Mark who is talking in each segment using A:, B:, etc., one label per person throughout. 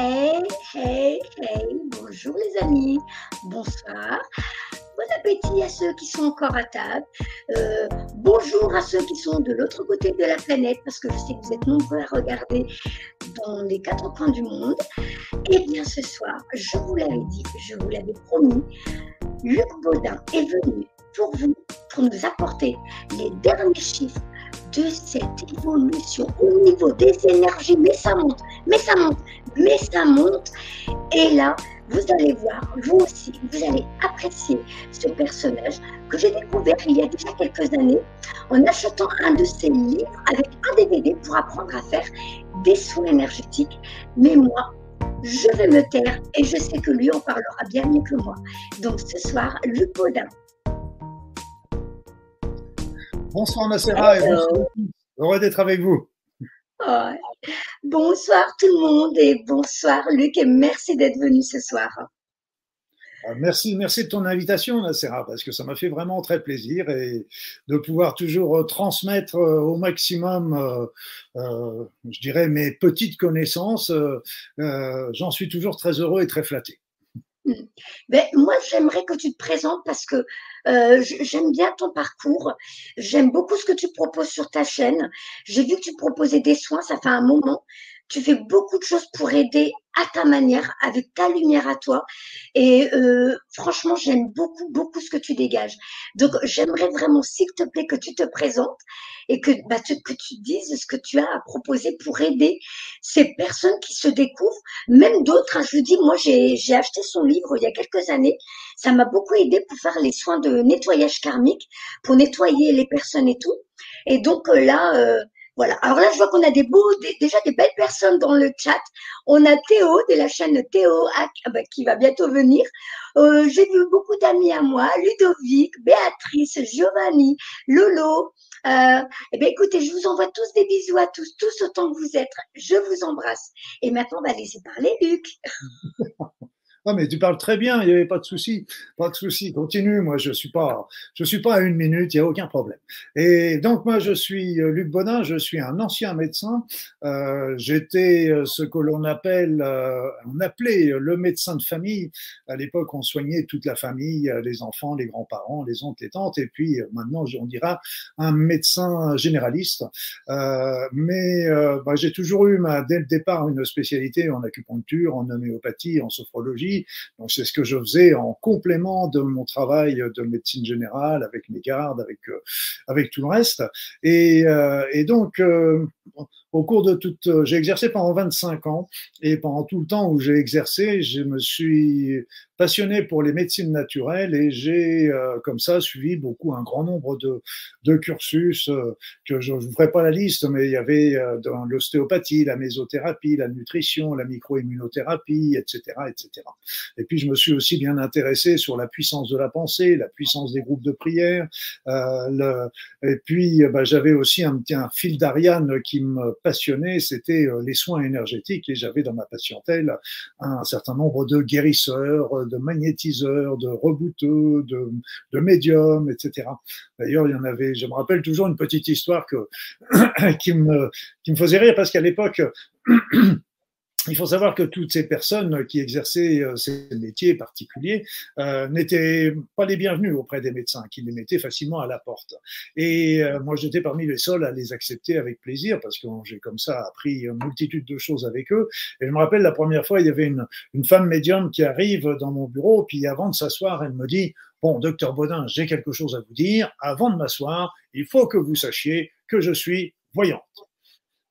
A: Hey, hey, hey, bonjour les amis, bonsoir. Bon appétit à ceux qui sont encore à table. Euh, bonjour à ceux qui sont de l'autre côté de la planète, parce que je sais que vous êtes nombreux à regarder dans les quatre coins du monde. Et bien ce soir, je vous l'avais dit, je vous l'avais promis, Luc Baudin est venu pour vous, pour nous apporter les derniers chiffres de cette évolution au niveau des énergies. Mais ça monte, mais ça monte, mais ça monte. Et là, vous allez voir, vous aussi, vous allez apprécier ce personnage que j'ai découvert il y a déjà quelques années en achetant un de ses livres avec un DVD pour apprendre à faire des soins énergétiques. Mais moi, je vais me taire et je sais que lui en parlera bien mieux que moi. Donc ce soir, Baudin.
B: Bonsoir Nacera et bonsoir Heureux d'être avec vous.
A: Bonsoir tout le monde et bonsoir Luc et merci d'être venu ce soir.
B: Ah, merci, merci de ton invitation, Nacera, parce que ça m'a fait vraiment très plaisir et de pouvoir toujours transmettre euh, au maximum, euh, euh, je dirais, mes petites connaissances. J'en suis toujours très heureux et très flatté.
A: Hmm. Ben, moi, j'aimerais que tu te présentes parce que euh, j'aime bien ton parcours. J'aime beaucoup ce que tu proposes sur ta chaîne. J'ai vu que tu proposais des soins, ça fait un moment. Tu fais beaucoup de choses pour aider à ta manière, avec ta lumière à toi. Et euh, franchement, j'aime beaucoup, beaucoup ce que tu dégages. Donc, j'aimerais vraiment, s'il te plaît, que tu te présentes et que, bah, tu, que tu dises ce que tu as à proposer pour aider ces personnes qui se découvrent, même d'autres. Hein. je vous dis, moi, j'ai acheté son livre il y a quelques années. Ça m'a beaucoup aidé pour faire les soins de nettoyage karmique, pour nettoyer les personnes et tout. Et donc euh, là, euh, voilà. Alors là, je vois qu'on a déjà des belles personnes dans le chat. On a Théo de la chaîne Théo ah, bah, qui va bientôt venir. Euh, j'ai vu beaucoup d'amis à moi, Ludovic, Béatrice, Giovanni, Lolo. Euh, eh bien, écoutez, je vous envoie tous des bisous à tous, tous autant que vous êtes. Je vous embrasse. Et maintenant, on va laisser parler Luc.
B: Ah, mais tu parles très bien, il n'y avait pas de souci. Pas de souci, continue. Moi, je ne suis, pas, suis pas à une minute, il n'y a aucun problème. Et donc, moi, je suis euh, Luc Bonin, je suis un ancien médecin. Euh, J'étais euh, ce que l'on appelait le médecin de famille. À l'époque, on soignait toute la famille, les enfants, les grands-parents, les oncles et tantes. Et puis, maintenant, on dira un médecin généraliste. Mais bah, j'ai toujours eu, dès le départ, une spécialité en acupuncture, en homéopathie, en sophrologie donc c'est ce que je faisais en complément de mon travail de médecine générale avec mes gardes, avec euh, avec tout le reste. Et, euh, et donc euh, au cours de toute, j'ai exercé pendant 25 ans et pendant tout le temps où j'ai exercé, je me suis passionné pour les médecines naturelles et j'ai euh, comme ça suivi beaucoup un grand nombre de, de cursus euh, que je ne vous ferai pas la liste, mais il y avait euh, dans l'ostéopathie, la mésothérapie, la nutrition, la microimmunothérapie, etc., etc. Et puis je me suis aussi bien intéressé sur la puissance de la pensée, la puissance des groupes de prière. Le, et puis bah, j'avais aussi un, un fil d'Ariane qui me passionnait, c'était les soins énergétiques et j'avais dans ma patientèle un certain nombre de guérisseurs de magnétiseurs, de rebouteux, de, de médiums, etc. D'ailleurs, il y en avait, je me rappelle toujours une petite histoire que, qui, me, qui me faisait rire parce qu'à l'époque, il faut savoir que toutes ces personnes qui exerçaient euh, ces métiers particuliers euh, n'étaient pas les bienvenues auprès des médecins, qui les mettaient facilement à la porte. Et euh, moi, j'étais parmi les seuls à les accepter avec plaisir, parce que j'ai comme ça appris une multitude de choses avec eux. Et je me rappelle la première fois, il y avait une, une femme médium qui arrive dans mon bureau, puis avant de s'asseoir, elle me dit, bon, docteur Baudin, j'ai quelque chose à vous dire. Avant de m'asseoir, il faut que vous sachiez que je suis voyante.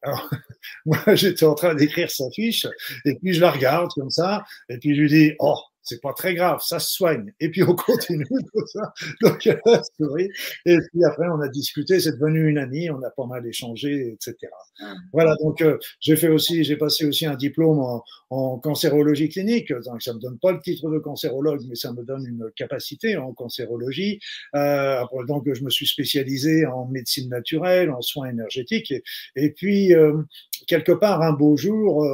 B: Alors, moi, j'étais en train d'écrire sa fiche, et puis je la regarde comme ça, et puis je lui dis, oh, c'est pas très grave, ça se soigne. Et puis on continue tout ça. Donc elle a souri. Et puis après on a discuté, c'est devenu une amie, on a pas mal échangé, etc. Ah. Voilà, donc euh, j'ai fait aussi, j'ai passé aussi un diplôme en, en, cancérologie clinique. Donc ça me donne pas le titre de cancérologue, mais ça me donne une capacité en cancérologie. Euh, donc je me suis spécialisé en médecine naturelle, en soins énergétiques. Et, et puis euh, quelque part un beau jour.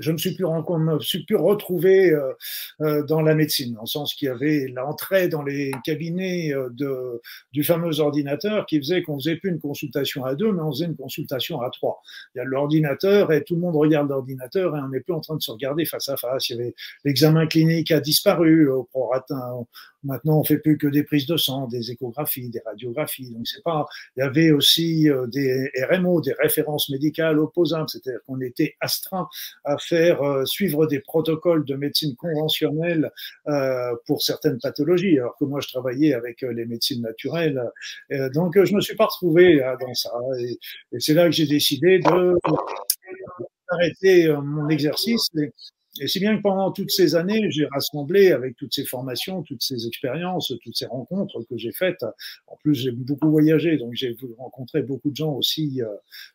B: Je me suis plus, me suis plus retrouvé euh, euh, dans la médecine, en sens qu'il y avait l'entrée dans les cabinets euh, de, du fameux ordinateur qui faisait qu'on faisait plus une consultation à deux, mais on faisait une consultation à trois. Il y a l'ordinateur et tout le monde regarde l'ordinateur et on n'est plus en train de se regarder face à face. Il y avait l'examen clinique a disparu au prorata, Maintenant, on fait plus que des prises de sang, des échographies, des radiographies. Donc, c'est pas. Il y avait aussi euh, des RMO, des références médicales opposables, c'est-à-dire qu'on était astreint à faire euh, suivre des protocoles de médecine conventionnelle euh, pour certaines pathologies, alors que moi, je travaillais avec les médecines naturelles. donc, je me suis pas retrouvé dans ça, et, c'est là que j'ai décidé de arrêter mon exercice et si bien que pendant toutes ces années, j'ai rassemblé avec toutes ces formations, toutes ces expériences, toutes ces rencontres que j'ai faites. En plus, j'ai beaucoup voyagé, donc j'ai rencontré beaucoup de gens aussi euh,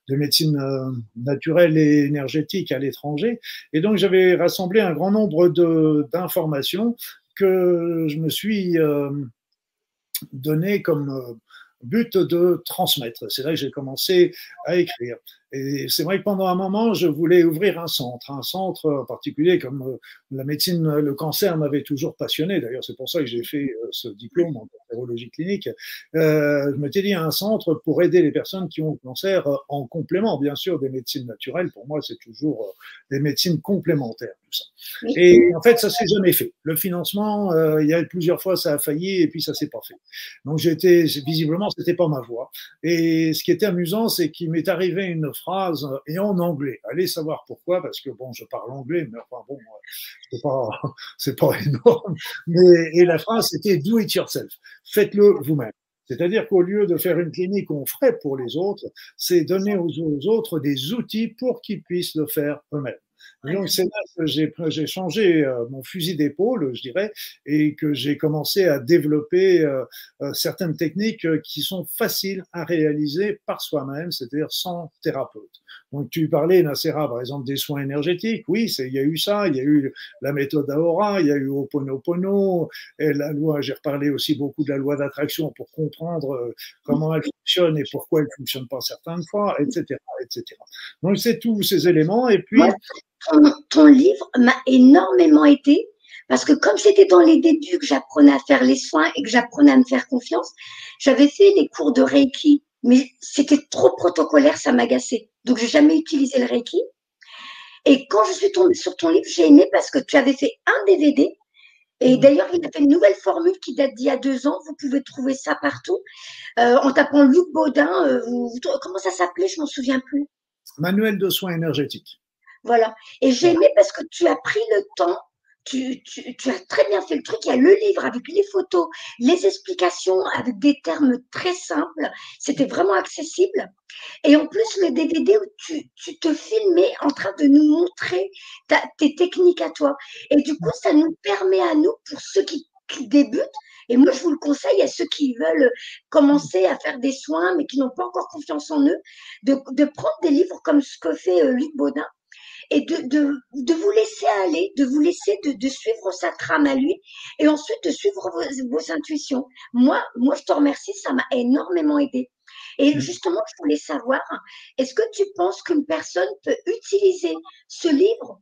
B: de médecine euh, naturelle et énergétique à l'étranger. Et donc, j'avais rassemblé un grand nombre d'informations que je me suis euh, donné comme but de transmettre. C'est là que j'ai commencé à écrire. Et c'est vrai que pendant un moment, je voulais ouvrir un centre, un centre en particulier comme euh, la médecine, le cancer m'avait toujours passionné. D'ailleurs, c'est pour ça que j'ai fait euh, ce diplôme en cancérologie clinique. Euh, je m'étais dit un centre pour aider les personnes qui ont le cancer en complément, bien sûr, des médecines naturelles. Pour moi, c'est toujours des médecines complémentaires, Et en fait, ça s'est jamais fait. Le financement, il y a plusieurs fois, ça a failli et puis ça s'est pas fait. Donc, j'étais visiblement, c'était pas ma voie. Et ce qui était amusant, c'est qu'il m'est arrivé une phrase et en anglais. Allez savoir pourquoi, parce que bon, je parle anglais, mais enfin bon, c'est pas, c'est pas énorme. Mais, et la phrase, c'était do it yourself. Faites-le vous-même. C'est-à-dire qu'au lieu de faire une clinique qu'on ferait pour les autres, c'est donner aux, autres des outils pour qu'ils puissent le faire eux-mêmes. Donc c'est là que j'ai changé euh, mon fusil d'épaule, je dirais, et que j'ai commencé à développer euh, euh, certaines techniques qui sont faciles à réaliser par soi-même, c'est-à-dire sans thérapeute. Donc tu parlais, Nacera, par exemple, des soins énergétiques. Oui, il y a eu ça, il y a eu la méthode Aora, il y a eu Oponopono, et la loi, j'ai reparlé aussi beaucoup de la loi d'attraction pour comprendre comment elle fonctionne et pourquoi elle ne fonctionne pas certaines fois, etc. etc. Donc c'est tous ces éléments. Et puis
A: ton, livre m'a énormément aidé parce que comme c'était dans les débuts que j'apprenais à faire les soins et que j'apprenais à me faire confiance, j'avais fait les cours de Reiki, mais c'était trop protocolaire, ça m'agaçait. Donc j'ai jamais utilisé le Reiki. Et quand je suis tombée sur ton livre, j'ai aimé parce que tu avais fait un DVD. Et mmh. d'ailleurs, il a fait une nouvelle formule qui date d'il y a deux ans. Vous pouvez trouver ça partout. Euh, en tapant Luc Baudin, euh, comment ça s'appelait? Je m'en souviens plus.
B: Manuel de soins énergétiques.
A: Voilà. Et j'ai aimé parce que tu as pris le temps, tu, tu, as très bien fait le truc. Il y a le livre avec les photos, les explications avec des termes très simples. C'était vraiment accessible. Et en plus, le DVD où tu, tu te filmais en train de nous montrer tes techniques à toi. Et du coup, ça nous permet à nous, pour ceux qui, qui débutent, et moi, je vous le conseille à ceux qui veulent commencer à faire des soins, mais qui n'ont pas encore confiance en eux, de, de, prendre des livres comme ce que fait euh, Luc Baudin et de, de, de, vous laisser aller, de vous laisser de, de, suivre sa trame à lui et ensuite de suivre vos, vos intuitions. Moi, moi, je te remercie, ça m'a énormément aidé. Et mmh. justement, je voulais savoir, est-ce que tu penses qu'une personne peut utiliser ce livre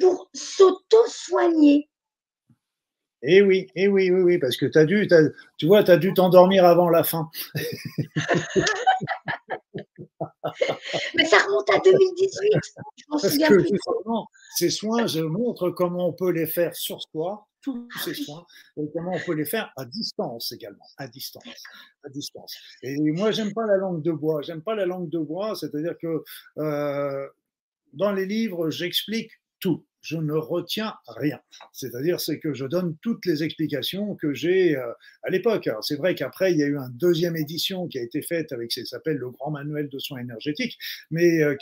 A: pour s'auto-soigner?
B: Eh oui, eh oui, oui, oui, parce que as dû, tu vois, tu as dû t'endormir avant la fin.
A: Mais ça remonte à 2018. Je m'en souviens que,
B: Justement, ces soins, je montre comment on peut les faire sur soi, tous ces soins, et comment on peut les faire à distance également, à distance, à distance. Et moi, j'aime pas la langue de bois. J'aime pas la langue de bois, c'est-à-dire que euh, dans les livres, j'explique tout je ne retiens rien. C'est-à-dire, c'est que je donne toutes les explications que j'ai euh, à l'époque. c'est vrai qu'après, il y a eu une deuxième édition qui a été faite avec, ça s'appelle le Grand Manuel de soins énergétiques, mais euh,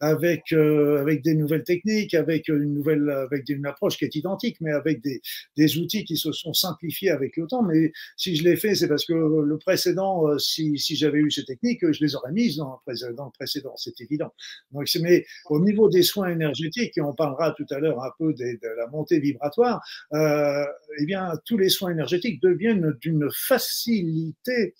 B: avec euh, avec des nouvelles techniques, avec une nouvelle, avec une approche qui est identique, mais avec des, des outils qui se sont simplifiés avec le temps. Mais si je l'ai fait, c'est parce que le précédent, si, si j'avais eu ces techniques, je les aurais mises dans le précédent, précédent c'est évident. Donc, mais au niveau des soins énergétiques, et on parlera tout à l'heure un peu de la montée vibratoire, euh, eh bien, tous les soins énergétiques deviennent d'une facilité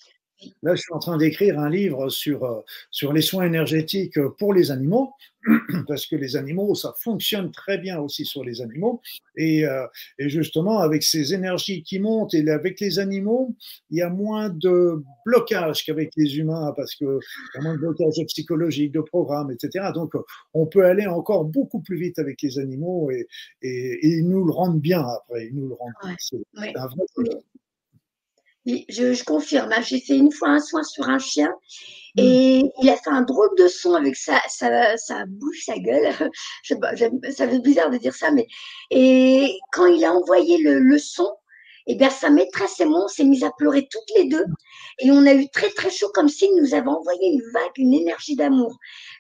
B: là, je suis en train d'écrire un livre sur, sur les soins énergétiques pour les animaux. parce que les animaux, ça fonctionne très bien aussi sur les animaux. Et, euh, et, justement, avec ces énergies qui montent et avec les animaux, il y a moins de blocage qu'avec les humains parce qu'il y a moins de blocage psychologique, de programme, etc. Donc, on peut aller encore beaucoup plus vite avec les animaux et, et, et ils nous le rendent bien après. Ils nous le rendent bien. C'est un vrai
A: je, je, confirme, hein. j'ai fait une fois un soin sur un chien Mm. Et il a fait un drôle de son avec sa, sa, sa bouche, sa gueule. Je sais pas, ça fait bizarre de dire ça, mais. Et quand il a envoyé le, le son, et eh bien sa maîtresse et moi, on s'est mis à pleurer toutes les deux. Et on a eu très très chaud comme s'il nous avait envoyé une vague, une énergie d'amour.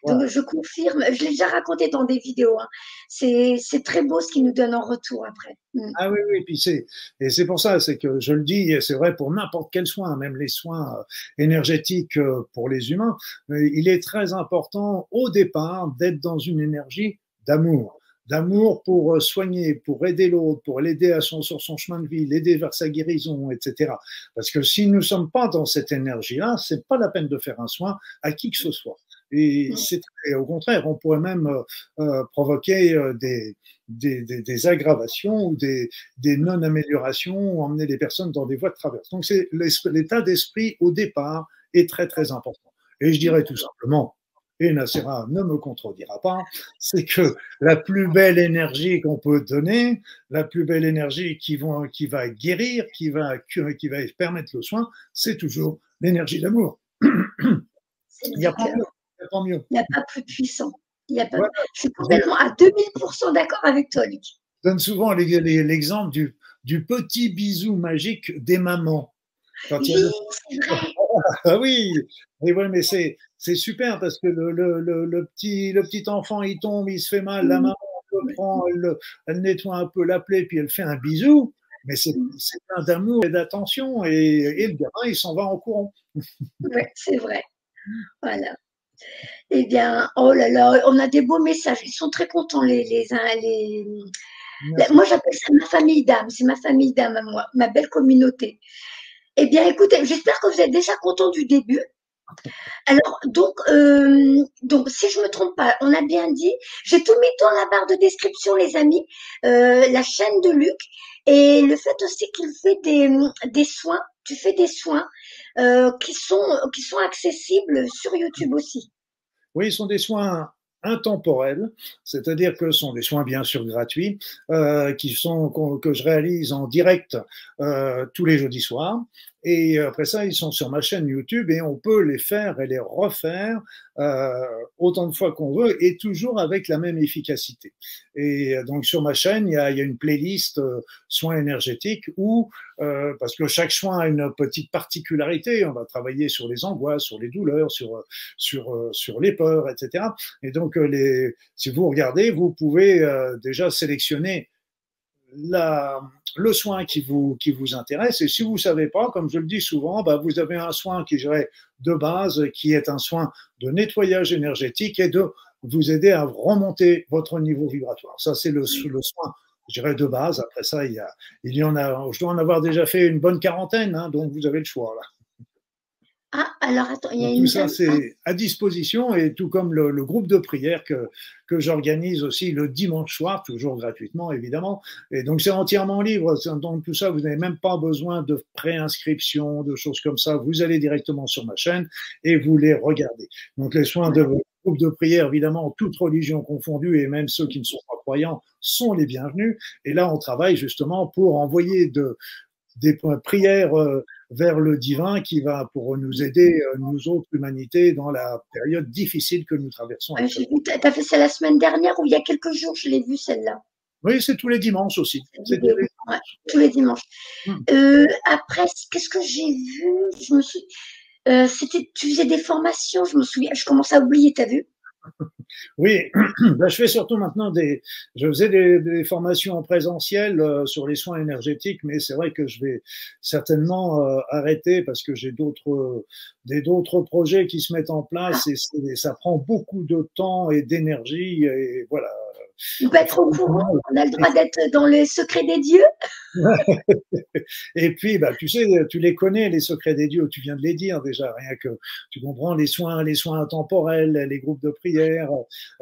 A: Donc je confirme, je l'ai déjà raconté dans des vidéos. Hein. C'est très beau ce qu'il nous donne en retour après.
B: Mm. Ah oui, oui, puis c'est et c'est pour ça, c'est que je le dis, c'est vrai pour n'importe quel soin, même les soins euh, énergétiques euh, pour les humains, il est très important au départ d'être dans une énergie d'amour d'amour pour euh, soigner, pour aider l'autre, pour l'aider à son, sur son chemin de vie, l'aider vers sa guérison, etc. Parce que si nous ne sommes pas dans cette énergie-là, c'est pas la peine de faire un soin à qui que ce soit. Et c'est au contraire, on pourrait même euh, euh provoquer des, des, des, des, aggravations ou des, des non-améliorations ou emmener les personnes dans des voies de traverse. Donc c'est l'état d'esprit au départ est très très important. Et je dirais tout simplement, et Nassera ne me contredira pas, c'est que la plus belle énergie qu'on peut donner, la plus belle énergie qui va, qui va guérir, qui va, qui va permettre le soin, c'est toujours l'énergie d'amour.
A: Il n'y a, pas mieux. Il n'y a pas plus puissant. Il a pas... Je suis complètement à 2000% d'accord avec toi, Luc.
B: Je donne souvent l'exemple du, du petit bisou magique des mamans.
A: oui, c'est vrai.
B: Ah oui, mais, ouais, mais c'est, c'est super parce que le, le, le, petit, le petit enfant, il tombe, il se fait mal, la maman le prend, elle, elle, nettoie un peu la plaie, puis elle fait un bisou. Mais c'est, c'est plein d'amour et d'attention, et, et, le gamin, il s'en va en courant.
A: oui, c'est vrai. Voilà. Eh bien, oh là là, on a des beaux messages. Ils sont très contents, les, les, les... Moi, j'appelle ça ma famille d'âme. C'est ma famille d'âme à moi, ma belle communauté. Eh bien, écoutez, j'espère que vous êtes déjà content du début. Alors, donc, euh, donc, si je me trompe pas, on a bien dit, j'ai tout mis dans la barre de description, les amis, euh, la chaîne de Luc et le fait aussi qu'il fait des, des soins, tu fais des soins euh, qui sont qui sont accessibles sur YouTube aussi.
B: Oui, ils sont des soins intemporels, c'est-à-dire que ce sont des soins bien sûr gratuits, euh, qui sont que je réalise en direct euh, tous les jeudis soirs. Et après ça, ils sont sur ma chaîne YouTube et on peut les faire et les refaire euh, autant de fois qu'on veut et toujours avec la même efficacité. Et donc sur ma chaîne, il y a, il y a une playlist euh, soins énergétiques où, euh, parce que chaque soin a une petite particularité, on va travailler sur les angoisses, sur les douleurs, sur sur sur les peurs, etc. Et donc les, si vous regardez, vous pouvez déjà sélectionner la, le soin qui vous, qui vous intéresse. Et si vous ne savez pas, comme je le dis souvent, bah, vous avez un soin qui dirais, de base, qui est un soin de nettoyage énergétique et de vous aider à remonter votre niveau vibratoire. Ça, c'est le, le soin je dirais de base. Après ça, il y, a, il y en a, je dois en avoir déjà fait une bonne quarantaine, hein, donc vous avez le choix là.
A: Ah, alors attends, il y a
B: une. Tout ça, c'est à disposition et tout comme le, le groupe de prière que, que j'organise aussi le dimanche soir, toujours gratuitement évidemment. Et donc c'est entièrement libre. Donc tout ça, vous n'avez même pas besoin de préinscription, de choses comme ça. Vous allez directement sur ma chaîne et vous les regardez. Donc les soins de groupe de prière, évidemment, toutes religions confondues et même ceux qui ne sont pas croyants sont les bienvenus. Et là, on travaille justement pour envoyer de, des prières euh, vers le divin qui va pour nous aider, euh, nous autres, l'humanité, dans la période difficile que nous traversons.
A: tu as fait ça la semaine dernière ou il y a quelques jours, je l'ai vu celle-là.
B: Oui, c'est tous les dimanches aussi.
A: C'est tous, les dimanches. Hmm. Euh, après, qu'est-ce que j'ai vu? Je me suis. c'était, tu faisais des formations, je me souviens, je commence à oublier, tu as vu?
B: Oui, ben, je fais surtout maintenant des. Je faisais des, formations en présentiel euh, sur les soins énergétiques, mais c'est vrai que je vais certainement euh, arrêter parce que j'ai d'autres des d'autres projets qui se mettent en place et ça prend beaucoup de temps et d'énergie et voilà.
A: On peut être au courant, on a le droit d'être dans le secret des dieux?
B: Et puis, bah, tu sais, tu les connais, les secrets des dieux, tu viens de les dire déjà, rien que tu comprends les soins, les soins intemporels, les groupes de prière,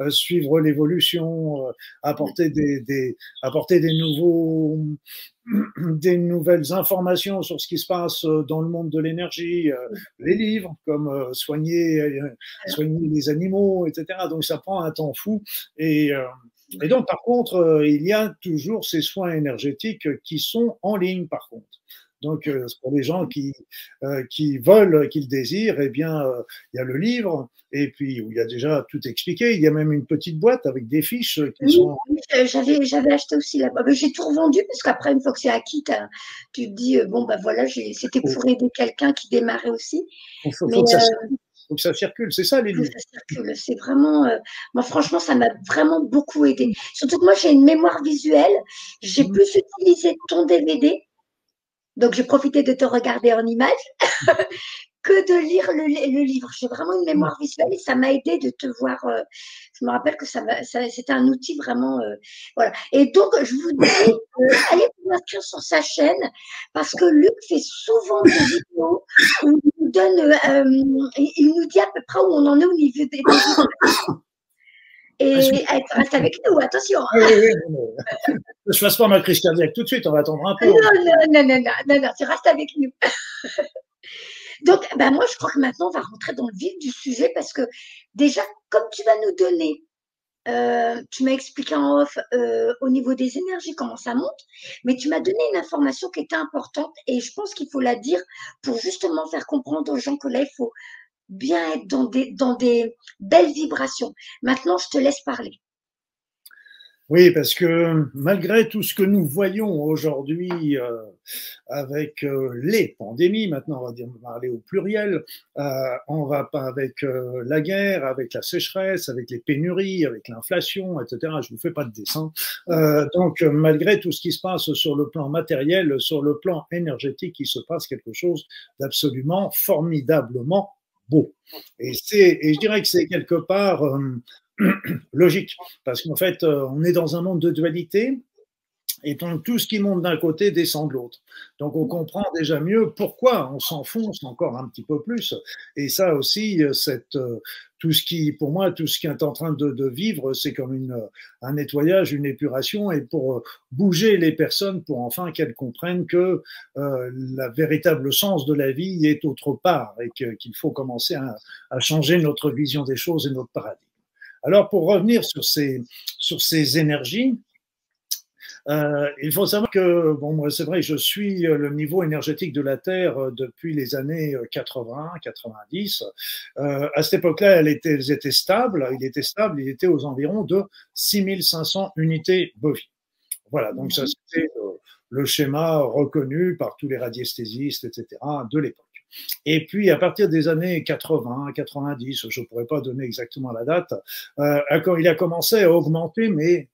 B: euh, suivre l'évolution, euh, apporter des, des, apporter des nouveaux, des nouvelles informations sur ce qui se passe dans le monde de l'énergie, euh, les livres comme euh, soigner, euh, soigner les animaux, etc. Donc ça prend un temps fou. Et, et donc par contre, il y a toujours ces soins énergétiques qui sont en ligne par contre. Donc, euh, pour les gens qui, euh, qui veulent, qui le désirent, eh bien, euh, il y a le livre, et puis où il y a déjà tout expliqué. Il y a même une petite boîte avec des fiches qui
A: oui,
B: sont.
A: J'avais, j'avais acheté aussi là-bas. J'ai tout revendu parce qu'après, une fois que c'est acquis, tu te dis, bon, ben voilà, c'était pour aider quelqu'un qui démarrait aussi.
B: Il faut, faut, que ça, faut, que ça, circule, c'est ça les livres.
A: Ça circule, c'est vraiment. moi, franchement, ça m'a vraiment beaucoup aidé. Surtout que moi, j'ai une mémoire visuelle. J'ai mmh. plus utilisé ton DVD donc, j'ai profité de te regarder en image que de lire le, le livre. J'ai vraiment une mémoire visuelle et ça m'a aidé de te voir. Euh, je me rappelle que ça, ça c'était un outil vraiment. Euh, voilà. Et donc, je vous dis, euh, allez vous inscrire sur sa chaîne parce que Luc fait souvent des vidéos où il nous donne, il nous dit à peu près où on en est au niveau des, et reste avec nous, attention. Oui, oui,
B: oui. Je fasse pas ma crise cardiaque tout de suite, on va attendre un peu.
A: Non, non, non, non, non, non, tu restes avec nous. Donc, ben moi, je crois que maintenant, on va rentrer dans le vif du sujet parce que déjà, comme tu vas nous donner, euh, tu m'as expliqué en off euh, au niveau des énergies comment ça monte, mais tu m'as donné une information qui était importante et je pense qu'il faut la dire pour justement faire comprendre aux gens que là, il faut bien être dans des, dans des belles vibrations. Maintenant, je te laisse parler.
B: Oui, parce que malgré tout ce que nous voyons aujourd'hui euh, avec euh, les pandémies, maintenant on va dire, parler au pluriel, euh, on va pas avec la guerre, avec la sécheresse, avec les pénuries, avec l'inflation, etc. Je vous fais pas de dessin. Donc malgré tout ce qui se passe sur le plan matériel, sur le plan énergétique, il se passe quelque chose d'absolument formidablement beau. Et, et je dirais que c'est quelque part euh, logique, parce qu'en fait, euh, on est dans un monde de dualité, et donc tout ce qui monte d'un côté descend de l'autre. Donc on comprend déjà mieux pourquoi on s'enfonce encore un petit peu plus. Et ça aussi, euh, cette, euh, tout ce qui, pour moi, tout ce qui est en train de, vivre, c'est comme une, un nettoyage, une épuration, et pour bouger les personnes, pour enfin qu'elles comprennent que euh, le véritable sens de la vie est autre part, et qu'il faut commencer à, à changer notre vision des choses et notre paradigme. Alors pour revenir sur ces, sur ces énergies, euh, il faut savoir que, bon, c'est vrai, je suis le niveau énergétique de la Terre euh, depuis les années 80, euh, 90. Euh, à cette époque-là, elles étaient, elles étaient stables. Il était stable, il était aux environs de 6500 unités bovines. Voilà, donc ça c'était le schéma reconnu par tous les radiesthésistes, etc., de l'époque. Et puis, à partir des années 80, 90, je ne pourrais pas donner exactement la date, euh, il a commencé à augmenter, mais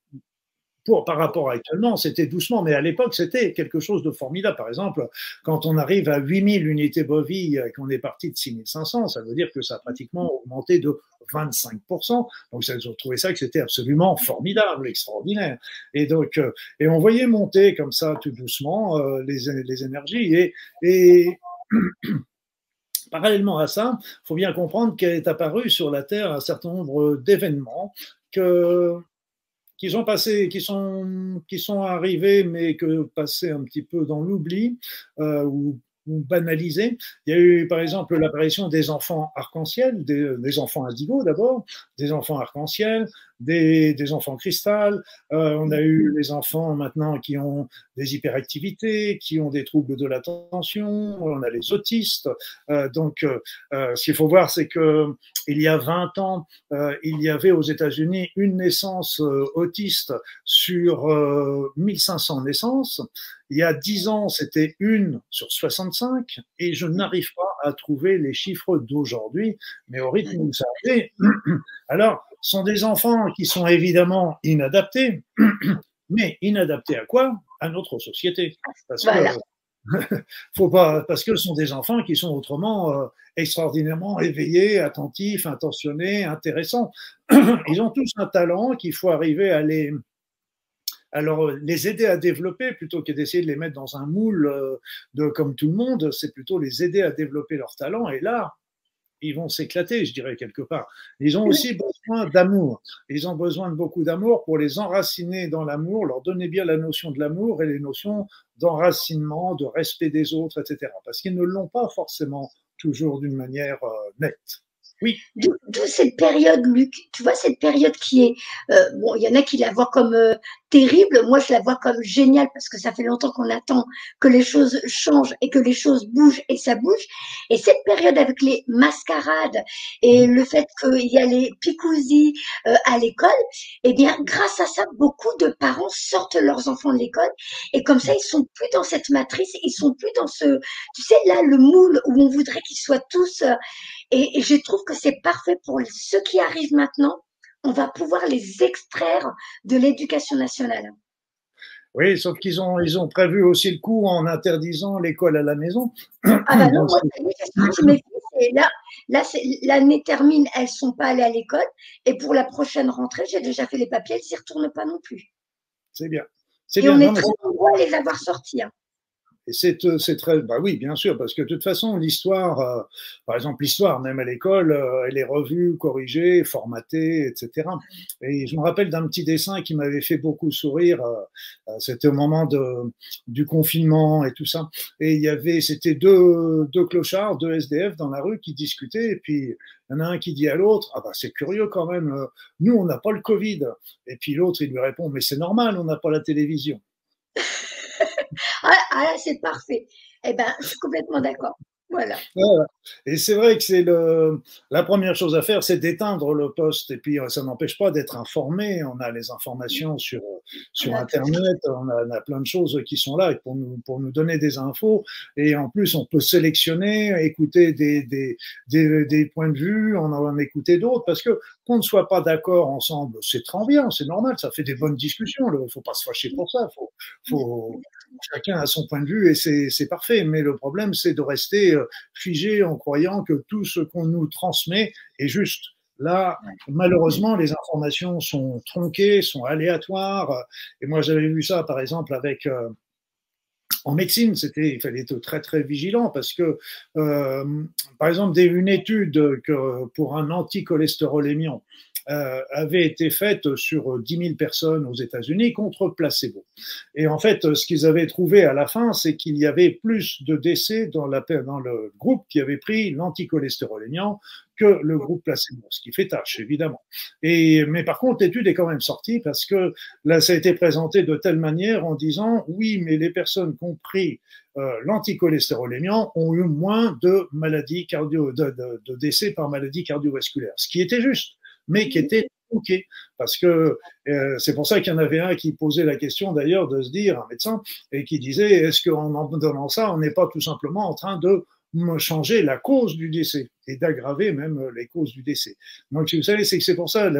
B: pour, par rapport à actuellement, c'était doucement, mais à l'époque, c'était quelque chose de formidable. Par exemple, quand on arrive à 8000 unités bovies et qu'on est parti de 6500, ça veut dire que ça a pratiquement augmenté de 25%. Donc, ça, ont trouvé ça que c'était absolument formidable, extraordinaire. Et donc, euh, et on voyait monter comme ça, tout doucement, euh, les, les énergies. Et, et parallèlement à ça, il faut bien comprendre qu'est apparu sur la Terre un certain nombre d'événements que qui sont passés, qui sont, qui sont arrivés, mais que passés un petit peu dans l'oubli euh, ou, ou banalisés. Il y a eu, par exemple, l'apparition des enfants arc-en-ciel, des, des, enfants indigo d'abord, des enfants arc-en-ciel, des, des, enfants cristal. Euh, on a eu les enfants maintenant qui ont des hyperactivités, qui ont des troubles de l'attention. On a les autistes. Euh, donc, euh, ce qu'il faut voir, c'est que il y a 20 ans, euh, il y avait aux États-Unis une naissance euh, autiste sur 1500 naissances. Il y a 10 ans, c'était une sur 65 et je n'arrive pas à trouver les chiffres d'aujourd'hui, mais au rythme où ça arrive. Alors, sont des enfants qui sont évidemment inadaptés, mais inadaptés à quoi? À notre société. Parce
A: voilà.
B: faut pas, parce que ce sont des enfants qui sont autrement euh, extraordinairement éveillés, attentifs, intentionnés, intéressants. Ils ont tous un talent qu'il faut arriver à les, alors les aider à développer plutôt que d'essayer de les mettre dans un moule euh, de comme tout le monde, c'est plutôt les aider à développer leur talent. Et là, ils vont s'éclater, je dirais quelque part. Ils ont aussi besoin d'amour. Ils ont besoin de beaucoup d'amour pour les enraciner dans l'amour, leur donner bien la notion de l'amour et les notions d'enracinement, de respect des autres, etc. Parce qu'ils ne l'ont pas forcément toujours d'une manière euh, nette.
A: Oui. D'où cette période, Luc? Tu vois, cette période qui est. Euh, bon, il y en a qui la voient comme euh, terrible. Moi, je la vois comme géniale parce que ça fait longtemps qu'on attend que les choses changent et que les choses bougent et ça bouge. Et cette période avec les mascarades et le fait qu'il y a les picousis euh, à l'école, eh bien, grâce à ça, beaucoup de parents sortent leurs enfants de l'école et comme ça, ils sont plus dans cette matrice, ils sont plus dans ce, tu sais, là, le moule où on voudrait qu'ils soient tous et, je trouve que c'est parfait pour ceux qui arrivent maintenant. On va pouvoir les extraire de l'éducation nationale.
B: Oui, sauf qu'ils ont, ils ont prévu aussi le coup en interdisant l'école à la maison.
A: Ah bah non, moi, mes fils, là, là l'année termine, elles sont pas allées à l'école. Et pour la prochaine rentrée, j'ai déjà fait les papiers, elles s'y retournent pas non plus.
B: C'est bien.
A: Et
B: bien.
A: on est très nombreux à les avoir sortis. Hein.
B: Et c'est, euh, c'est très, bah oui, bien sûr, parce que de toute façon, l'histoire, euh, par exemple, l'histoire, même à l'école, euh, elle est revue, corrigée, formatée, etc. Et je me rappelle d'un petit dessin qui m'avait fait beaucoup sourire. c'était au moment de, du confinement et tout ça. Et il y avait, c'était deux, deux clochards, deux SDF dans la rue qui discutaient. Et puis, il y en a un qui dit à l'autre, ah bah c'est curieux quand même, nous, on n'a pas le Covid. Et puis l'autre, il lui répond, mais c'est normal, on n'a pas la télévision.
A: Ah, ah c'est parfait. Eh ben, je suis complètement d'accord. Voilà.
B: Et c'est vrai que c'est le, la première chose à faire, c'est d'éteindre le poste. Et puis, ça n'empêche pas d'être informé. On a les informations sur, sur Internet, on a, plein de choses qui sont là pour nous, pour nous donner des infos. Et en plus, on peut sélectionner, écouter des, des, des, des points de vue, on en écouter d'autres. Parce que qu'on ne soit pas d'accord ensemble, c'est très bien, c'est normal, ça fait des bonnes discussions. Il ne faut pas se fâcher pour ça. Faut, faut, chacun a son point de vue et c'est parfait. Mais le problème, c'est de rester euh, figé en croyant que tout ce qu'on nous transmet est juste. Là, malheureusement, les informations sont tronquées, sont aléatoires. Et moi, j'avais vu ça, par exemple, avec euh, en médecine, c'était, il fallait être très très vigilant parce que, euh, par exemple, une étude que pour un anticholestérolémiant euh, avait été faite sur 10 000 personnes aux États-Unis contre placebo. Et en fait, ce qu'ils avaient trouvé à la fin, c'est qu'il y avait plus de décès dans, le groupe qui avait pris l'anticholestéroléniant que le groupe placebo, ce qui fait tâche, évidemment. Et, mais par contre, l'étude est quand même sortie parce que là, ça a été présenté de telle manière en disant, oui, mais les personnes qui ont pris euh, l'anticholestérolémiant ont eu moins de maladies cardio, de, de, de décès par maladie cardiovasculaire, ce qui était juste mais qui était OK. Parce que euh, c'est pour ça qu'il y en avait un qui posait la question d'ailleurs de se dire, un médecin, et qui disait, est-ce qu'en en donnant ça, on n'est pas tout simplement en train de changer la cause du décès et d'aggraver même les causes du décès. Donc, vous savez, c'est que c'est pour ça,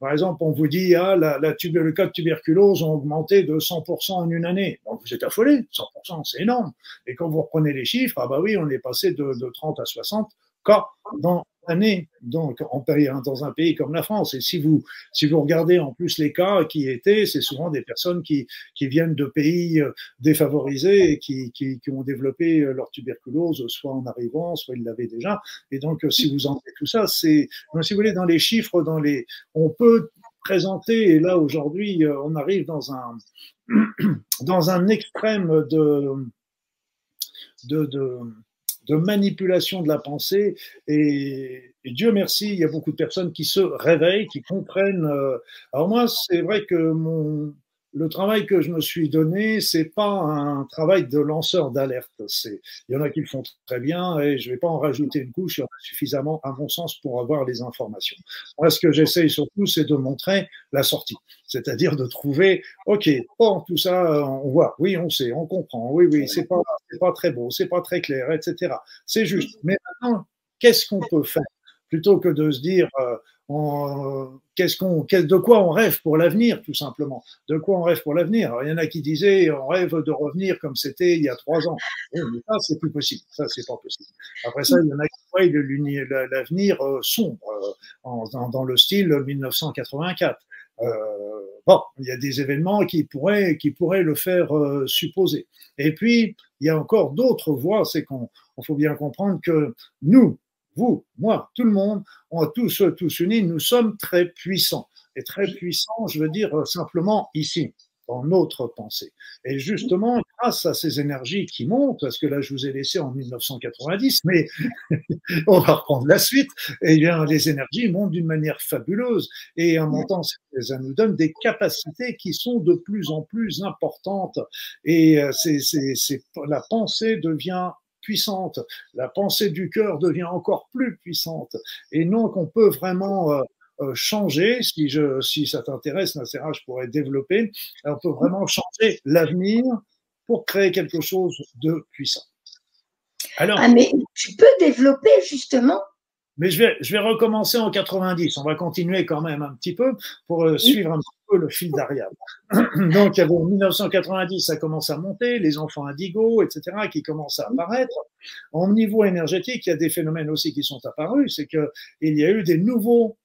B: par exemple, on vous dit, ah, la, le cas de tuberculose ont augmenté de 100% en une année. Donc, vous êtes affolé, 100%, c'est énorme. Et quand vous reprenez les chiffres, ah bah oui, on est passé de, de 30 à 60 cas dans année, donc en dans un pays comme la France. Et si vous, si vous regardez en plus les cas qui étaient, c'est souvent des personnes qui, qui viennent de pays euh, défavorisés et qui, qui, ont développé euh, leur tuberculose, soit en arrivant, soit ils l'avaient déjà. Et donc, euh, si vous enlevez tout ça, c'est, si vous voulez, dans les chiffres, dans les, on peut présenter, et là aujourd'hui, on arrive dans un, dans un extrême de de manipulation de la pensée. Et, Dieu merci, il y a beaucoup de personnes qui se réveillent, qui comprennent. Euh, alors moi, c'est vrai que mon, le travail que je me suis donné, c'est pas un travail de lanceur d'alerte. C'est, il y en a qui le font très bien et je vais pas en rajouter une couche. Il y en a suffisamment, à mon sens, pour avoir les informations. Moi, ce que j'essaye surtout, c'est de montrer la sortie. C'est-à-dire de trouver, OK, bon, tout ça, on voit, oui, on sait, on comprend, oui, oui, c'est pas, c'est pas très beau, c'est pas très clair, etc. C'est juste. Mais maintenant, qu'est-ce qu'on peut faire? Plutôt que de se dire, euh, de quoi on rêve pour l'avenir, tout simplement. De quoi on rêve pour l'avenir. Il y en a qui disaient, on rêve de revenir comme c'était il y a trois ans. mais ça, c'est plus possible. Ça, c'est pas possible. Après ça, il y en a qui voient l'avenir euh, sombre, euh, dans, le style 1984. Euh, bon, il y a des événements qui pourraient, le faire supposer. Et puis, il y a encore d'autres voies, c'est qu'on faut bien comprendre que nous, vous, moi, tout le monde, on est tous, tous unis, nous sommes très puissants. Et très puissants, je veux dire simplement ici dans notre pensée. Et justement, grâce à ces énergies qui montent, parce que là, je vous ai laissé en 1990, mais on va reprendre la suite, eh bien, les énergies montent d'une manière fabuleuse. Et en montant, ça nous donne des capacités qui sont de plus en plus importantes. Et euh, c'est, c'est, la pensée devient puissante, la pensée du cœur devient encore plus puissante. Et donc, on peut vraiment euh, euh, changer, si, je, si ça t'intéresse, Nassera, je pourrais développer, on peut vraiment changer l'avenir pour créer quelque chose de puissant.
A: Alors, ah, mais tu peux développer justement
B: mais je vais, je vais recommencer en 90. On va continuer quand même un petit peu pour euh, suivre un petit peu le fil d'Ariane. Donc, en 1990, ça commence à monter, les enfants indigo, etc., qui commencent à apparaître. Au niveau énergétique, il y a des phénomènes aussi qui sont apparus. C'est qu'il y a eu des nouveaux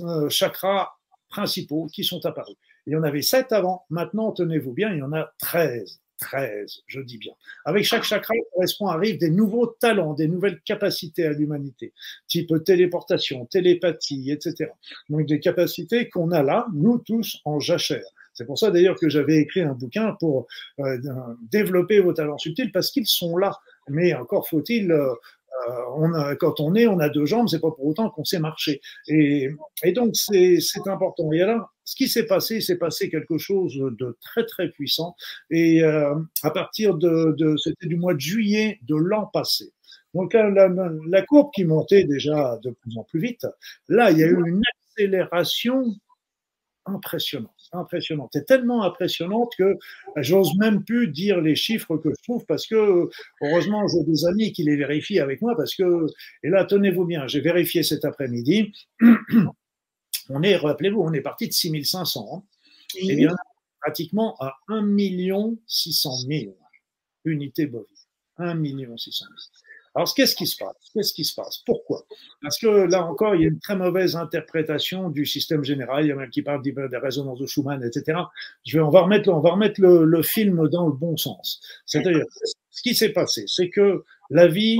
B: euh, chakras principaux qui sont apparus. Il y en avait sept avant, maintenant, tenez-vous bien, il y en a 13. 13, je dis bien. Avec chaque chakra, correspond arrive des nouveaux talents, des nouvelles capacités à l'humanité, type téléportation, télépathie, etc. Donc des capacités qu'on a là, nous tous, en jachère. C'est pour ça d'ailleurs que j'avais écrit un bouquin pour euh, développer vos talents subtils, parce qu'ils sont là. Mais encore faut-il euh, on a, quand on est, on a deux jambes, c'est pas pour autant qu'on sait marcher. Et, et donc c'est important. Et alors, ce qui s'est passé, s'est passé quelque chose de très très puissant. Et euh, à partir de, de c'était du mois de juillet de l'an passé. Donc la, la, la, courbe qui montait déjà de plus en plus vite, là il y a eu une accélération impressionnante impressionnante. C'est tellement impressionnante que j'ose même plus dire les chiffres que je trouve parce que, heureusement, j'ai des amis qui les vérifient avec moi parce que, et là, tenez-vous bien, j'ai vérifié cet après-midi. On est, rappelez-vous, on est parti de 6500. Hein. Et eh bien, pratiquement à 1 600 000 unités bovines. 1 600 000. Alors, qu'est-ce qui se passe? Qu'est-ce qui se passe? Pourquoi? Parce que là encore, il y a une très mauvaise interprétation du système général. Il y a même qui parle des résonances de Schumann, etc. Je vais, on va remettre, on va remettre le, le film dans le bon sens. C'est-à-dire, ce qui s'est passé, c'est que la vie,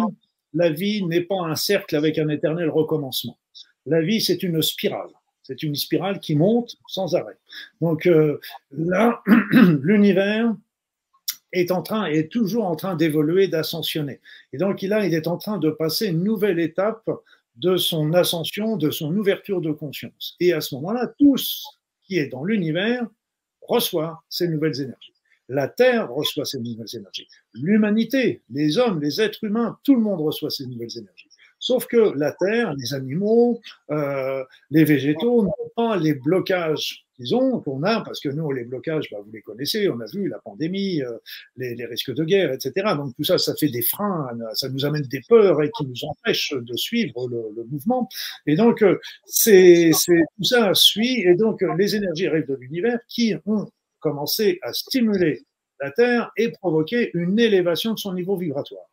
B: la vie n'est pas un cercle avec un éternel recommencement. La vie, c'est une spirale. C'est une spirale qui monte sans arrêt. Donc euh, là, l'univers est en train, est toujours en train d'évoluer, d'ascensionner. Et donc là, il est en train de passer une nouvelle étape de son ascension, de son ouverture de conscience. Et à ce moment-là, tout ce qui est dans l'univers reçoit ces nouvelles énergies. La Terre reçoit ces nouvelles énergies. L'humanité, les hommes, les êtres humains, tout le monde reçoit ces nouvelles énergies. Sauf que la Terre, les animaux, euh, les végétaux n'ont pas les blocages qu'ils ont, qu'on a, parce que nous, les blocages, bah, vous les connaissez, on a vu la pandémie, euh, les, risques de guerre, etc. Donc tout ça, ça fait des freins, ça nous amène des peurs et qui nous empêchent de suivre le, le mouvement. Et donc, euh, c'est tout ça suit, et donc les énergies arrivent de l'univers qui ont commencé à stimuler la Terre et provoquer une élévation de son niveau vibratoire.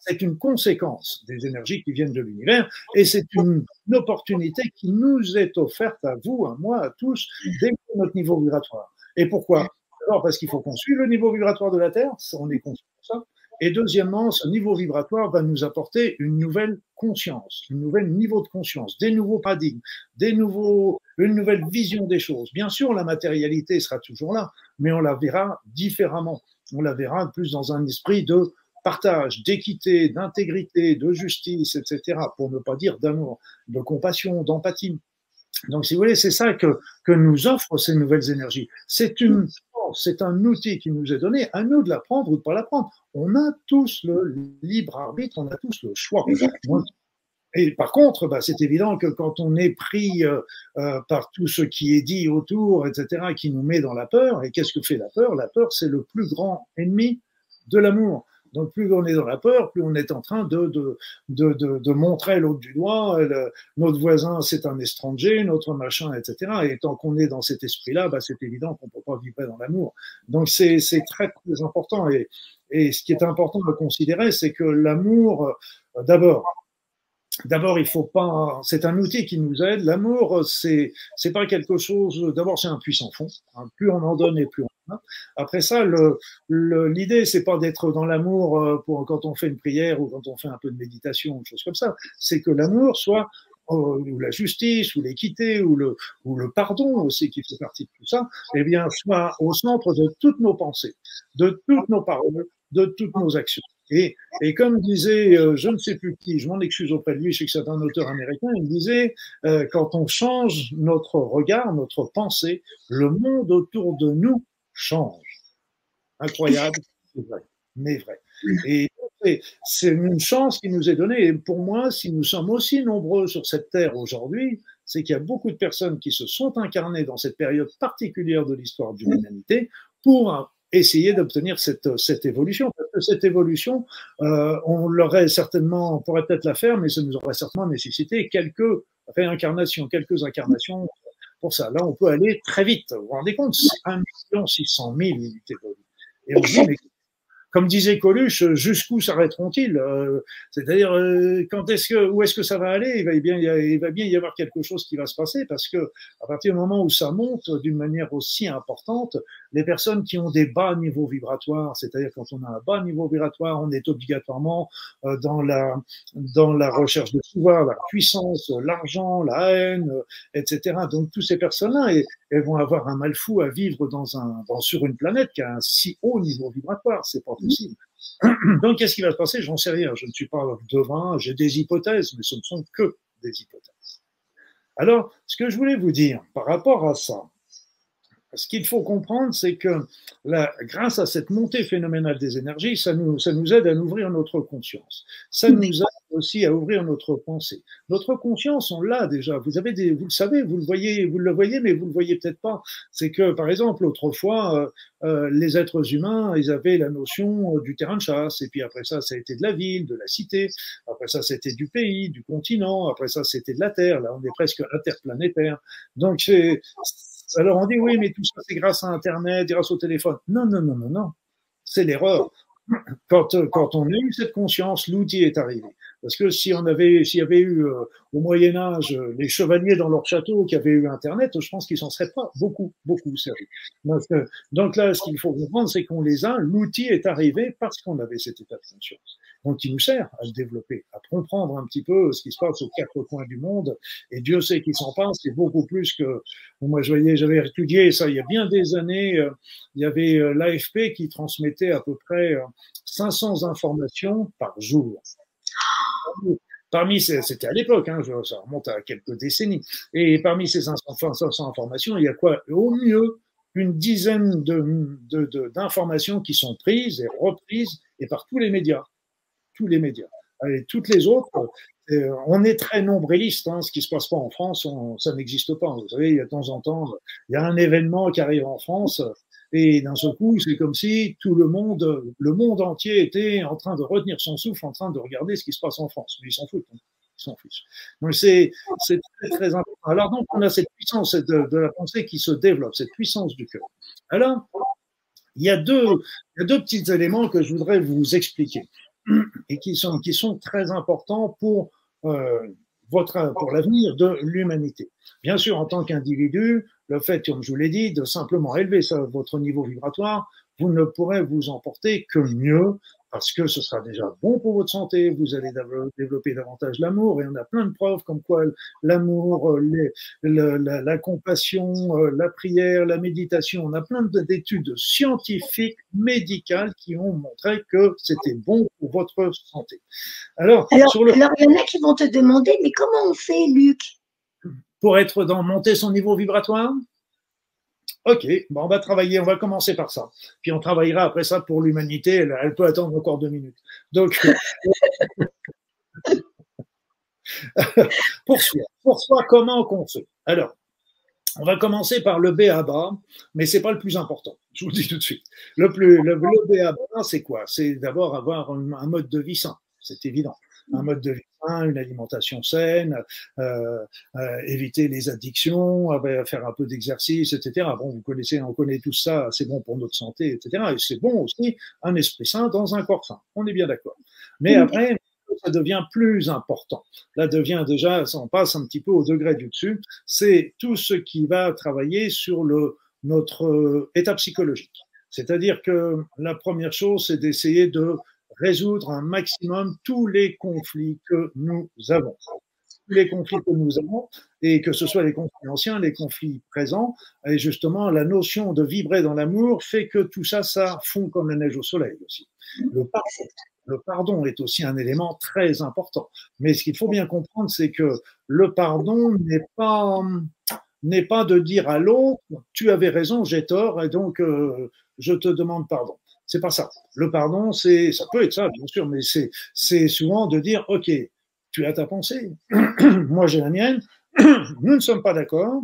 B: C'est une conséquence des énergies qui viennent de l'univers et c'est une, opportunité qui nous est offerte à vous, à moi, à tous, d'élever notre niveau vibratoire. Et pourquoi? D'abord parce qu'il faut qu'on suive le niveau vibratoire de la Terre, on est conscient de ça. Et deuxièmement, ce niveau vibratoire va nous apporter une nouvelle conscience, un nouvel niveau de conscience, des nouveaux paradigmes, des nouveaux, une nouvelle vision des choses. Bien sûr, la matérialité sera toujours là, mais on la verra différemment. On la verra plus dans un esprit de partage, d'équité, d'intégrité, de justice, etc., pour ne pas dire d'amour, de compassion, d'empathie. Donc, si vous voulez, c'est ça que, que nous offrent ces nouvelles énergies. C'est une c'est un outil qui nous est donné, à nous de l'apprendre ou de pas l'apprendre. On a tous le libre arbitre, on a tous le choix. Et par contre, bah, c'est évident que quand on est pris euh, euh, par tout ce qui est dit autour, etc., qui nous met dans la peur, et qu'est-ce que fait la peur? La peur, c'est le plus grand ennemi de l'amour. Donc plus on est dans la peur, plus on est en train de, montrer l'autre du doigt, notre voisin c'est un étranger, notre machin, etc. Et tant qu'on est dans cet esprit-là, bah, c'est évident qu'on ne peut pas vivre dans l'amour. Donc c'est très, important. Et, ce qui est important de considérer, c'est que l'amour, euh, d'abord, D'abord, il faut pas. C'est un outil qui nous aide. L'amour, c'est c'est pas quelque chose. D'abord, c'est un puissant fond. Hein. Plus on en donne et plus on. Après ça, le l'idée, c'est pas d'être dans l'amour euh, quand on fait une prière ou quand on fait un peu de méditation, ou chose comme ça. C'est que l'amour soit euh, ou la justice, ou l'équité, ou le, pardon aussi qui fait partie de tout ça, eh bien, soit au centre de toutes nos pensées, de toutes nos paroles, de toutes nos actions. Et, comme disait, euh, je ne sais plus qui, je m'en excuse auprès de lui, je sais que c'est un auteur américain, il disait, quand on change notre regard, notre pensée, le monde autour de nous change. Incroyable, c'est vrai, mais vrai. Et c'est une chance qui nous est donnée. Et pour moi, si nous sommes aussi nombreux sur cette terre aujourd'hui, c'est qu'il y a beaucoup de personnes qui se sont incarnées dans cette période particulière de l'histoire de l'humanité pour essayer d'obtenir cette, cette évolution. Parce que cette évolution, euh, on l'aurait certainement, on pourrait peut-être la faire, mais ça nous aurait certainement nécessité quelques réincarnations, quelques incarnations pour ça. Là, on peut aller très vite. Vous vous rendez compte 1 600 000 unités. Et on dit, mais comme disait Coluche, jusqu'où s'arrêteront-ils euh, C'est-à-dire, euh, quand est-ce que, où est-ce que ça va aller? Il va, bien, il va bien y avoir quelque chose qui va se passer parce que à partir du moment où ça monte d'une manière aussi importante, les personnes qui ont des bas niveaux vibratoires, c'est-à-dire quand on a un bas niveau vibratoire, on est obligatoirement euh, dans la dans la recherche de pouvoir, la puissance, l'argent, la haine, etc. Donc toutes ces personnes-là, elles vont avoir un mal fou à vivre dans un dans, sur une planète qui a un si haut niveau vibratoire. C'est pas Donc, qu'est-ce qui va se passer? J'en sais rien. Je ne suis pas devin, j'ai des hypothèses, mais ce ne sont que des hypothèses. Alors, ce que je voulais vous dire par rapport à ça, ce qu'il faut comprendre, c'est que grâce à cette montée phénoménale des énergies, ça nous, ça nous aide à ouvrir notre conscience. Ça nous aide aussi à ouvrir notre pensée. Notre conscience, on l'a déjà. Vous avez des, vous le savez, vous le voyez, vous le voyez, mais vous le voyez peut-être pas. C'est que, par exemple, autrefois, euh, euh, les êtres humains, ils avaient la notion euh, du terrain de chasse, et puis après ça, ça a été de la ville, de la cité. Après ça, c'était du pays, du continent. Après ça, c'était de la terre. Là, on est presque interplanétaire. Donc, c'est alors on dit oui, mais tout ça c'est grâce à Internet, grâce au téléphone. Non, non, non, non, non. C'est l'erreur. Quand, quand on a eu cette conscience, l'outil est arrivé. Parce que si on avait, s'il y avait eu euh, au Moyen Âge euh, les chevaliers dans leur château qui avaient eu Internet, je pense qu'ils s'en seraient pas beaucoup, beaucoup servis. Donc, euh, donc là, ce qu'il faut comprendre, c'est qu'on les a. L'outil est arrivé parce qu'on avait cet état de conscience. Donc, il nous sert à se développer, à comprendre un petit peu ce qui se passe aux quatre coins du monde. Et Dieu sait qu'il s'en passe. C'est beaucoup plus que moi. Je voyais, j'avais étudié ça il y a bien des années. Il y avait l'AFP qui transmettait à peu près 500 informations par jour. Parmi c'était à l'époque, hein, ça remonte à quelques décennies. Et parmi ces 500 informations, il y a quoi? Au mieux, une dizaine d'informations qui sont prises et reprises et par tous les médias. Tous les médias. Et toutes les autres, euh, on est très nombriliste. Hein, ce qui se passe pas en France, ça n'existe pas. Vous savez, il y a de temps en temps, il y a un événement qui arrive en France. Et d'un seul coup, c'est comme si tout le monde, le monde entier était en train de retenir son souffle, en train de regarder ce qui se passe en France. Mais ils s'en foutent. Hein. Ils s'en fichent. Donc c'est, très, très important. Alors donc, on a cette puissance de, la pensée qui se développe, cette puissance du cœur. Alors, il y a deux, petits éléments que je voudrais vous expliquer et qui sont, qui sont très importants pour euh, votre, pour l'avenir de l'humanité. Bien sûr, en tant qu'individu, le fait, comme je vous l'ai dit, de simplement élever votre niveau vibratoire, vous ne pourrez vous emporter que mieux parce que ce sera déjà bon pour votre santé, vous allez développer davantage l'amour, et on a plein de preuves comme quoi l'amour, la, la, compassion, euh, la prière, la méditation, on a plein d'études scientifiques, médicales qui ont montré que c'était bon pour votre santé.
A: Alors, alors, sur le... alors, il y en a qui vont te demander, mais comment on fait, Luc?
B: Pour être dans monter son niveau vibratoire? Ok, on va travailler, on va commencer par ça. Puis on travaillera après ça pour l'humanité. Elle, peut attendre encore deux minutes. Donc, pour soi, pour soi, comment qu'on fait? Alors, on va commencer par le B à bas, mais c'est pas le plus important. Je vous le dis tout de suite. Le plus, le, le c'est quoi? C'est d'abord avoir un, mode de vie sain. C'est évident. Un mode de vie sain, une alimentation saine, euh, euh, éviter les addictions, faire un peu d'exercice, etc. Bon, vous connaissez, on connaît tout ça, c'est bon pour notre santé, etc. Et c'est bon aussi un esprit sain dans un corps sain. On est bien d'accord. Mais après, ça devient plus important. Là devient déjà, on passe un petit peu au degré du dessus, c'est tout ce qui va travailler sur le, notre euh, état psychologique. C'est-à-dire que la première chose, c'est d'essayer de résoudre un maximum tous les conflits que nous avons. Tous les conflits que nous avons, et que ce soit les conflits anciens, les conflits présents, et justement, la notion de vibrer dans l'amour fait que tout ça, ça fond comme la neige au soleil aussi. Le pardon est aussi un élément très important. Mais ce qu'il faut bien comprendre, c'est que le pardon n'est pas n'est pas de dire à l'autre tu avais raison, j'ai tort et donc euh, je te demande pardon. C'est pas ça. Le pardon, c'est ça peut être ça bien sûr, mais c'est c'est souvent de dire ok, tu as ta pensée, moi j'ai la mienne, nous ne sommes pas d'accord.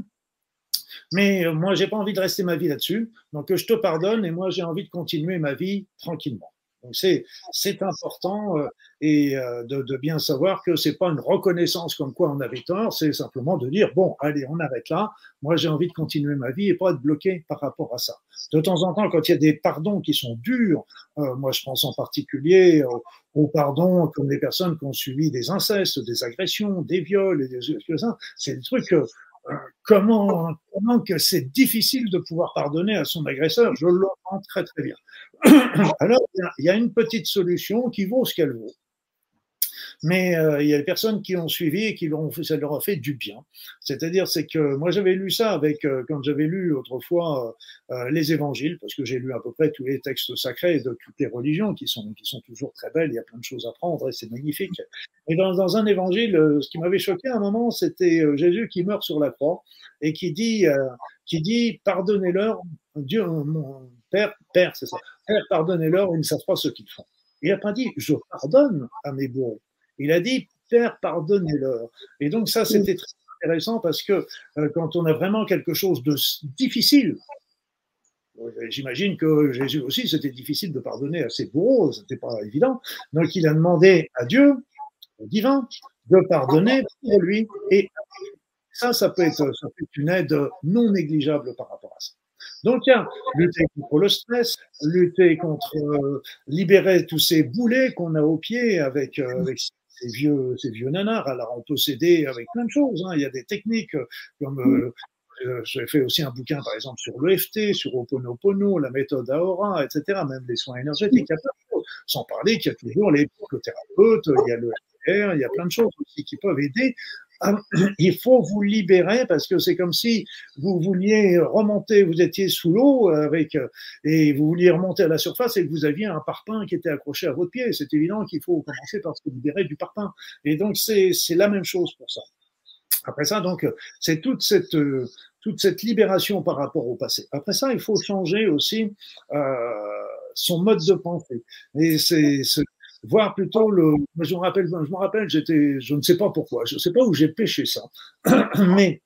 B: Mais moi, j'ai pas envie de rester ma vie là-dessus. Donc, je te pardonne et moi, j'ai envie de continuer ma vie tranquillement. Donc c'est c'est important euh, et euh, de, de, bien savoir que c'est pas une reconnaissance comme quoi on avait tort, c'est simplement de dire bon allez on arrête là. Moi j'ai envie de continuer ma vie et pas être bloqué par rapport à ça. De temps en temps quand il y a des pardons qui sont durs, euh, moi je pense en particulier aux pardons comme les personnes qui ont subi des incestes, des agressions, des viols et des c'est des trucs comment, comment que c'est difficile de pouvoir pardonner à son agresseur, je l'entends très très bien. Alors, il y a une petite solution qui vaut ce qu'elle vaut mais euh, il y a des personnes qui ont suivi et qui l'ont ça leur a fait du bien. C'est-à-dire, c'est que moi j'avais lu ça avec euh, quand j'avais lu autrefois euh, les évangiles, parce que j'ai lu à peu près tous les textes sacrés de toutes les religions qui sont qui sont toujours très belles. Il y a plein de choses à prendre et c'est magnifique. Et dans, dans un évangile, ce qui m'avait choqué à un moment, c'était Jésus qui meurt sur la croix et qui dit qui dit pardonnez-leur, Dieu, mon Père, Père, c'est ça, Père, pardonnez-leur, ils ne savent pas ce qu'ils font. Il n'a pas dit je pardonne à mes bourreaux. Il a dit Père, pardonnez-leur. Et donc ça, c'était très intéressant parce que euh, quand on a vraiment quelque chose de difficile, euh, J'imagine que Jésus aussi, c'était difficile de pardonner à ses bourreaux, c'était pas évident. Donc il a demandé à Dieu, au divin, de pardonner pour lui. Et ça, ça peut être, ça peut être une aide non négligeable par rapport à ça. Donc, il y a lutter contre le stress, lutter contre, euh, libérer tous ces boulets qu'on a au pied avec, avec ces vieux, ces vieux nanars. Alors, on peut s'aider avec plein de choses. Hein. Il y a des techniques euh, comme euh, euh, j'ai fait aussi un bouquin, par exemple, sur l'EFT, sur Oponopono, la méthode Aora, etc., même les soins énergétiques. Il y a plein de choses. Sans parler qu'il y a toujours les psychothérapeutes, il y a le il y a plein de choses aussi qui peuvent aider il faut vous libérer parce que c'est comme si vous vouliez remonter, vous étiez sous l'eau avec et vous vouliez remonter à la surface et que vous aviez un parpaing qui était accroché à votre pied. C'est évident qu'il faut commencer par se libérer du parpaing. Et donc c'est la même chose pour ça. Après ça, donc c'est toute cette toute cette libération par rapport au passé. Après ça, il faut changer aussi euh, son mode de pensée. Et c'est voir plutôt le. Je me rappelle, je me rappelle, j'étais, je ne sais pas pourquoi, je ne sais pas où j'ai pêché ça, mais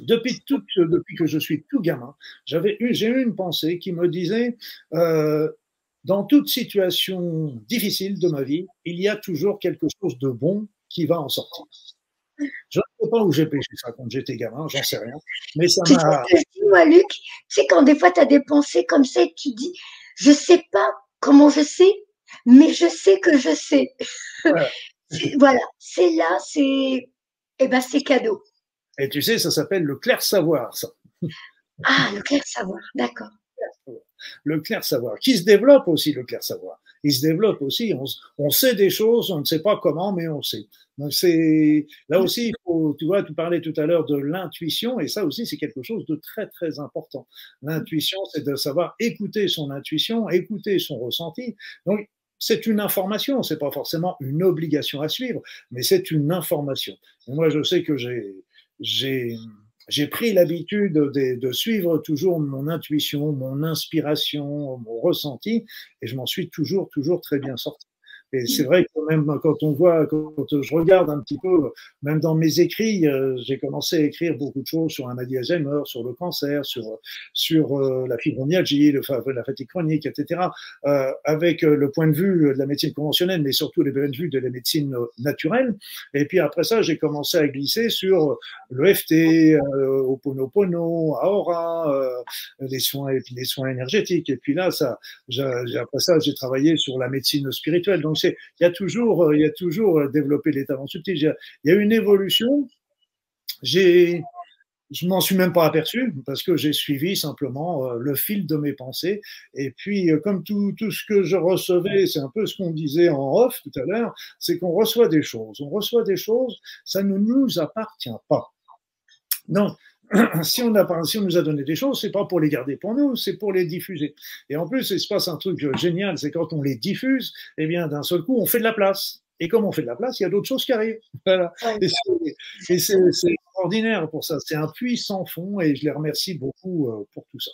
B: depuis tout, depuis que je suis tout gamin, j'avais eu, j'ai eu une pensée qui me disait, euh, dans toute situation difficile de ma vie, il y a toujours quelque chose de bon qui va en sortir. Je ne sais pas où j'ai pêché ça quand j'étais gamin, j'en sais rien. Mais ça m'a.
A: Dis-moi, Luc, tu sais, quand des fois tu as des pensées comme ça et tu dis, je sais pas comment je sais, mais je sais que je sais. voilà, c'est là, c'est eh ben, c'est cadeau.
B: Et tu sais, ça s'appelle le clair savoir, ça.
A: Ah, le clair savoir, d'accord.
B: Le clair savoir, qui se développe aussi, le clair savoir. Il se développe aussi. On, on, sait des choses, on ne sait pas comment, mais on sait. Donc c'est là aussi, il faut, tu vois, tu parlais tout à l'heure de l'intuition, et ça aussi, c'est quelque chose de très très important. L'intuition, c'est de savoir écouter son intuition, écouter son ressenti. Donc c'est une information, c'est pas forcément une obligation à suivre, mais c'est une information. Et moi, je sais que j'ai, pris l'habitude de, de, suivre toujours mon intuition, mon inspiration, mon ressenti, et je m'en suis toujours, toujours très bien sorti. Et c'est vrai que même quand on voit, quand je regarde un petit peu, même dans mes écrits, euh, j'ai commencé à écrire beaucoup de choses sur un maladie Alzheimer, sur le cancer, sur, sur euh, la fibromyalgie, le, la fatigue chronique, etc., euh, avec le point de vue de la médecine conventionnelle, mais surtout les points de vue de la médecine naturelle. Et puis après ça, j'ai commencé à glisser sur l'EFT, euh, Oponopono, Aora, les soins les soins énergétiques. Et puis là, ça, après ça, j'ai travaillé sur la médecine spirituelle. Donc il y a toujours, euh, il y a toujours euh, développé les talents subtils. Il y a une évolution. J'ai, je m'en suis même pas aperçu parce que j'ai suivi simplement euh, le fil de mes pensées. Et puis, comme tout, tout ce que je recevais, c'est un peu ce qu'on disait en off tout à l'heure, c'est qu'on reçoit des choses. On reçoit des choses, ça ne nous appartient pas. Donc, si on, a, si on nous a donné des choses, c'est pas pour les garder pour nous, c'est pour les diffuser. Et en plus, il se passe un truc génial, c'est quand on les diffuse, eh bien, d'un seul coup, on fait de la place. Et comme on fait de la place, il y a d'autres choses qui arrivent. Voilà. Et c'est extraordinaire pour ça. C'est un puits sans fond et je les remercie beaucoup euh, pour tout ça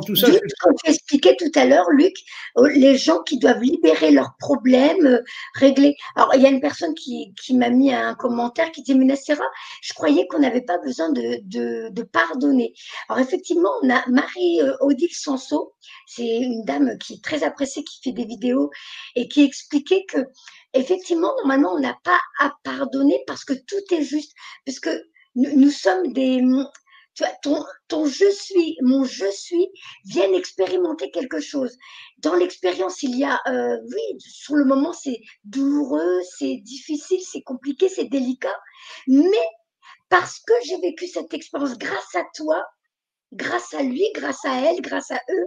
A: tout ça. Comme tu expliquais tout à l'heure, Luc, euh, les gens qui doivent libérer leurs problèmes, euh, régler. Alors, il y a une personne qui, m'a mis un commentaire qui dit Minacera, je croyais qu'on n'avait pas besoin de, pardonner. Alors, effectivement, on a Marie-Odile Sanso, c'est une dame qui est très appréciée, qui fait des vidéos et qui expliquait que, effectivement, normalement, on n'a pas à pardonner parce que tout est juste. Parce que nous sommes des, ton, ton je suis, mon je suis viennent expérimenter quelque chose. Dans l'expérience, il y a, euh, oui, sur le moment, c'est douloureux, c'est difficile, c'est compliqué, c'est délicat, mais parce que j'ai vécu cette expérience grâce à toi, grâce à lui, grâce à elle, grâce à eux,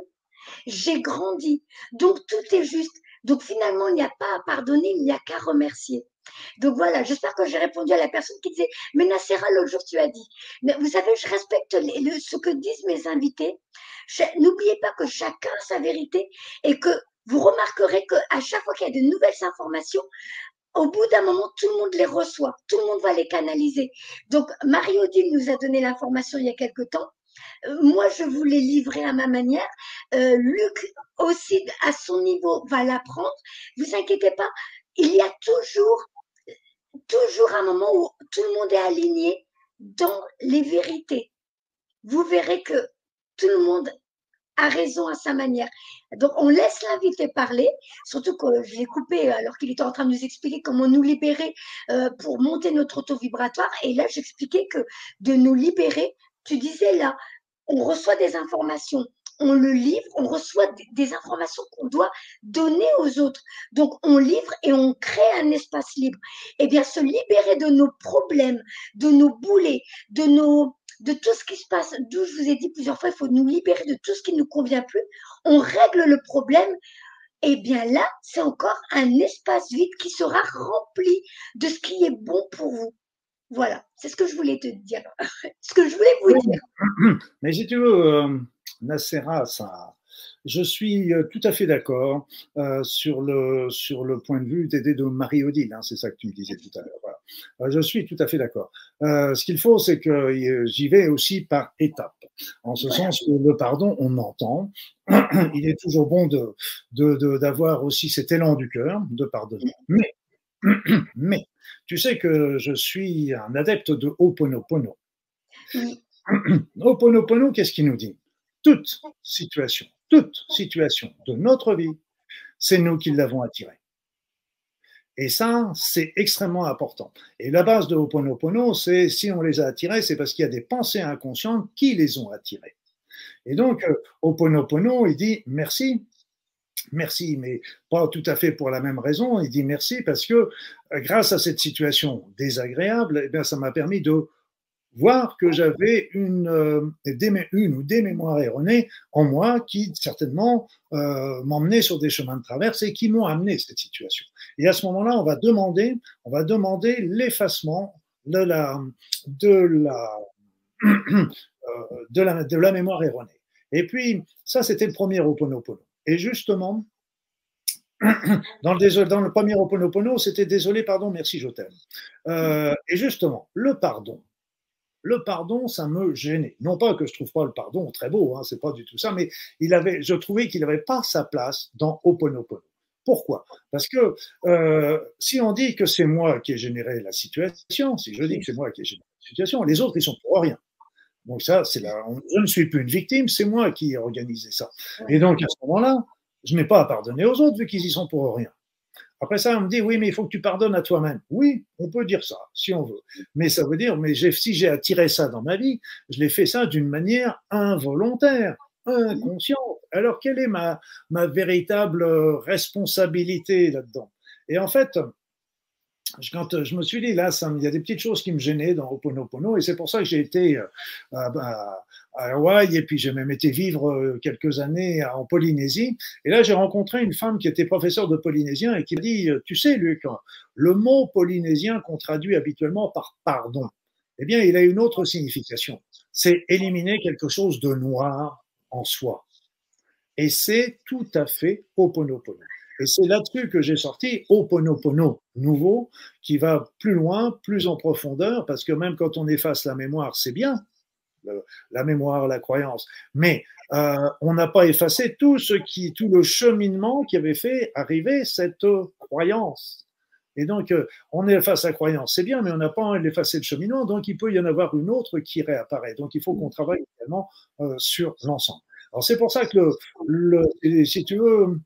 A: j'ai grandi. Donc tout est juste. Donc finalement, il n'y a pas à pardonner, il n'y a qu'à remercier. Donc voilà, j'espère que j'ai répondu à la personne qui disait, mais Nassera, l'autre jour, tu as dit. Vous savez, je respecte ce que disent mes invités. N'oubliez pas que chacun a sa vérité et que vous remarquerez qu'à chaque fois qu'il y a de nouvelles informations, au bout d'un moment, tout le monde les reçoit, tout le monde va les canaliser. Donc, Marie-Odile nous a donné l'information il y a quelque temps. Euh, moi, je vous l'ai livré à ma manière. Euh, Luc aussi, à son niveau, va l'apprendre. Vous inquiétez pas, il y a toujours toujours un moment où tout le monde est aligné dans les vérités. Vous verrez que tout le monde a raison à sa manière. Donc, on laisse l'invité parler, surtout que je l'ai coupé alors qu'il était en train de nous expliquer comment nous libérer euh, pour monter notre auto vibratoire. Et là, j'expliquais que de nous libérer, tu disais là, on reçoit des informations, on le livre, on reçoit des informations qu'on doit donner aux autres. Donc, on livre et on crée un espace libre. Eh bien, se libérer de nos problèmes, de nos boulets, de tout ce qui se passe, d'où je vous ai dit plusieurs fois, il faut nous libérer de tout ce qui ne nous convient plus. On règle le problème. Eh bien là, c'est encore un espace vide qui sera rempli de ce qui est bon pour vous. Voilà, c'est ce que je voulais te dire, ce que je voulais vous dire.
B: Mais si tu veux, euh, ça, je suis euh, tout à fait d'accord euh, sur, le, sur le point de vue d'aider de Marie-Odile, hein, c'est ça que tu me disais tout à l'heure. Euh, je suis tout à fait d'accord. ce qu'il faut, c'est que j'y vais aussi par étapes, en ce sens que le pardon, on entend. Il est toujours bon d'avoir de, d'avoir aussi cet élan du cœur de pardonner. Mais, mais, tu sais que je suis un adepte de Ho'oponopono. Ho'oponopono, qu'est-ce qu'il nous dit? Toute situation, toute situation de notre vie, c'est nous qui l'avons attiré. Et ça, c'est extrêmement important. Et la base de Ho'oponopono, c'est si on les a attirés, c'est parce qu'il y a des pensées inconscientes qui les ont attirés. Et donc, euh, Ho'oponopono, il dit merci, merci, mais pas tout à fait pour la même raison. Il dit merci parce que euh, grâce à cette situation désagréable, eh bien, ça m'a permis de voir que j'avais une, euh, une ou des mémoires erronées en moi qui certainement euh, m'emmenaient sur des chemins de traverse et qui m'ont amené cette situation. Et à ce moment-là, on va demander, on va demander l'effacement de la, de la, euh, de la, de la mémoire erronée. Et puis, ça, c'était le premier Oponopono. Et justement, dans le, premier Oponopono, c'était désolé, pardon, merci, je t'aime. Euh, et justement, le pardon, le pardon, ça me gênait. Non pas que je trouve pas le pardon très beau, hein, c'est pas du tout ça, mais il je trouvais qu'il n'avait pas sa place dans Oponopono. Pourquoi? Parce que euh, si on dit que c'est moi qui ai généré la situation, si je dis que c'est moi qui ai généré la situation, les autres, ils sont pour rien. Donc ça, c'est là, je ne suis plus une victime, c'est moi qui ai organisé ça. Et donc à ce moment-là, je n'ai pas à pardonner aux autres vu qu'ils y sont pour rien. Après ça, on me dit, oui, mais il faut que tu pardonnes à toi-même. Oui, on peut dire ça, si on veut. Mais ça veut dire, mais si j'ai attiré ça dans ma vie, je l'ai fait ça d'une manière involontaire, inconsciente. Alors, quelle est ma, ma véritable responsabilité là-dedans? Et en fait, quand je me suis dit, là, il y a des petites choses qui me gênaient dans Oponopono, et c'est pour ça que j'ai été euh, à, Hawaï, et puis j'ai même été vivre euh, quelques années en Polynésie. Et là, j'ai rencontré une femme qui était professeure de polynésien et qui dit, euh, tu sais, Luc, le mot polynésien qu'on traduit habituellement par pardon, eh bien, il a une autre signification. C'est éliminer quelque chose de noir en soi. Et c'est tout à fait Oponopono. Et c'est là-dessus que j'ai sorti Oponopono nouveau, qui va plus loin, plus en profondeur, parce que même quand on efface la mémoire, c'est bien, la mémoire, la croyance, mais euh, on n'a pas effacé tout ce qui, tout le cheminement qui avait fait arriver cette croyance. Et donc, euh, on efface la croyance, c'est bien, mais on n'a pas effacé le cheminement, donc il peut y en avoir une autre qui réapparaît. Donc, il faut qu'on travaille également euh, sur l'ensemble. Alors, c'est pour ça que, si tu veux,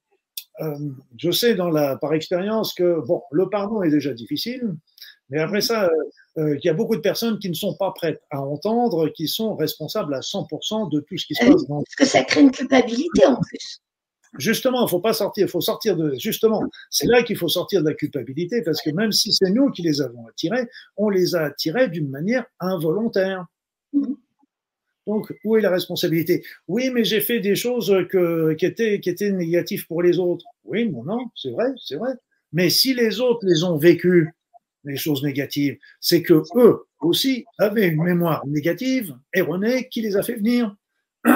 B: euh, je sais dans la, par expérience que bon, le pardon est déjà difficile, mais après ça, euh, euh, il y a beaucoup de personnes qui ne sont pas prêtes à entendre, qui sont responsables à 100% de tout ce qui se passe.
A: Dans... Parce que ça crée une culpabilité en plus.
B: Justement, il faut pas sortir, il faut sortir de. Justement, c'est là qu'il faut sortir de la culpabilité, parce que même si c'est nous qui les avons attirés, on les a attirés d'une manière involontaire. Mmh. Donc, où est la responsabilité? Oui, mais j'ai fait des choses qui, étaient, qui étaient négatives pour les autres. Oui, non, non, c'est vrai, c'est vrai. Mais si les autres les ont vécues, les choses négatives, c'est que eux aussi avaient une mémoire négative, erronée, qui les a fait venir.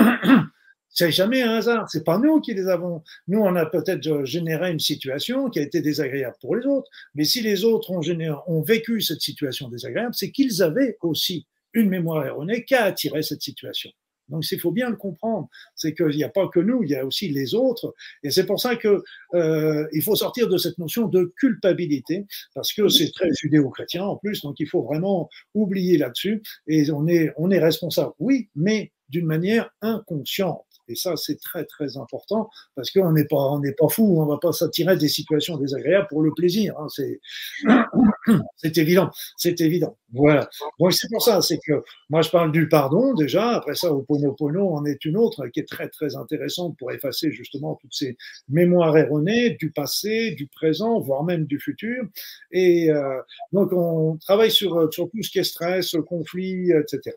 B: C'est jamais un hasard. C'est pas nous qui les avons. Nous, on a peut-être généré une situation qui a été désagréable pour les autres. Mais si les autres ont vécu cette situation désagréable, c'est qu'ils avaient aussi une mémoire erronée qui a attiré cette situation. Donc il faut bien le comprendre, c'est qu'il n'y a pas que nous, il y a aussi les autres, et c'est pour ça que euh, il faut sortir de cette notion de culpabilité, parce que c'est très judéo-chrétien en plus, donc il faut vraiment oublier là-dessus, et on est on est responsable, oui, mais d'une manière inconsciente. Et ça, c'est très, très important parce qu'on n'est pas, on n'est pas fou, on va pas s'attirer des situations désagréables pour le plaisir. Hein, c'est, c'est évident, c'est évident. Voilà. Donc, c'est pour ça, c'est que moi, je parle du pardon déjà. Après ça, au Pono en est une autre qui est très, très intéressante pour effacer justement toutes ces mémoires erronées du passé, du présent, voire même du futur. Et euh, donc, on travaille sur, sur tout ce qui est stress, conflit, etc.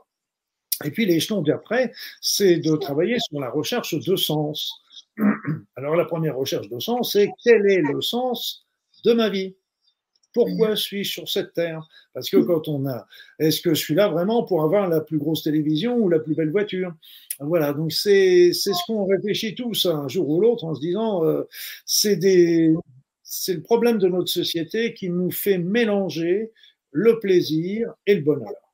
B: Et puis l'échelon d'après, c'est de travailler sur la recherche de sens. Alors la première recherche de sens, c'est quel est le sens de ma vie? Pourquoi suis-je sur cette terre? Parce que quand on a, est-ce que je suis là vraiment pour avoir la plus grosse télévision ou la plus belle voiture? Voilà, donc c'est c'est ce qu'on réfléchit tous un jour ou l'autre en se disant, euh, c'est le problème de notre société qui nous fait mélanger le plaisir et le bonheur.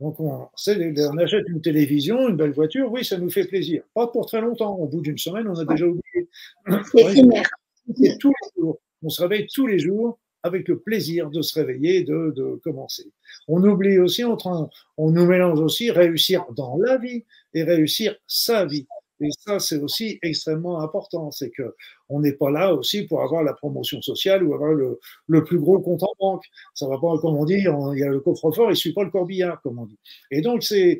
B: Donc, on, on, achète une télévision, une belle voiture, oui, ça nous fait plaisir. Pas pour très longtemps. Au bout d'une semaine, on a déjà oublié. C'est tous les jours. On se réveille tous les jours avec le plaisir de se réveiller, de, de commencer. On oublie aussi, on, on nous mélange aussi réussir dans la vie et réussir sa vie. Et ça, c'est aussi extrêmement important. C'est que on n'est pas là aussi pour avoir la promotion sociale ou avoir le, plus gros compte en banque. Ça va pas, comme on dit, il y a le coffre-fort, il suit pas le corbillard, comme on dit. Et donc, c'est,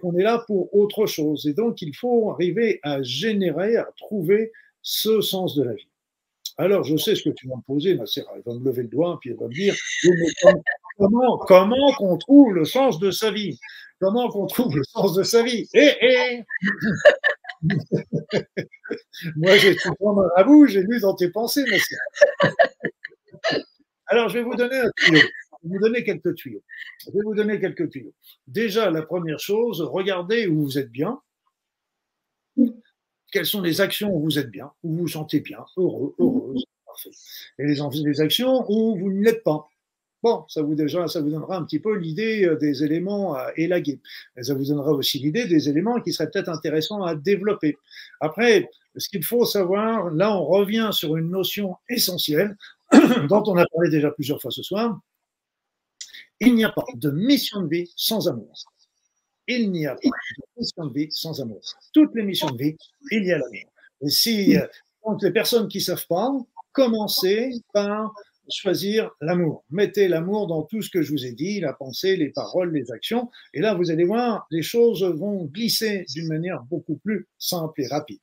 B: qu'on est là pour autre chose. Et donc, il faut arriver à générer, à trouver ce sens de la vie. Alors, je sais ce que tu vas me poser, ma sœur. Elle va me lever le doigt, puis elle va me dire comment, comment qu'on trouve le sens de sa vie? Comment qu'on trouve le sens de sa vie? Eh, eh Moi, j'ai prendre à vous, j'ai lu dans tes pensées, monsieur. Alors, je vais vous donner un tuyau. Je vais vous donner quelques tuyaux. Je vais vous donner quelques tuyaux. Déjà, la première chose, regardez où vous êtes bien. Quelles sont les actions où vous êtes bien, où vous vous sentez bien, heureux, heureuse, parfait. Et les, les actions où vous ne l'êtes pas. Bon, ça vous, donnera un petit peu l'idée euh, des éléments à élaguer. Et ça vous donnera aussi l'idée des éléments qui seraient peut-être intéressants à développer. Après, ce qu'il faut savoir, là, on revient sur une notion essentielle dont on a parlé déjà plusieurs fois ce soir. Il n'y a pas de mission de vie sans amour. Il n'y a pas de mission de vie sans amour. Toutes les missions de vie, il y a l'amour. Et si, euh, donc, les personnes qui ne savent pas, commencez par choisir l'amour. Mettez l'amour dans tout ce que je vous ai dit, la pensée, les paroles, les actions. Et là, vous allez voir, les choses vont glisser d'une manière beaucoup plus simple et rapide.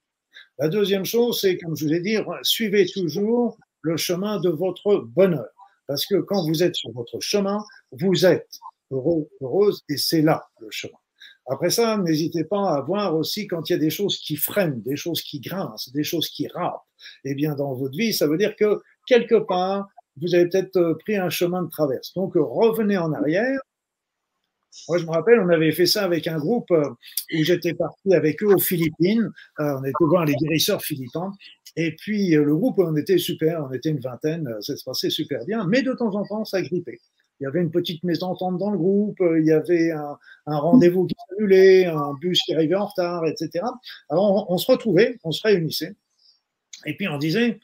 B: La deuxième chose, c'est, comme je vous ai dit, suivez toujours le chemin de votre bonheur. Parce que quand vous êtes sur votre chemin, vous êtes heureux, heureuse, et c'est là le chemin. Après ça, n'hésitez pas à voir aussi quand il y a des choses qui freinent, des choses qui grincent, des choses qui râpent. Eh bien, dans votre vie, ça veut dire que quelque part, vous avez peut-être euh, pris un chemin de traverse. Donc, euh, revenez en arrière. Moi, je me rappelle, on avait fait ça avec un groupe euh, où j'étais parti avec eux aux Philippines. on était voir les guérisseurs philippins. Et puis, le groupe, on était super, on était une vingtaine, ça se passait super bien. Mais de temps en temps, ça grippait. Il y avait une petite mésentente dans le groupe, il y avait un, rendez-vous qui s'annulait, un bus qui arrivait en retard, etc. Alors, on, on se retrouvait, on se réunissait. Et puis, on disait,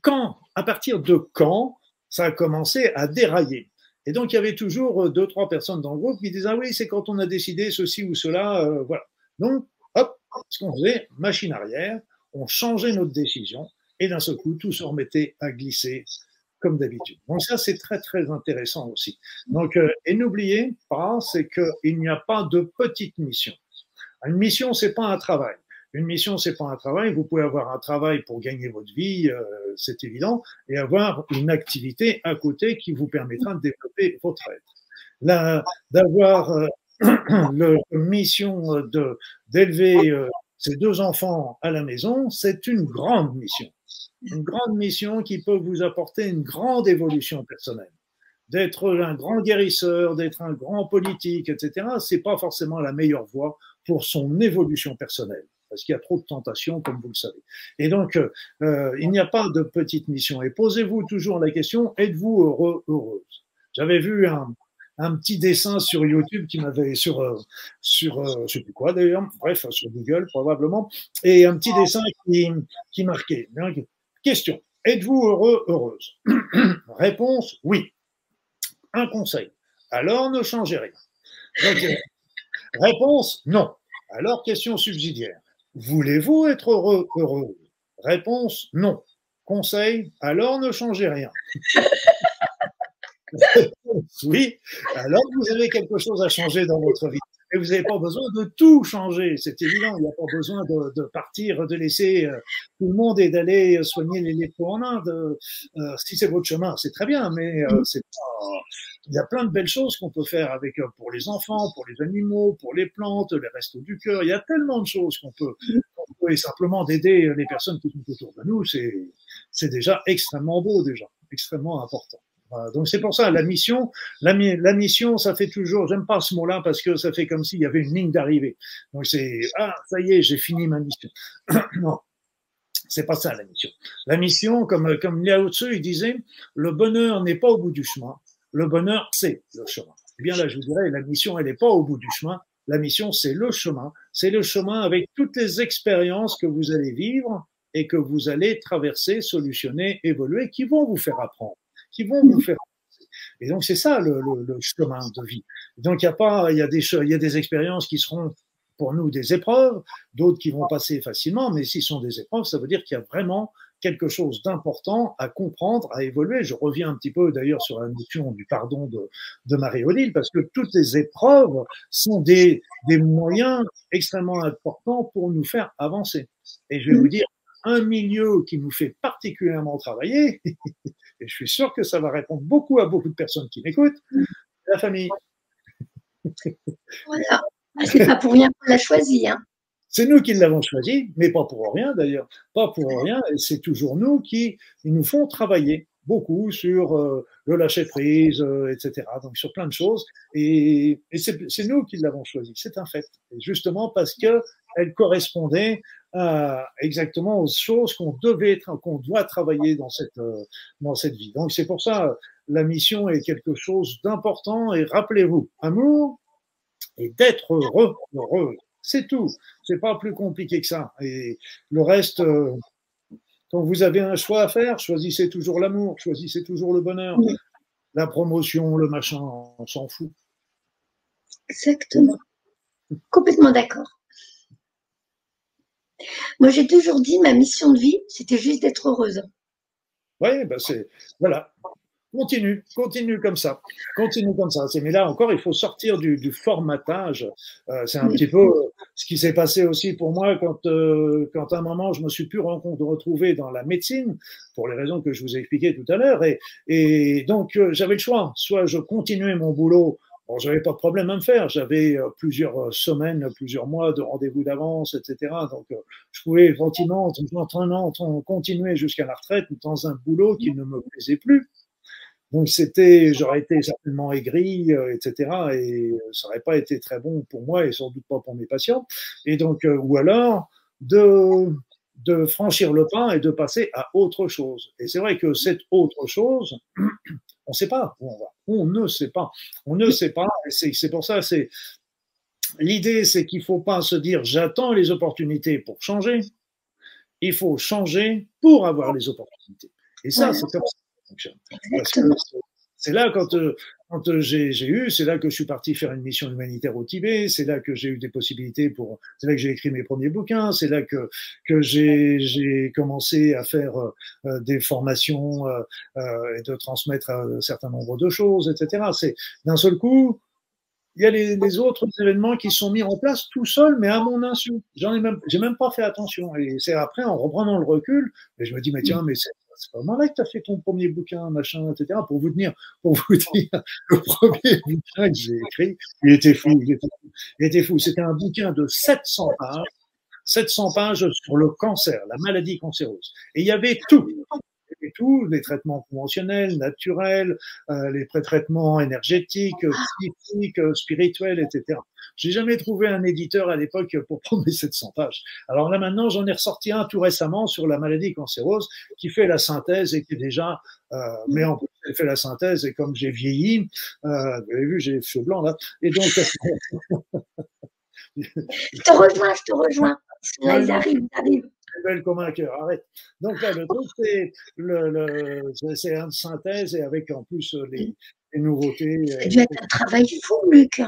B: quand, à partir de quand ça a commencé à dérailler Et donc, il y avait toujours deux, trois personnes dans le groupe qui disaient Ah oui, c'est quand on a décidé ceci ou cela, euh, voilà. Donc, hop, ce qu'on faisait, machine arrière, on changeait notre décision et d'un seul coup, tout se remettait à glisser comme d'habitude. Donc ça, c'est très, très intéressant aussi. Donc, euh, et n'oubliez pas, c'est qu'il n'y a pas de petite mission. Une mission, c'est pas un travail. Une mission, c'est pas un travail. Vous pouvez avoir un travail pour gagner votre vie, euh, c'est évident, et avoir une activité à côté qui vous permettra de développer votre être. D'avoir euh, la mission de d'élever euh, ces deux enfants à la maison, c'est une grande mission. Une grande mission qui peut vous apporter une grande évolution personnelle. D'être un grand guérisseur, d'être un grand politique, etc., c'est pas forcément la meilleure voie pour son évolution personnelle parce qu'il y a trop de tentations, comme vous le savez. Et donc, euh, euh, il n'y a pas de petite mission. Et posez-vous toujours la question, êtes-vous heureux, heureuse? J'avais vu un, petit dessin sur YouTube qui m'avait, sur, euh, sur je sais plus quoi d'ailleurs, bref, sur Google probablement, et un petit dessin qui, qui marquait. Question, êtes-vous heureux, heureuse? Réponse, oui. Un conseil, alors ne changez rien. réponse, non. Alors, question subsidiaire. Voulez-vous être heureux, Réponse non. Conseil alors ne changez rien. oui, alors vous avez quelque chose à changer dans votre vie. Et vous n'avez pas besoin de tout changer, c'est évident. Il n'y a pas besoin de, de, partir, de laisser euh, tout le monde et d'aller soigner les lépreux en Inde. Euh, si c'est votre chemin, c'est très bien, mais euh, c'est pas... il y a plein de belles choses qu'on peut faire avec pour les enfants, pour les animaux, pour les plantes, les restos du cœur. Il y a tellement de choses qu'on peut, peut, et simplement d'aider les personnes qui sont autour de nous, c'est c'est déjà extrêmement beau déjà, extrêmement important donc c'est pour ça, la mission, la, mission, ça fait toujours, j'aime pas ce mot-là parce que ça fait comme s'il y avait une ligne d'arrivée. Donc c'est, ah, ça y est, j'ai fini ma mission. non, c'est pas ça la mission. La mission, comme, comme Liao Tzu, il disait, le bonheur n'est pas au bout du chemin, le bonheur, c'est le chemin. Eh bien là, je vous dirais, la mission, elle n'est pas au bout du chemin, la mission, c'est le chemin. C'est le chemin avec toutes les expériences que vous allez vivre et que vous allez traverser, solutionner, évoluer, qui vont vous faire apprendre qui vont vous faire et donc c'est ça le, le, chemin de vie. Donc il y a pas, il y a des il y a des expériences qui seront pour nous des épreuves, d'autres qui vont passer facilement, mais s'ils sont des épreuves, ça veut dire qu'il y a vraiment quelque chose d'important à comprendre, à évoluer. Je reviens un petit peu d'ailleurs sur la notion du pardon de, de Marie-Odile, parce que toutes les épreuves sont des, des moyens extrêmement importants pour nous faire avancer. Et je vais vous dire, un milieu qui nous fait particulièrement travailler, et je suis sûr que ça va répondre beaucoup à beaucoup de personnes qui m'écoutent, la famille.
A: Voilà. C'est pas pour rien qu'on l'a choisi. Hein.
B: C'est nous qui l'avons choisi, mais pas pour rien d'ailleurs. Pas pour rien, c'est toujours nous qui nous font travailler beaucoup sur euh, le lâcher prise, euh, etc. Donc sur plein de choses. Et, et c'est nous qui l'avons choisi, c'est un fait. Et justement parce que elle correspondait euh, exactement aux choses qu'on devait, qu'on doit travailler dans cette euh, dans cette vie. Donc c'est pour ça la mission est quelque chose d'important et rappelez-vous, amour et d'être heureux, heureux. C'est tout. C'est pas plus compliqué que ça. Et le reste, euh, quand vous avez un choix à faire, choisissez toujours l'amour, choisissez toujours le bonheur. La promotion, le machin, on s'en fout.
A: Exactement. Complètement d'accord. Moi, j'ai toujours dit, ma mission de vie, c'était juste d'être heureuse.
B: Oui, ben c'est voilà. Continue, continue comme ça, continue comme ça. Mais là encore, il faut sortir du, formatage. Euh, c'est un petit peu ce qui s'est passé aussi pour moi quand, euh, quand à un moment je me suis pu retrouver dans la médecine pour les raisons que je vous ai expliquées tout à l'heure. Et, et donc euh, j'avais le choix, soit je continuais mon boulot Bon, j'avais pas de problème à me faire. J'avais euh, plusieurs euh, semaines, plusieurs mois de rendez-vous d'avance, etc. Donc, euh, je pouvais gentiment, en continuer jusqu'à la retraite dans un boulot qui ne me plaisait plus. Donc, c'était, j'aurais été certainement aigri, etc. Et ça n'aurait pas été très bon pour moi et sans doute pas pour mes patients. Et donc, ou alors de de franchir le pas et de passer à autre chose. Et c'est vrai que cette autre chose, on ne sait pas où on va. On ne sait pas. On ne sait pas. C'est pour ça, c'est l'idée, c'est qu'il ne faut pas se dire j'attends les opportunités pour changer. Il faut changer pour avoir les opportunités. Et ça, c'est comme ça que ça fonctionne. C'est là quand, euh, euh, j'ai eu, c'est là que je suis parti faire une mission humanitaire au Tibet, c'est là que j'ai eu des possibilités pour, c'est là que j'ai écrit mes premiers bouquins, c'est là que, j'ai commencé à faire euh, des formations et de transmettre un certain nombre de choses, etc. C'est d'un seul coup, il y a les, autres événements qui sont mis en place tout seul, mais à mon insu. J'en ai même, j'ai même pas fait attention. Et c'est après, en reprenant le recul, et je me dis, mais tiens, mais c'est pas mal que tu as fait ton premier bouquin, machin, etc. Pour vous dire, pour vous dire, le premier bouquin que j'ai écrit, il était fou, il était fou. Il était fou. C'était un bouquin de 700 pages, 700 pages sur le cancer, la maladie cancéreuse. Et il y avait tout et tout, les traitements conventionnels, naturels, euh, les pré-traitements énergétiques, psychiques, spirituels, etc. J'ai jamais trouvé un éditeur à l'époque pour prendre mes 700 pages. Alors là maintenant, j'en ai ressorti un tout récemment sur la maladie cancéreuse qui fait la synthèse et qui est déjà, euh, mais en plus, elle fait la synthèse et comme j'ai vieilli, euh, vous avez vu, j'ai les cheveux blancs là, et donc.
A: je te rejoins, je te rejoins. ils arrivent, ils arrivent
B: belle comme un cœur, arrête. Donc là, le truc, c'est le, le, c'est une synthèse et avec en plus les, les nouveautés.
A: Ça dû être un travail fou, Luc.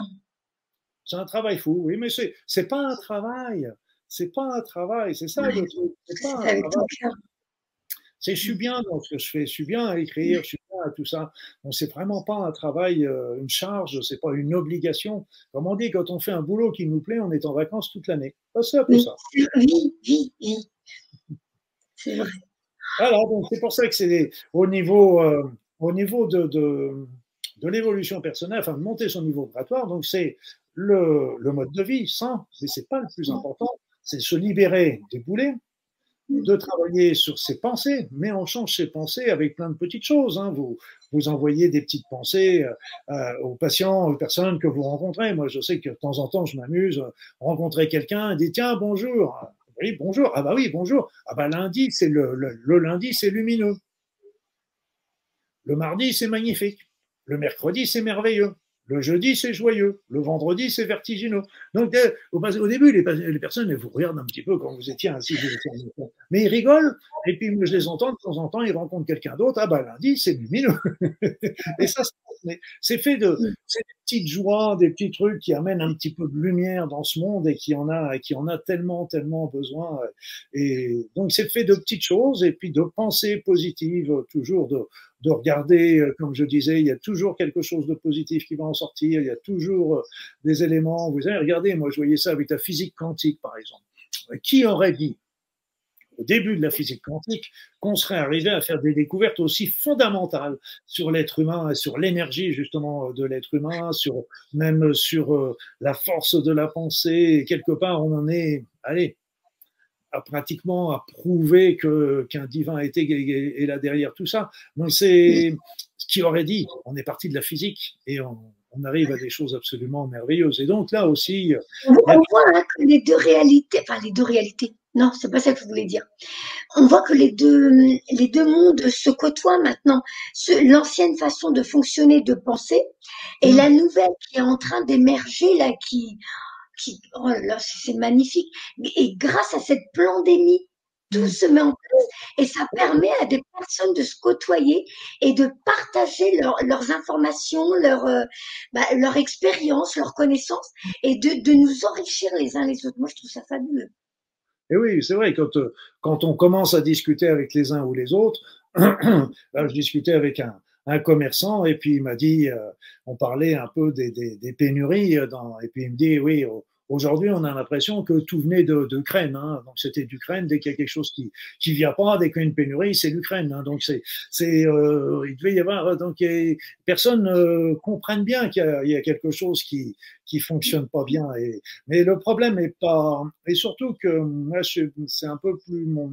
B: C'est un travail fou, oui, mais c'est, c'est pas un travail. C'est pas un travail, c'est ça le truc. C'est pas un travail. C'est je suis bien dans ce que je fais, je suis bien à écrire, je suis bien à tout ça. Donc c'est vraiment pas un travail, euh, une charge, c'est pas une obligation. Comme on dit, quand on fait un boulot qui nous plaît, on est en vacances toute l'année. C'est un peu ça.
A: Oui, oui, oui. C'est vrai.
B: Voilà, donc c'est pour ça que c'est au niveau, euh, au niveau de, de, de l'évolution personnelle, enfin de monter son niveau vibratoire, donc c'est le, le, mode de vie sain, mais c'est pas le plus important, c'est se libérer des boulets, de travailler sur ses pensées, mais on change ses pensées avec plein de petites choses. Hein. Vous, vous envoyez des petites pensées euh, euh, aux patients, aux personnes que vous rencontrez. Moi, je sais que de temps en temps, je m'amuse, rencontrer quelqu'un, et dit tiens bonjour, oui bonjour, ah bah oui bonjour, ah bah lundi c'est le, lundi c'est lumineux, le mardi c'est magnifique, le mercredi c'est merveilleux. Le jeudi, c'est joyeux. Le vendredi, c'est vertigineux. Donc, euh, au, début, les, personnes elles vous regardent un petit peu quand vous étiez assis. Mais ils rigolent. Et puis, je les entends de temps en temps, ils rencontrent quelqu'un d'autre. Ah, bah, lundi, c'est lumineux. c'est fait de des petites joies, des petits trucs qui amènent un petit peu de lumière dans ce monde et qui en a, qui en a tellement, tellement besoin. Et donc, c'est fait de petites choses et puis de pensées positives, toujours de, de regarder, euh, comme je disais, il y a toujours quelque chose de positif qui va en sortir, il y a toujours euh, des éléments. Vous avez regardé, moi je voyais ça avec la physique quantique par exemple. Qui aurait dit au début de la physique quantique qu'on serait arrivé à faire des découvertes aussi fondamentales sur l'être humain et sur l'énergie justement de l'être humain, sur même sur euh, la force de la pensée. Et quelque part, on en est, allez, pratiquement à prouver que qu'un divin était est là derrière tout ça. Donc c'est ce qui aurait dit. On est parti de la physique et on, on arrive à des choses absolument merveilleuses. Et donc là aussi.
A: On, voit hein, que les deux réalités, enfin les deux réalités, non, c'est pas ça que je voulais dire. On voit que les deux, les deux mondes se côtoient maintenant. L'ancienne façon de fonctionner, de penser, et mm. la nouvelle qui est en train d'émerger là, qui, qui, oh là, c'est magnifique. Et grâce à cette pandémie, tout mm. se met en place et ça permet à des personnes de se côtoyer et de partager leurs informations, leur, euh, bah, leur expérience, leurs connaissances et de, de nous enrichir les uns les autres. Moi, je trouve ça fabuleux.
B: Et oui, c'est vrai, quand, euh, quand on commence à discuter avec les uns ou les autres, je discutais avec un, un commerçant et puis il m'a dit, euh, on parlait un peu des, des, des pénuries, dans, et puis il me dit, oui, Aujourd'hui, on a l'impression que tout venait d'Ukraine. Hein. Donc, c'était d'Ukraine. Dès qu'il y a quelque chose qui qui vient pas, dès qu'il y a une pénurie, c'est l'Ukraine. Hein. Donc, c'est c'est euh, il devait y avoir donc personne euh, comprenne bien qu'il y, y, a quelque chose qui qui fonctionne pas bien. Et mais le problème est pas et surtout que moi, c'est un peu plus mon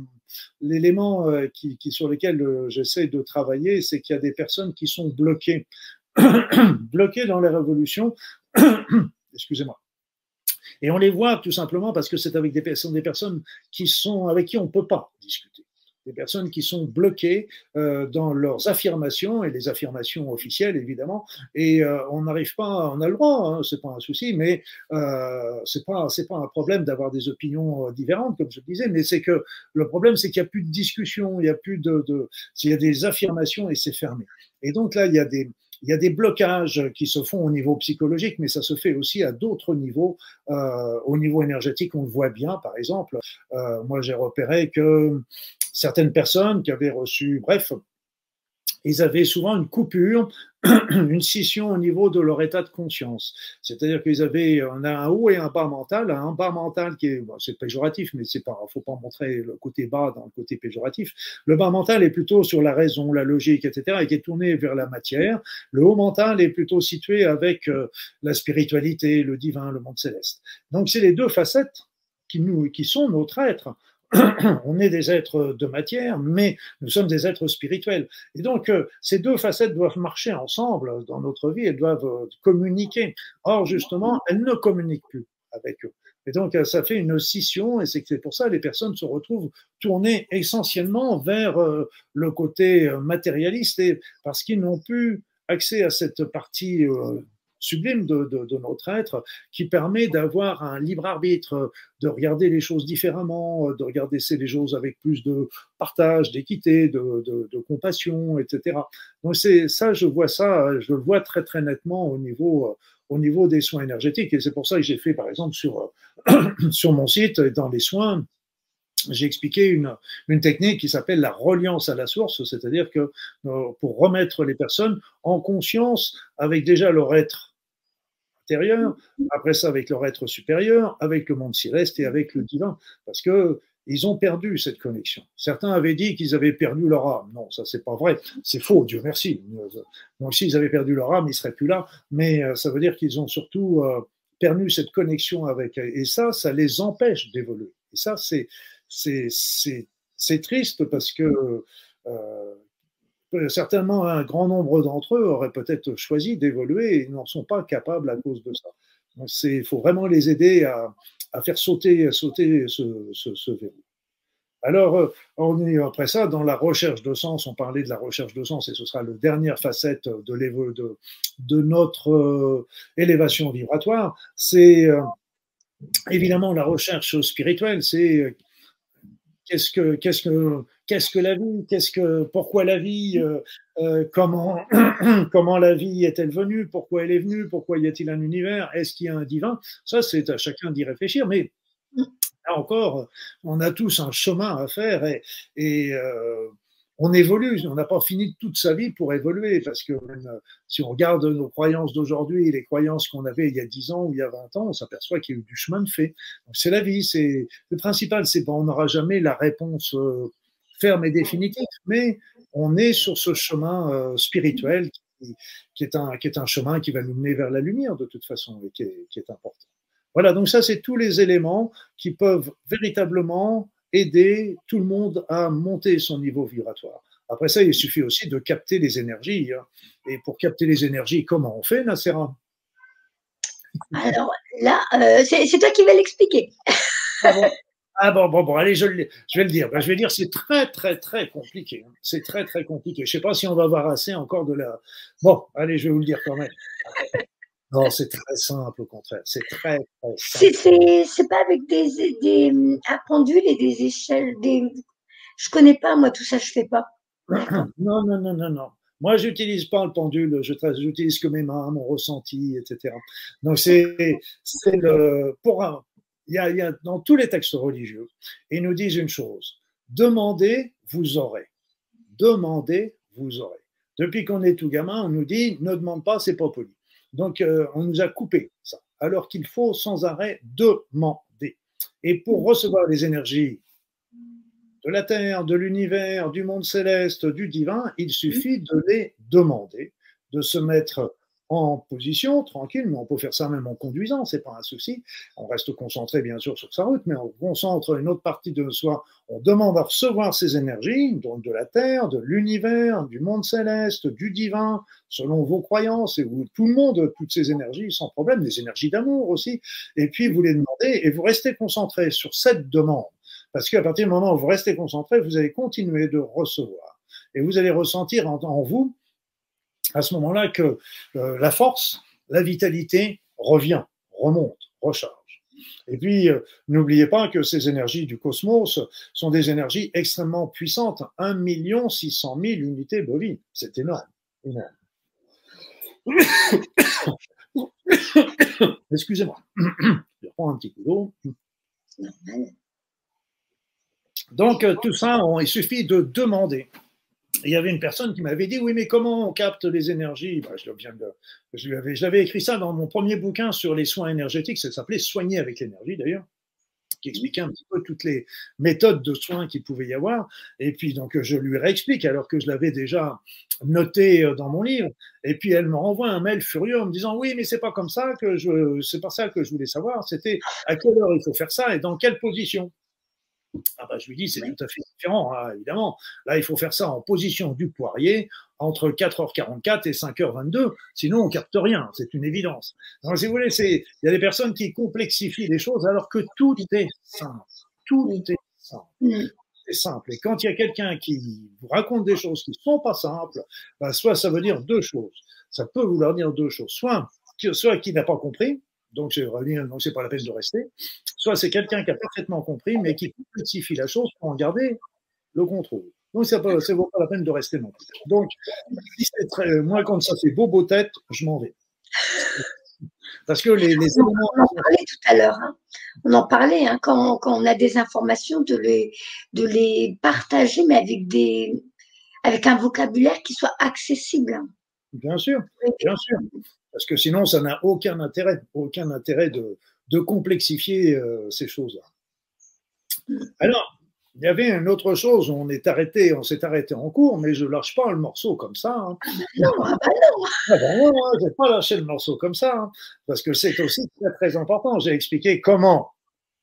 B: l'élément euh, qui, qui sur lequel euh, j'essaie de travailler, c'est qu'il y a des personnes qui sont bloquées bloquées dans les révolutions. Excusez-moi et on les voit tout simplement parce que c'est avec des personnes, des personnes qui sont, avec qui on ne peut pas discuter. Des personnes qui sont bloquées euh, dans leurs affirmations et les affirmations officielles évidemment, et euh, on n'arrive pas, on a le droit, hein, c'est pas un souci, mais euh, c'est pas pas un problème d'avoir des opinions euh, différentes comme je disais, mais c'est que le problème c'est qu'il n'y a plus de discussion, il y a plus de il y a des affirmations et c'est fermé. Et donc là il y a des il y a des blocages qui se font au niveau psychologique, mais ça se fait aussi à d'autres niveaux. Euh, au niveau énergétique, on le voit bien, par exemple. Euh, moi, j'ai repéré que certaines personnes qui avaient reçu, bref, ils avaient souvent une coupure, une scission au niveau de leur état de conscience. C'est-à-dire qu'ils avaient on a un haut et un bas mental, un bas mental qui est, bon, c'est péjoratif, mais c'est pas, faut pas montrer le côté bas dans le côté péjoratif. Le bas mental est plutôt sur la raison, la logique, etc., et qui est tourné vers la matière. Le haut mental est plutôt situé avec euh, la spiritualité, le divin, le monde céleste. Donc c'est les deux facettes qui nous, qui sont notre être. on est des êtres de matière, mais nous sommes des êtres spirituels. Et donc, euh, ces deux facettes doivent marcher ensemble dans notre vie, elles doivent euh, communiquer. Or, justement, elles ne communiquent plus avec eux. Et donc, euh, ça fait une scission, et c'est pour ça que les personnes se retrouvent tournées essentiellement vers le côté matérialiste, et parce qu'ils n'ont plus accès à cette partie sublime de, notre être qui permet d'avoir un libre arbitre, de regarder les choses différemment, de regarder les choses avec plus de partage, d'équité, de, compassion, etc. Donc c'est ça, je vois ça, je le vois très très nettement au niveau au niveau des soins énergétiques et c'est pour ça que j'ai fait par exemple sur sur mon site dans les soins j'ai expliqué une, une, technique qui s'appelle la reliance à la source, c'est-à-dire que euh, pour remettre les personnes en conscience avec déjà leur être après ça avec leur être supérieur, avec le monde céleste et avec le divin, parce que ils ont perdu cette connexion. Certains avaient dit qu'ils avaient perdu leur âme. Non, ça c'est pas vrai. C'est faux, Dieu merci. Donc s'ils avaient perdu leur âme, ils seraient plus là. Mais euh, ça veut dire qu'ils ont surtout euh, perdu cette connexion avec. Et ça, ça les empêche d'évoluer. Et ça, c'est c'est triste parce que euh, certainement un grand nombre d'entre eux auraient peut-être choisi d'évoluer et n'en sont pas capables à cause de ça. Il faut vraiment les aider à, à faire sauter, sauter ce, verrou. Alors, euh, on est après ça dans la recherche de sens. On parlait de la recherche de sens et ce sera la dernière facette de, de, notre euh, élévation vibratoire. C'est euh, évidemment la recherche spirituelle. C'est qu'est-ce que, qu'est-ce que, qu'est-ce que la vie, qu'est-ce que, pourquoi la vie, euh, euh, comment, comment la vie est-elle venue, pourquoi elle est venue, pourquoi y a-t-il un univers, est-ce qu'il y a un divin? Ça, c'est à chacun d'y réfléchir, mais là encore, on a tous un chemin à faire et, euh, on évolue, on n'a pas fini toute sa vie pour évoluer, parce que si on regarde nos croyances d'aujourd'hui et les croyances qu'on avait il y a 10 ans ou il y a 20 ans, on s'aperçoit qu'il y a eu du chemin de fait. C'est la vie, c'est le principal, c'est on n'aura jamais la réponse ferme et définitive, mais on est sur ce chemin euh, spirituel qui, est un, qui est un chemin qui va nous mener vers la lumière de toute façon et qui est, qui est important. Voilà, donc ça, c'est tous les éléments qui peuvent véritablement aider tout le monde à monter son niveau vibratoire. Après ça, il suffit aussi de capter les énergies. Hein. Et pour capter les énergies, comment on fait, Nacera
A: Alors là, euh, c'est toi qui vas l'expliquer.
B: Ah bon, ah bon, bon, bon, allez, je, je vais le dire. Ben, je vais dire, c'est très, très, très compliqué. Hein. C'est très, très compliqué. Je ne sais pas si on va avoir assez encore de la. Bon, allez, je vais vous le dire quand même. Non, c'est très simple, au contraire. C'est très, très
A: simple. C'est pas avec des, des pendules et des échelles. Des... Je connais pas, moi, tout ça, je fais pas.
B: Non, non, non, non, non. Moi, j'utilise pas le pendule, j'utilise que mes mains, mon ressenti, etc. Donc, c'est le. Pour un, il y, a, dans tous les textes religieux, ils nous disent une chose demandez, vous aurez. Demandez, vous aurez. Depuis qu'on est tout gamin, on nous dit ne demande pas, c'est pas poli. Donc, euh, on nous a coupé ça. Alors qu'il faut sans arrêt demander. Et pour recevoir les énergies de la Terre, de l'univers, du monde céleste, du divin, il suffit de les demander, de se mettre en position, tranquille, mais on peut faire ça même en conduisant, c'est pas un souci. On reste concentré bien sûr sur sa route, mais on concentre une autre partie de soi. On demande à recevoir ces énergies, donc de la terre, de l'univers, du monde céleste, du divin, selon vos croyances, et tout le monde, toutes ces énergies sans problème, des énergies d'amour aussi. Et puis vous les demandez et vous restez concentré sur cette demande, parce qu'à partir du moment où vous restez concentré, vous allez continuer de recevoir, et vous allez ressentir en vous à ce moment-là que euh, la force, la vitalité revient, remonte, recharge. Et puis, euh, n'oubliez pas que ces énergies du cosmos sont des énergies extrêmement puissantes. 1 600 000 unités bovines. C'est énorme. énorme. Excusez-moi. Je prends un petit coup d'eau. Donc, euh, tout ça, il suffit de demander il y avait une personne qui m'avait dit Oui, mais comment on capte les énergies? Bah, je, l'avais écrit ça dans mon premier bouquin sur les soins énergétiques, ça s'appelait Soigner avec l'énergie d'ailleurs qui expliquait un petit peu toutes les méthodes de soins qu'il pouvait y avoir. Et puis, donc, je lui réexplique alors que je l'avais déjà noté euh, dans mon livre. Et puis, elle me renvoie un mail furieux en me disant Oui, mais c'est pas comme ça que je, c'est pas ça que je voulais savoir. C'était à quelle heure il faut faire ça et dans quelle position? Ah bah, je lui dis, c'est tout à fait différent, hein, évidemment. Là, il faut faire ça en position du poirier entre 4h44 et 5h22, sinon on capte rien, c'est une évidence. Donc, si vous voulez, il y a des personnes qui complexifient les choses alors que tout est simple. Tout est simple. C'est simple. Et quand il y a quelqu'un qui vous raconte des choses qui ne sont pas simples, bah, soit ça veut dire deux choses. Ça peut vouloir dire deux choses. Soit, soit qui n'a pas compris, donc je reviens, donc c'est pas la peine de rester. Soit c'est quelqu'un qui a parfaitement compris, mais qui complexifie la chose pour en garder le contrôle. Donc ça ne vaut pas la peine de rester non plus. Donc, très, moi quand ça fait beau beau tête, je m'en vais.
A: Parce que les, les éléments. On en parlait tout à l'heure. Hein. On en parlait hein, quand, quand, on a des informations de les, de les partager, mais avec des avec un vocabulaire qui soit accessible.
B: Bien sûr, bien sûr parce que sinon, ça n'a aucun intérêt, aucun intérêt de, de complexifier euh, ces choses-là. Alors, il y avait une autre chose, on est arrêté, on s'est arrêté en cours, mais je lâche pas le morceau comme ça. Hein.
A: Non, ah bah non.
B: Ah bah non, hein, je vais pas lâcher le morceau comme ça, hein, parce que c'est aussi très très important. J'ai expliqué comment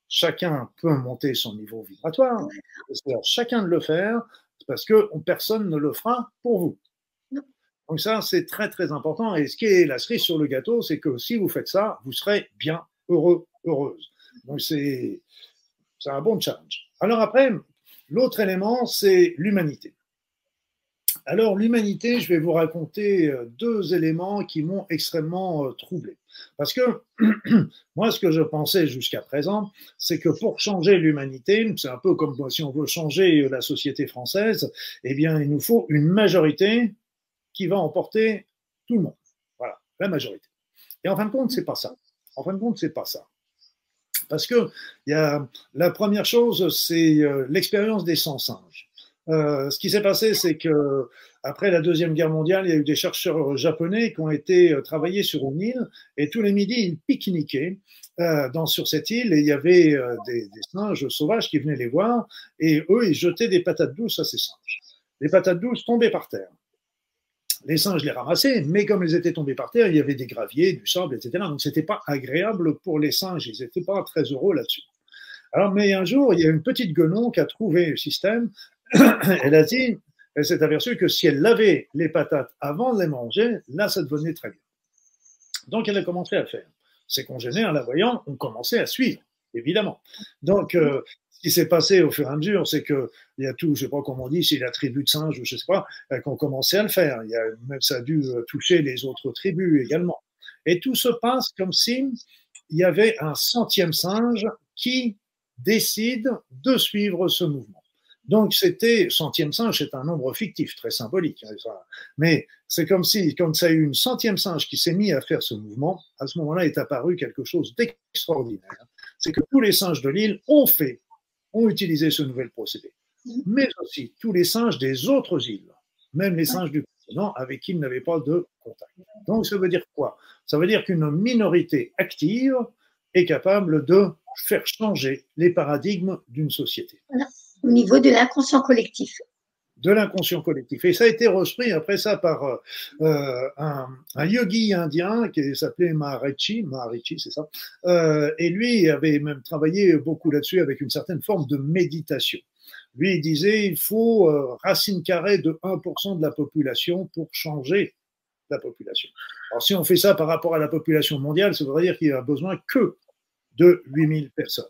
B: chacun peut monter son niveau vibratoire. C'est à chacun de le faire, parce que personne ne le fera pour vous. Donc ça, c'est très très important. Et ce qui est la cerise sur le gâteau, c'est que si vous faites ça, vous serez bien heureux, heureuse. Donc c'est un bon challenge. Alors après, l'autre élément, c'est l'humanité. Alors l'humanité, je vais vous raconter euh, deux éléments qui m'ont extrêmement euh, troublé. Parce que moi, ce que je pensais jusqu'à présent, c'est que pour changer l'humanité, c'est un peu comme si on veut changer la société française, eh bien, il nous faut une majorité qui va emporter tout le monde. Voilà, la majorité. Et en fin de compte, c'est pas ça. En fin de compte, c'est pas ça. Parce que la première chose, c'est euh, l'expérience des 100 singes. Euh, ce qui s'est passé, c'est que après la deuxième guerre mondiale, il y a eu des chercheurs japonais qui ont été euh, travailler sur une île et tous les midis ils pique-niquaient dans, sur cette île et il y avait des, singes sauvages qui venaient les voir et eux ils jetaient des patates douces à ces singes. Les patates douces tombaient par terre les singes les ramassaient, mais comme ils étaient tombés par terre, il y avait des graviers, du sable, etc. Donc c'était pas agréable pour les singes, ils n'étaient pas très heureux là-dessus. Alors, mais un jour, il y a une petite guenon qui a trouvé le système. elle a dit, elle s'est aperçue que si elle lavait les patates avant de les manger, là, ça devenait très bien. Donc, elle a commencé à faire. Ses congénères, la voyant, ont commencé à suivre, évidemment. Donc, euh, qui s'est passé au fur et à mesure, c'est que il y a tout, je sais pas comment on dit, c'est la tribu de singes ou je sais pas, euh, qui ont commencé à le faire. Il y a, même ça a dû euh, toucher les autres tribus également. Et tout se passe comme si il y avait un centième singe qui décide de suivre ce mouvement. Donc c'était centième singe, c'est un nombre fictif, très symbolique. Hein, Mais c'est comme si, quand ça a eu une centième singe qui s'est mis à faire ce mouvement, à ce moment-là est apparu quelque chose d'extraordinaire. C'est que tous les singes de l'île ont fait ont utilisé ce nouvel procédé. Mais aussi tous les singes des autres îles, même les singes du continent avec qui ils n'avaient pas de contact. Donc ça veut dire quoi? Ça veut dire qu'une minorité active est capable de faire changer les paradigmes d'une société.
A: Au niveau de l'inconscient collectif
B: de l'inconscient collectif. Et ça a été repris après ça par euh, un, un, yogi indien qui s'appelait Maharishi, Maharishi c'est ça, euh, et lui avait même travaillé beaucoup là-dessus avec une certaine forme de méditation. Lui il disait il faut euh, racine carrée de 1% de la population pour changer la population. Alors si on fait ça par rapport à la population mondiale, ça veut dire qu'il y a besoin que de 8000 personnes.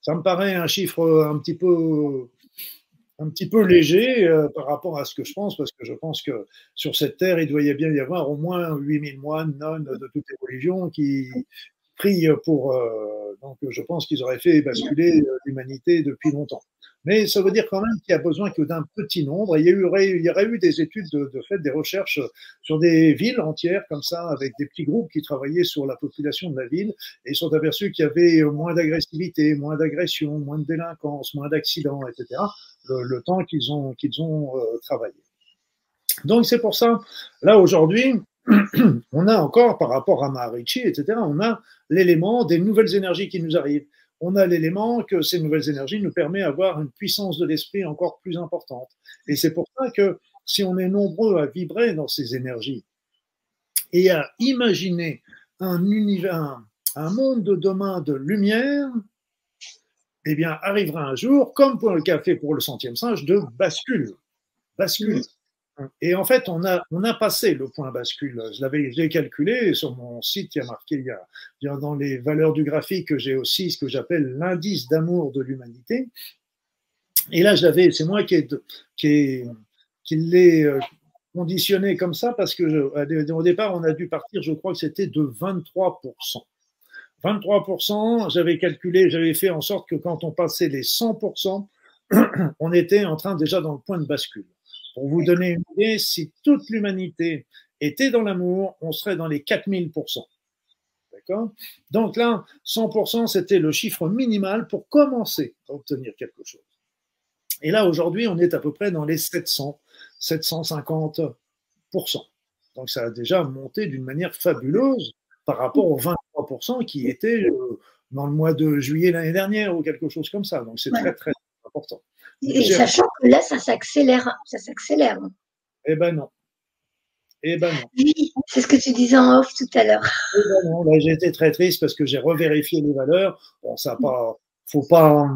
B: Ça me paraît un chiffre un petit peu un petit peu léger euh, par rapport à ce que je pense, parce que je pense que sur cette terre, il doit y bien y avoir au moins 8000 moines, nonnes de toutes les religions qui prient pour. Euh, donc, je pense qu'ils auraient fait basculer euh, l'humanité depuis longtemps. Mais ça veut dire quand même qu'il y a besoin que d'un petit nombre. il y, aurait, eu des études de, de fait, des recherches sur des villes entières comme ça, avec des petits groupes qui travaillaient sur la population de la ville, et ils sont aperçus qu'il y avait moins d'agressivité, moins d'agression, moins de délinquance, moins d'accidents, etc le, temps qu'ils ont, qu'ils ont euh, travaillé. Donc c'est pour ça, là aujourd'hui, on a encore, par rapport à Maharishi, etc., on a l'élément des nouvelles énergies qui nous arrivent. On a l'élément que ces nouvelles énergies nous permettent d'avoir une puissance de l'esprit encore plus importante. Et c'est pour ça que si on est nombreux à vibrer dans ces énergies et à imaginer un univers, un monde de demain de lumière, eh bien, arrivera un jour, comme pour le café pour le centième singe, de bascule. Bascule. Et en fait, on a, on a passé le point bascule. Je l'avais calculé sur mon site, il y a marqué, il y a, dans les valeurs du graphique, j'ai aussi ce que j'appelle l'indice d'amour de l'humanité. Et là, j'avais, c'est moi qui, qui, qui l'ai euh, conditionné comme ça parce que au départ, on a dû partir, je crois que c'était de 23%. 23%, j'avais calculé, j'avais fait en sorte que quand on passait les 100%, on était en train déjà dans le point de bascule. Pour vous donner une idée, si toute l'humanité était dans l'amour, on serait dans les 4000%. D'accord? Donc là, 100%, c'était le chiffre minimal pour commencer à obtenir quelque chose. Et là, aujourd'hui, on est à peu près dans les 700, 750%. Donc ça a déjà monté d'une manière fabuleuse par rapport aux 23% qui étaient euh, dans le mois de juillet l'année dernière ou quelque chose comme ça. Donc c'est très très important.
A: Et sachant que là, ça s'accélère, ça s'accélère.
B: Eh ben non. Eh ben non.
A: Oui, c'est ce que tu disais en off tout à l'heure.
B: Eh ben non, j'ai été très triste parce que j'ai revérifié les valeurs. Bon, ça pas, faut pas,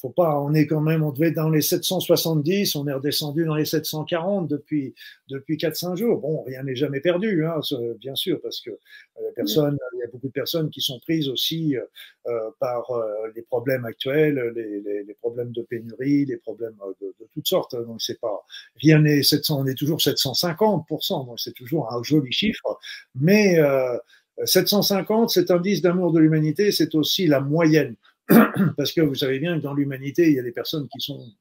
B: faut pas, on est quand même, on devait être dans les 770, on est redescendu dans les 740 depuis depuis 4-5 jours. Bon, rien n'est jamais perdu, hein, bien sûr, parce que euh, personne, il y a beaucoup de personnes qui sont prises aussi euh, euh par euh, les problèmes actuels, les, les, les, problèmes de pénurie, les problèmes de, de toutes sortes. Donc c'est pas rien n'est 700, on est toujours 750 donc c'est toujours un joli chiffre, mais 750, cet indice d'amour de l'humanité, c'est aussi la moyenne. parce que vous savez bien que dans l'humanité, il y a des personnes qui sont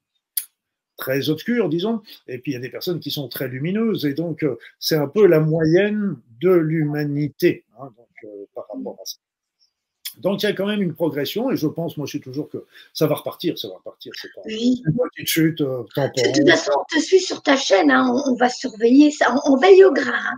B: très obscures, disons, et puis il y a des personnes qui sont très lumineuses, et donc euh, c'est un peu la moyenne de l'humanité hein, donc, euh, par rapport à ça. Donc il y a quand même une progression et je pense, moi je suis toujours que ça va repartir, ça va repartir. C'est pas
A: oui.
B: une petite chute euh, temporaire.
A: De toute façon, on te suit sur ta chaîne, hein, on, va surveiller ça, on, veille au grain. Hein.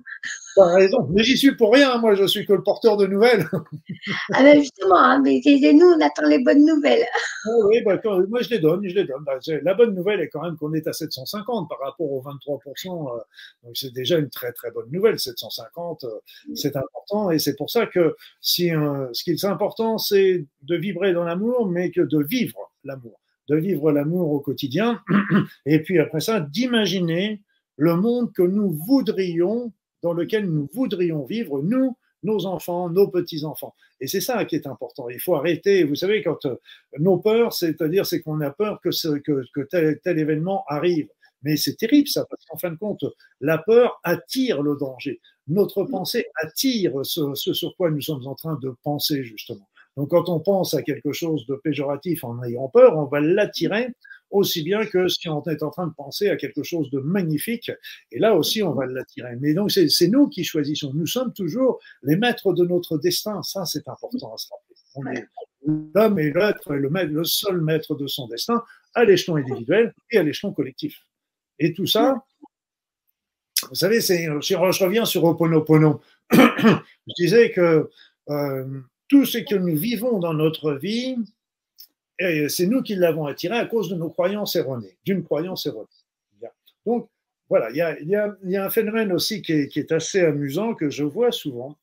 B: T'as raison, mais j'y suis pour rien, moi je suis que le porteur de nouvelles.
A: ah ben justement, hein, mais nous on attend les bonnes nouvelles.
B: Ah oui, bah, moi je les donne, je les donne. Bah, la bonne nouvelle est quand même qu'on est à 750 par rapport aux 23%, euh, donc c'est déjà une très très bonne nouvelle. 750, euh, c'est important et c'est pour ça que si ce qui est important, c'est de vibrer dans l'amour, mais que de vivre l'amour, de vivre l'amour au quotidien, et puis après ça, d'imaginer le monde que nous voudrions dans lequel nous voudrions vivre, nous, nos enfants, nos petits-enfants. Et c'est ça qui est important. Il faut arrêter. Vous savez, quand euh, nos peurs, c'est-à-dire c'est qu'on a peur que, ce, que, que tel, tel événement arrive. Mais c'est terrible ça, parce qu'en fin de compte, la peur attire le danger. Notre pensée attire ce, ce, sur quoi nous sommes en train de penser, justement. Donc quand on pense à quelque chose de péjoratif en ayant peur, on va l'attirer aussi bien que si on est en train de penser à quelque chose de magnifique. Et là aussi, on va l'attirer. Mais donc, c'est nous qui choisissons. Nous sommes toujours les maîtres de notre destin. Ça, c'est important à se rappeler. L'homme est l'être, le, le seul maître de son destin à l'échelon individuel et à l'échelon collectif. Et tout ça, vous savez, je reviens sur Oponopono. je disais que euh, tout ce que nous vivons dans notre vie, c'est nous qui l'avons attiré à cause de nos croyances erronées, d'une croyance erronée. Donc, voilà, il y a, un phénomène aussi qui est, assez amusant que je vois souvent.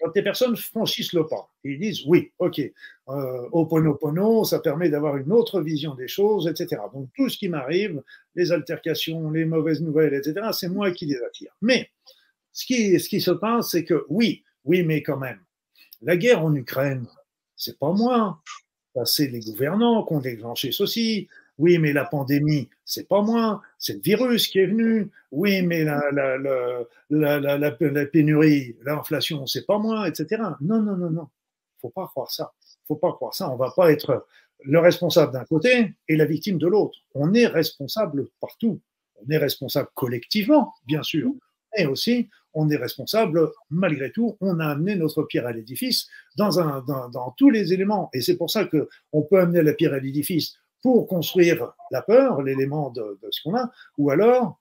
B: Quand des personnes franchissent le pas, ils disent oui, ok, euh, Oponopono, ça permet d'avoir une autre vision des choses, etc. Donc tout ce qui m'arrive, les altercations, les mauvaises nouvelles, etc., c'est moi qui les attire. Mais ce qui, ce qui se passe, c'est que oui, oui, mais quand même, la guerre en Ukraine, c'est pas moi, c'est les gouvernants qui ont déclenché ceci. Oui, mais la pandémie, c'est pas moi, c'est le virus qui est venu. Oui, mais la, la, la, la pénurie, l'inflation, c'est pas moi, etc. Non, non, non, non. Faut pas croire ça. Faut pas croire ça. On va pas être le responsable d'un côté et la victime de l'autre. On est responsable partout. On est responsable collectivement, bien sûr, mais aussi on est responsable, malgré tout, on a amené notre pierre à l'édifice dans, tous les éléments. Et c'est pour ça qu'on peut amener la pierre à l'édifice pour construire la peur, l'élément de, ce qu'on a, ou alors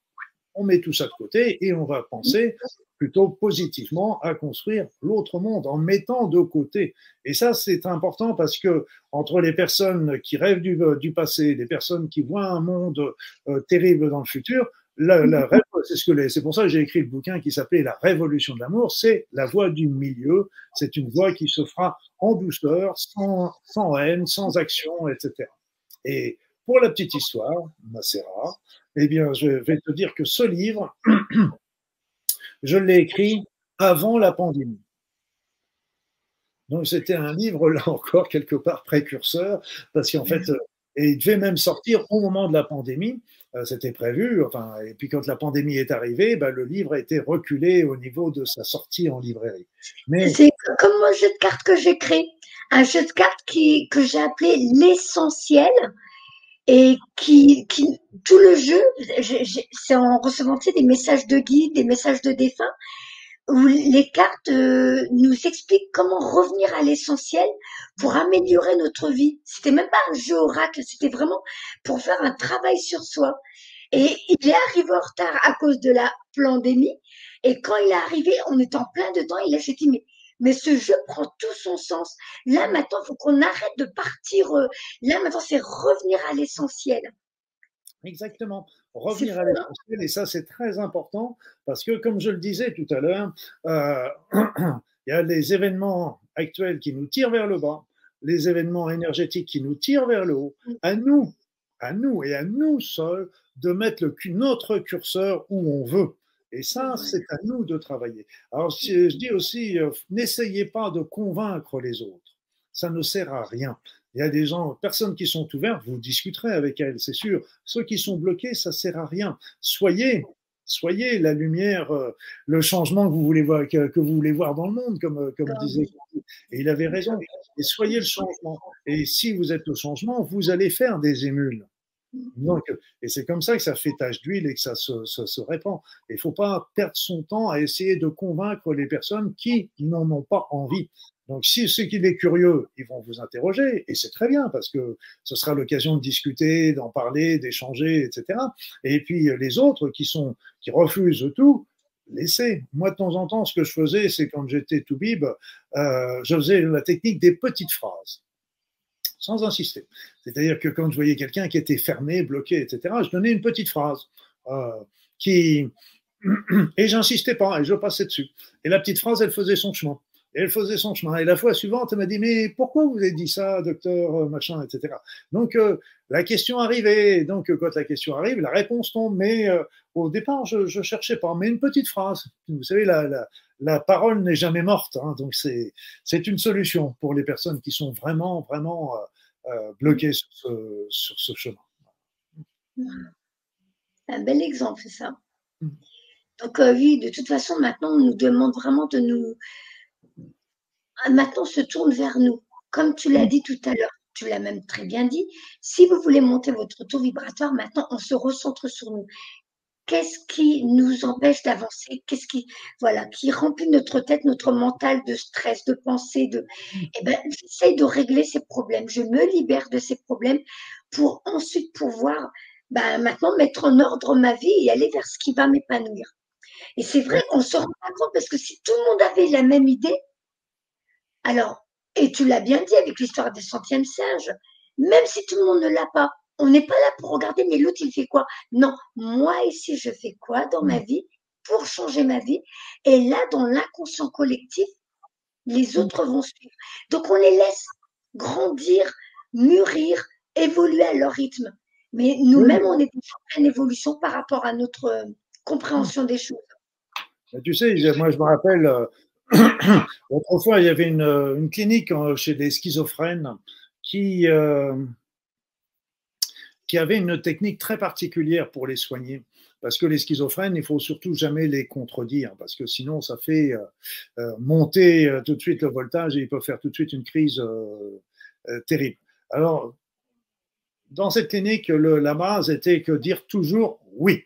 B: on met tout ça de côté et on va penser plutôt positivement à construire l'autre monde en mettant de côté. Et ça, c'est important parce que entre les personnes qui rêvent du, du passé, les personnes qui voient un monde euh, terrible dans le futur, la, la, c'est ce que c'est pour ça que j'ai écrit le bouquin qui s'appelait La Révolution de l'amour. C'est la voie du milieu. C'est une voie qui se fera en douceur, sans, sans haine, sans action, etc. Et pour la petite histoire, Macera, eh bien, je vais te dire que ce livre, je l'ai écrit avant la pandémie. Donc c'était un livre, là encore, quelque part précurseur, parce qu'en fait, et il devait même sortir au moment de la pandémie. Euh, c'était prévu. Enfin, et puis quand la pandémie est arrivée, ben, le livre a été reculé au niveau de sa sortie en librairie.
A: Mais... C'est comme un jeu de cartes que j'ai créé. Un jeu de cartes que j'ai appelé l'essentiel et qui, qui, tout le jeu, c'est en recevant des messages de guide, des messages de défunt, où les cartes euh, nous expliquent comment revenir à l'essentiel pour améliorer notre vie. C'était même pas un jeu oracle, c'était vraiment pour faire un travail sur soi. Et il est arrivé en retard à cause de la pandémie. Et quand il est arrivé, on est en plein dedans. Il s'est dit, mais, mais ce jeu prend tout son sens. Là, maintenant, faut qu'on arrête de partir. Euh, là, maintenant, c'est revenir à l'essentiel.
B: Exactement revenir à l'essentiel. Et ça, c'est très important parce que, comme je le disais tout à l'heure, euh, il y a les événements actuels qui nous tirent vers le bas, les événements énergétiques qui nous tirent vers le haut. Mm. À nous, à nous et à nous seuls de mettre le, notre curseur où on veut. Et ça, c'est à nous de travailler. Alors, je dis aussi, euh, n'essayez pas de convaincre les autres. Ça ne sert à rien. Il y a des gens, personnes qui sont ouvertes, vous discuterez avec elles, c'est sûr. Ceux qui sont bloqués, ça sert à rien. Soyez, soyez la lumière, euh, le changement que vous voulez voir, que, vous voulez voir dans le monde, comme, euh, comme disait. Et il avait raison. Et soyez le changement. Et si vous êtes le changement, vous allez faire des émules. Donc, et c'est comme ça que ça fait tache d'huile et que ça se, se, se répand. Il ne faut pas perdre son temps à essayer de convaincre les personnes qui n'en ont pas envie. Donc, si ceux qui sont curieux, ils vont vous interroger, et c'est très bien parce que ce sera l'occasion de discuter, d'en parler, d'échanger, etc. Et puis les autres qui sont qui refusent tout, laissez. Moi, de temps en temps, ce que je faisais, c'est quand j'étais tout bib, euh, je faisais la technique des petites phrases, sans insister. C'est-à-dire que quand je voyais quelqu'un qui était fermé, bloqué, etc., je donnais une petite phrase euh, qui et j'insistais pas, et je passais dessus. Et la petite phrase, elle faisait son chemin. Et elle faisait son chemin. Et la fois suivante, elle m'a dit, mais pourquoi vous avez dit ça, docteur, euh, machin, etc. Donc, euh, la question arrivait. Donc, quand la question arrive, la réponse tombe. Mais au départ, je ne cherchais pas. Mais une petite phrase. Vous savez, la, la, la parole n'est jamais morte. Hein, donc, c'est une solution pour les personnes qui sont vraiment, vraiment bloquées sur ce, sur ce chemin.
A: Un bel exemple, ça. Mm. Donc euh, oui, de toute façon, maintenant, on nous demande vraiment de nous... Maintenant, on se tourne vers nous. Comme tu l'as dit tout à l'heure, tu l'as même très bien dit, si vous voulez monter votre taux vibratoire, maintenant, on se recentre sur nous. Qu'est-ce qui nous empêche d'avancer? Qu'est-ce qui, voilà, qui remplit notre tête, notre mental de stress, de pensée, de, eh ben, j'essaie de régler ces problèmes. Je me libère de ces problèmes pour ensuite pouvoir, ben, maintenant mettre en ordre ma vie et aller vers ce qui va m'épanouir. Et c'est vrai qu'on se rend pas compte parce que si tout le monde avait la même idée, alors, et tu l'as bien dit avec l'histoire des centièmes singes, même si tout le monde ne l'a pas, on n'est pas là pour regarder, mais l'autre, il fait quoi? Non, moi ici, je fais quoi dans ma vie pour changer ma vie? Et là, dans l'inconscient collectif, les autres vont suivre. Donc, on les laisse grandir, mûrir, évoluer à leur rythme. Mais nous-mêmes, on est en pleine évolution par rapport à notre euh, compréhension des choses.
B: Tu sais, moi je me rappelle, euh, autrefois il y avait une, clinique chez des schizophrènes qui, euh, qui avait une technique très particulière pour les soigner. Parce que les schizophrènes, il faut surtout jamais les contredire, parce que sinon ça fait euh, monter tout de suite le voltage et ils peuvent faire tout de suite une crise terrible. Alors, dans cette clinique, la base était que dire toujours oui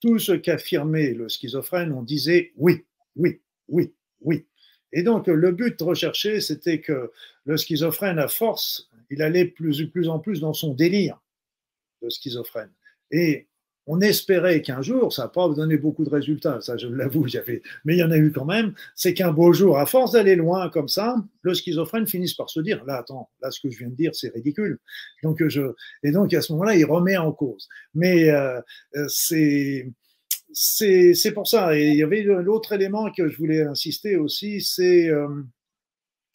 B: tout ce qu'affirmait le schizophrène, on disait oui, oui, oui, oui. Et donc, le but recherché, c'était que le schizophrène, à force, il allait plus, plus en plus dans son délire de schizophrène. Et on espérait qu'un jour, ça n'a pas donné beaucoup de résultats, ça je l'avoue, mais il y en a eu quand même, c'est qu'un beau jour, à force d'aller loin comme ça, le schizophrène finisse par se dire, là, attends, là, ce que je viens de dire, c'est ridicule. Donc, je, et donc, à ce moment-là, il remet en cause. Mais euh, euh, c'est, c'est, pour ça. Et il y avait l'autre élément que je voulais insister aussi, c'est euh,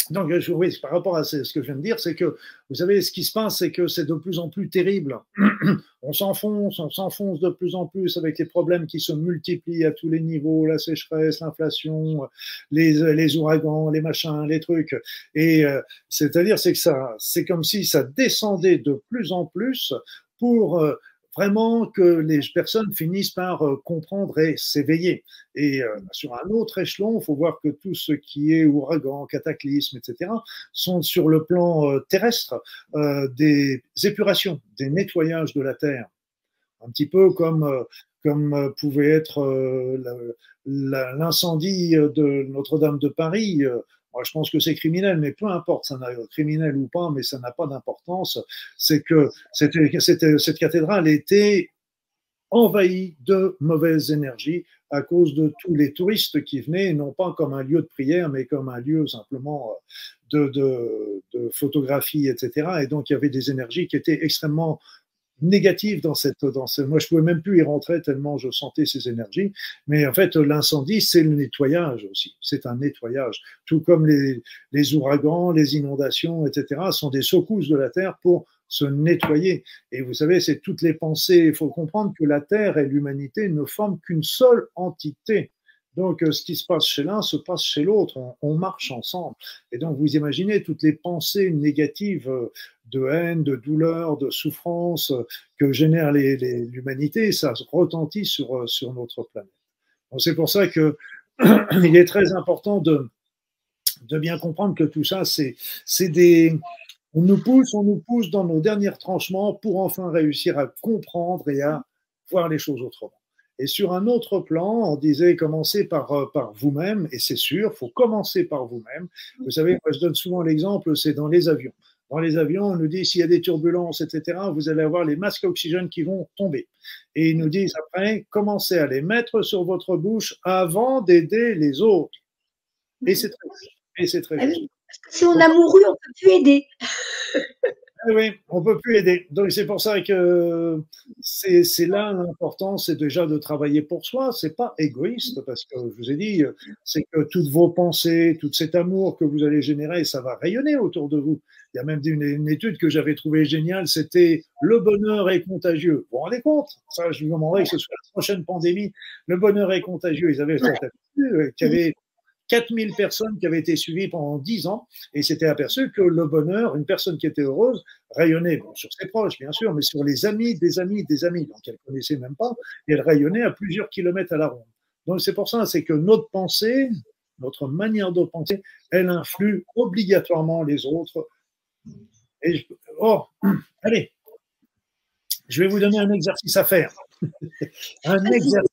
B: donc, oui, par rapport à ce que je viens de dire, c'est que, vous savez, ce qui se passe, c'est que c'est de plus en plus terrible. on s'enfonce, on s'enfonce de plus en plus avec les problèmes qui se multiplient à tous les niveaux, la sécheresse, l'inflation, les, les ouragans, les machins, les trucs. Et euh, c'est-à-dire, c'est que ça, c'est comme si ça descendait de plus en plus pour euh, vraiment que les personnes finissent par euh, comprendre et s'éveiller. Et euh, sur un autre échelon, il faut voir que tout ce qui est ouragan, cataclysme, etc., sont sur le plan euh, terrestre des épurations, des nettoyages de la Terre. Un petit peu comme, comme pouvait être l'incendie de Notre-Dame de Paris je pense que c'est criminel, mais peu importe, ça criminel ou pas, mais ça n'a pas d'importance. C'est que cette, cathédrale était envahie de mauvaises énergies à cause de tous les touristes qui venaient, non pas comme un lieu de prière, mais comme un lieu simplement de, de, de photographie, etc. Et donc, il y avait des énergies qui étaient extrêmement négative dans cette, dans ce, moi je pouvais même plus y rentrer tellement je sentais ces énergies. Mais en fait, l'incendie, c'est le nettoyage aussi. C'est un nettoyage. Tout comme les, les ouragans, les inondations, etc., sont des secousses de la terre pour se nettoyer. Et vous savez, c'est toutes les pensées. Il faut comprendre que la terre et l'humanité ne forment qu'une seule entité. Donc, euh, ce qui se passe chez l'un se passe chez l'autre. On, marche ensemble. Et donc, vous imaginez toutes les pensées négatives euh, de haine, de douleur, de souffrance euh, que génère l'humanité, ça retentit sur, sur notre planète. C'est pour ça que il est très important de, de bien comprendre que tout ça, c'est des, on nous pousse, on nous pousse dans nos derniers tranchements pour enfin réussir à comprendre et à voir les choses autrement. Et sur un autre plan, on disait commencer par, euh, par vous-même, et c'est sûr, faut commencer par vous-même. Vous savez, moi je donne souvent l'exemple, c'est dans les avions. Dans les avions, on nous dit s'il y a des turbulences, etc., vous allez avoir les masques oxygène qui vont tomber. Et ils nous disent après, commencez à les mettre sur votre bouche avant d'aider les autres. Et c'est très, et c'est très
A: ah Parce que si on a mouru, on ne peut plus aider.
B: Oui, on ne peut plus aider. Donc c'est pour ça que c'est là l'important, c'est déjà de travailler pour soi. C'est pas égoïste parce que je vous ai dit, c'est que toutes vos pensées, tout cet amour que vous allez générer, ça va rayonner autour de vous. Il y a même une, étude que j'avais trouvée géniale, c'était le bonheur est contagieux. Vous vous rendez compte? Ça, je vous demanderai que ce soit la prochaine pandémie. Le bonheur est contagieux. Ils avaient cette euh, qui avait 4000 personnes qui avaient été suivies pendant 10 ans et s'étaient aperçu que le bonheur, une personne qui était heureuse, rayonnait sur ses proches, bien sûr, mais sur les amis des amis des amis, donc elle ne connaissait même pas, et elle rayonnait à plusieurs kilomètres à la ronde. Donc c'est pour ça, c'est que notre pensée, notre manière de penser, elle influe obligatoirement les autres. Et oh, allez, je vais vous donner un exercice à faire. un exercice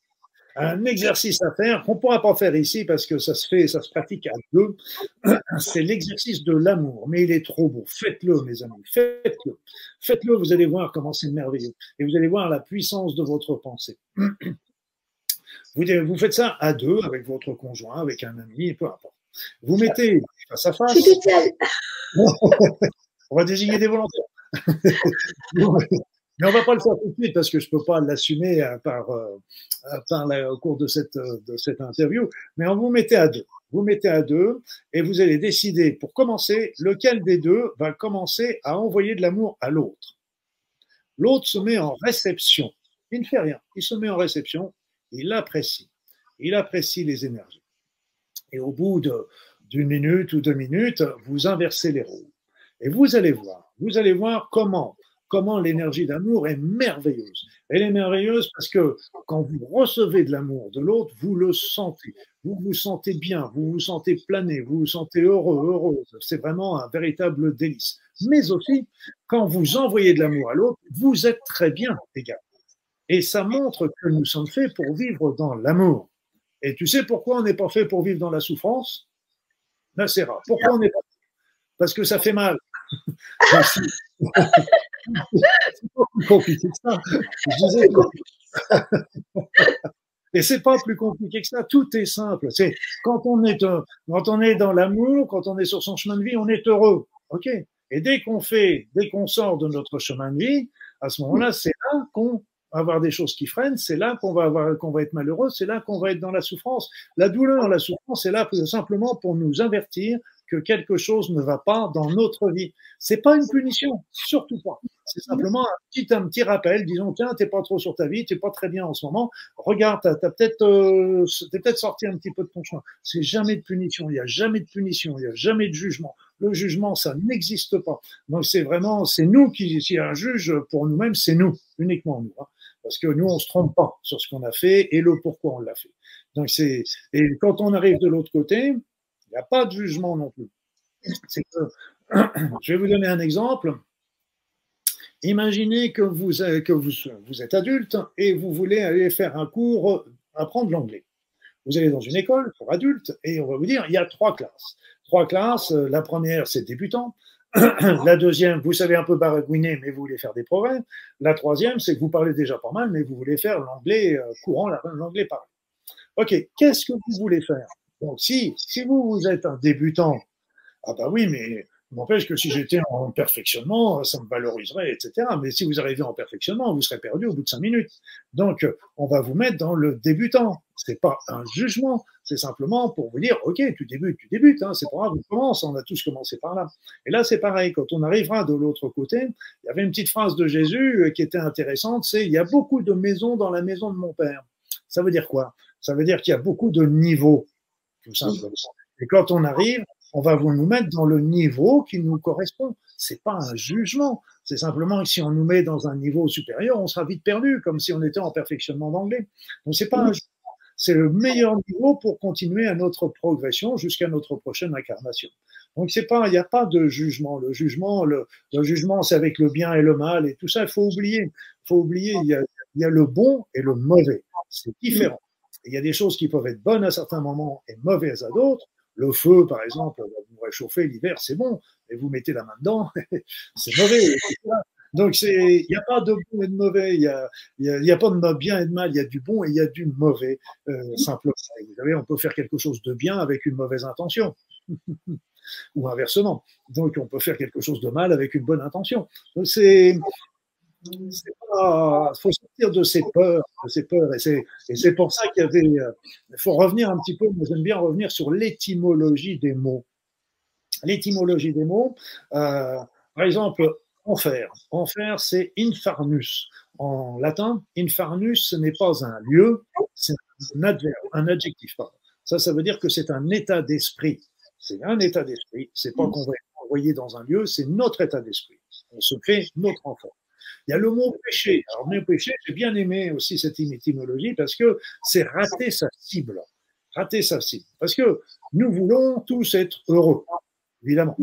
B: un exercice à faire qu'on ne pourra pas faire ici parce que ça se fait, ça se pratique à deux. C'est l'exercice de l'amour, mais il est trop beau. Faites-le, mes amis, faites-le. Faites-le, vous allez voir comment c'est merveilleux. Et vous allez voir la puissance de votre pensée. Vous, vous faites ça à deux, avec votre conjoint, avec un ami, peu importe. Vous mettez face à face. On va désigner des volontaires. Mais on va pas le faire tout de suite parce que je peux pas l'assumer euh, par, euh, par au cours de cette, de cette interview. Mais on vous mettez à deux. Vous mettez à deux et vous allez décider, pour commencer, lequel des deux va commencer à envoyer de l'amour à l'autre. L'autre se met en réception. Il ne fait rien. Il se met en réception. Il apprécie. Il apprécie les énergies. Et au bout d'une minute ou deux minutes, vous inversez les rôles. Et vous allez voir. Vous allez voir comment comment l'énergie d'amour est merveilleuse. Elle est merveilleuse parce que quand vous recevez de l'amour de l'autre, vous le sentez. Vous vous sentez bien, vous vous sentez plané, vous vous sentez heureux, heureuse. C'est vraiment un véritable délice. Mais aussi, quand vous envoyez de l'amour à l'autre, vous êtes très bien également. Et ça montre que nous sommes faits pour vivre dans l'amour. Et tu sais pourquoi on n'est pas fait pour vivre dans la souffrance? Rare. Pourquoi on n'est pas Parce que ça fait mal. c'est pas plus compliqué que ça. Et c'est pas plus compliqué que ça. Tout est simple. C'est quand on est quand on est dans l'amour, quand on est sur son chemin de vie, on est heureux. Ok. Et dès qu'on fait, dès qu'on sort de notre chemin de vie, à ce moment-là, c'est là qu'on va avoir des choses qui freinent. C'est là qu'on va avoir, qu'on va être malheureux. C'est là qu'on va être dans la souffrance. La douleur, la souffrance, c'est là simplement pour nous avertir que quelque chose ne va pas dans notre vie. C'est pas une punition, surtout pas. C'est simplement un petit, un petit rappel, disons, tiens, t'es pas trop sur ta vie, t'es pas très bien en ce moment, regarde, t'as as, peut-être euh, peut-être sorti un petit peu de ton chemin. C'est jamais de punition, il y a jamais de punition, il y a jamais de jugement. Le jugement, ça n'existe pas. Donc c'est vraiment, c'est nous qui, s'il y a un juge pour nous-mêmes, c'est nous, uniquement nous. Hein. Parce que nous, on se trompe pas sur ce qu'on a fait et le pourquoi on l'a fait. Donc c'est, et quand on arrive de l'autre côté, il n'y a pas de jugement non plus. Je vais vous donner un exemple. Imaginez que, vous, que vous, êtes adulte et vous voulez aller faire un cours, apprendre l'anglais. Vous allez dans une école pour adultes et on va vous dire, il y a trois classes. Trois classes, la première, c'est débutant. La deuxième, vous savez un peu baragouiner, mais vous voulez faire des progrès. La troisième, c'est que vous parlez déjà pas mal, mais vous voulez faire l'anglais euh, courant, l'anglais pareil. OK, qu'est-ce que vous voulez faire? Donc, si, si vous, vous êtes un débutant, ah bah oui, mais n'empêche que si j'étais en perfectionnement, ça me valoriserait, etc. Mais si vous arrivez en perfectionnement, vous serez perdu au bout de cinq minutes. Donc, on va vous mettre dans le débutant. C'est pas un jugement, c'est simplement pour vous dire, ok, tu débutes, tu débutes, hein, c'est pas grave, on commence, on a tous commencé par là. Et là, c'est pareil, quand on arrivera de l'autre côté, il y avait une petite phrase de Jésus qui était intéressante, c'est, il y a beaucoup de maisons dans la maison de mon Père. Ça veut dire quoi? Ça veut dire qu'il y a beaucoup de niveaux tout simplement. Et quand on arrive, on va vous nous mettre dans le niveau qui nous correspond. C'est pas un jugement. C'est simplement que si on nous met dans un niveau supérieur, on sera vite perdu, comme si on était en perfectionnement d'anglais. Donc c'est pas un jugement. C'est le meilleur niveau pour continuer à notre progression jusqu'à notre prochaine incarnation. Donc c'est pas, il n'y a pas de jugement. Le jugement, le, jugement, c'est avec le bien et le mal et tout ça. Il faut oublier. Il faut oublier. Il y a, y a le bon et le mauvais. C'est différent. Il y a des choses qui peuvent être bonnes à certains moments et mauvaises à d'autres. Le feu, par exemple, vous réchauffez l'hiver, c'est bon, et vous mettez la main dedans, c'est mauvais. Donc, il n'y a pas de bon et de mauvais, il n'y a, y a, pas de bien et de mal, il y a du bon et il y a du mauvais, euh, simplement. Vous savez, on peut faire quelque chose de bien avec une mauvaise intention. ou inversement. Donc, on peut faire quelque chose de mal avec une bonne intention. C'est, il faut sortir de ces peurs, de ces peurs, et c'est, pour ça qu'il y avait, il faut revenir un petit peu. Moi, j'aime bien revenir sur l'étymologie des mots. L'étymologie des mots, euh, par exemple, enfer. Enfer, c'est infarnus. En latin, infarnus, ce n'est pas un lieu, c'est un adverbe, un adjectif. Ça, ça veut dire que c'est un état d'esprit. C'est un état d'esprit. C'est pas qu'on va être envoyé dans un lieu, c'est notre état d'esprit. On se fait notre enfant. Il y a le mot péché. Alors, le mot péché, j'ai bien aimé aussi cette étymologie parce que c'est rater sa cible. Rater sa cible. Parce que nous voulons tous être heureux, évidemment.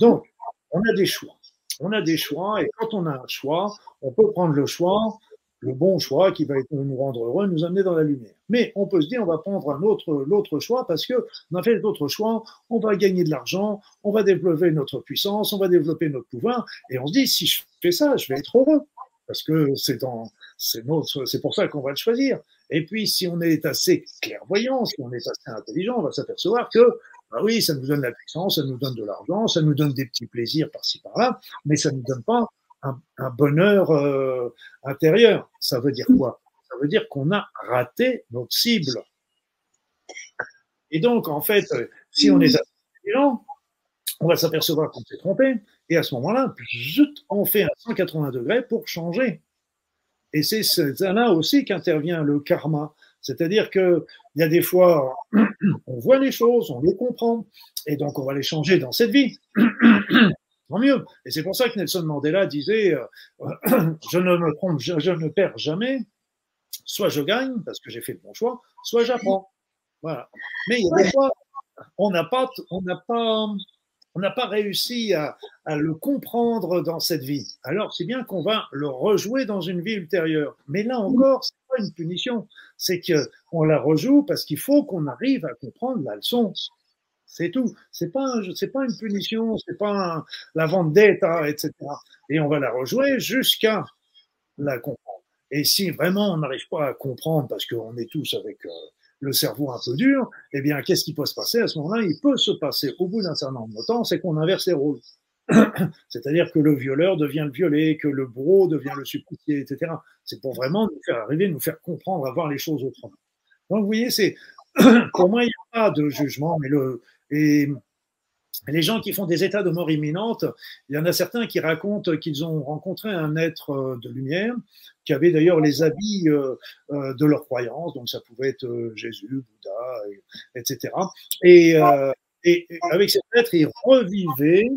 B: Donc, on a des choix. On a des choix et quand on a un choix, on peut prendre le choix, le bon choix qui va nous rendre heureux, nous amener dans la lumière. Mais on peut se dire, on va prendre un autre, l'autre choix parce que on a fait d'autres choix, on va gagner de l'argent, on va développer notre puissance, on va développer notre pouvoir et on se dit, si je fais ça, je vais être heureux parce que c'est dans, c'est notre, c'est pour ça qu'on va le choisir. Et puis, si on est assez clairvoyant, si on est assez intelligent, on va s'apercevoir que ah oui, ça nous donne la puissance, ça nous donne de l'argent, ça nous donne des petits plaisirs par-ci par-là, mais ça ne nous donne pas un, un bonheur euh, intérieur. Ça veut dire quoi? Ça veut dire qu'on a raté notre cible. Et donc, en fait, si on est intelligent, on va s'apercevoir qu'on s'est trompé, et à ce moment-là, on fait un 180 degrés pour changer. Et c'est là aussi qu'intervient le karma. C'est-à-dire qu'il y a des fois, on voit les choses, on les comprend, et donc on va les changer dans cette vie. Tant mieux. Et c'est pour ça que Nelson Mandela disait euh, Je ne me trompe, je, ne perds jamais. Soit je gagne parce que j'ai fait le bon choix, soit j'apprends. Voilà. Mais il y a des fois, on n'a pas, on n'a pas, on n'a pas réussi à, à, le comprendre dans cette vie. Alors, c'est bien qu'on va le rejouer dans une vie ultérieure. Mais là encore, c'est pas une punition. C'est que on la rejoue parce qu'il faut qu'on arrive à comprendre la leçon. C'est tout. C'est pas, c'est pas une punition, c'est pas un, la vendetta, etc. Et on va la rejouer jusqu'à la comprendre. Et si vraiment on n'arrive pas à comprendre parce qu'on est tous avec euh, le cerveau un peu dur, eh bien, qu'est-ce qui peut se passer à ce moment-là? Il peut se passer, au bout d'un certain nombre de temps, c'est qu'on inverse les rôles. C'est-à-dire que le violeur devient le violé, que le bro devient le supplicié, etc. C'est pour vraiment nous faire arriver, nous faire comprendre, à voir les choses autrement. Donc, vous voyez, c'est pour moi, il n'y a pas de jugement, mais le et les gens qui font des états de mort imminente, il y en a certains qui racontent qu'ils ont rencontré un être euh, de lumière qui avait d'ailleurs les habits euh, euh, de leur croyance, donc ça pouvait être Jésus, Bouddha, etc. Et, avec cet être, ils revivaient,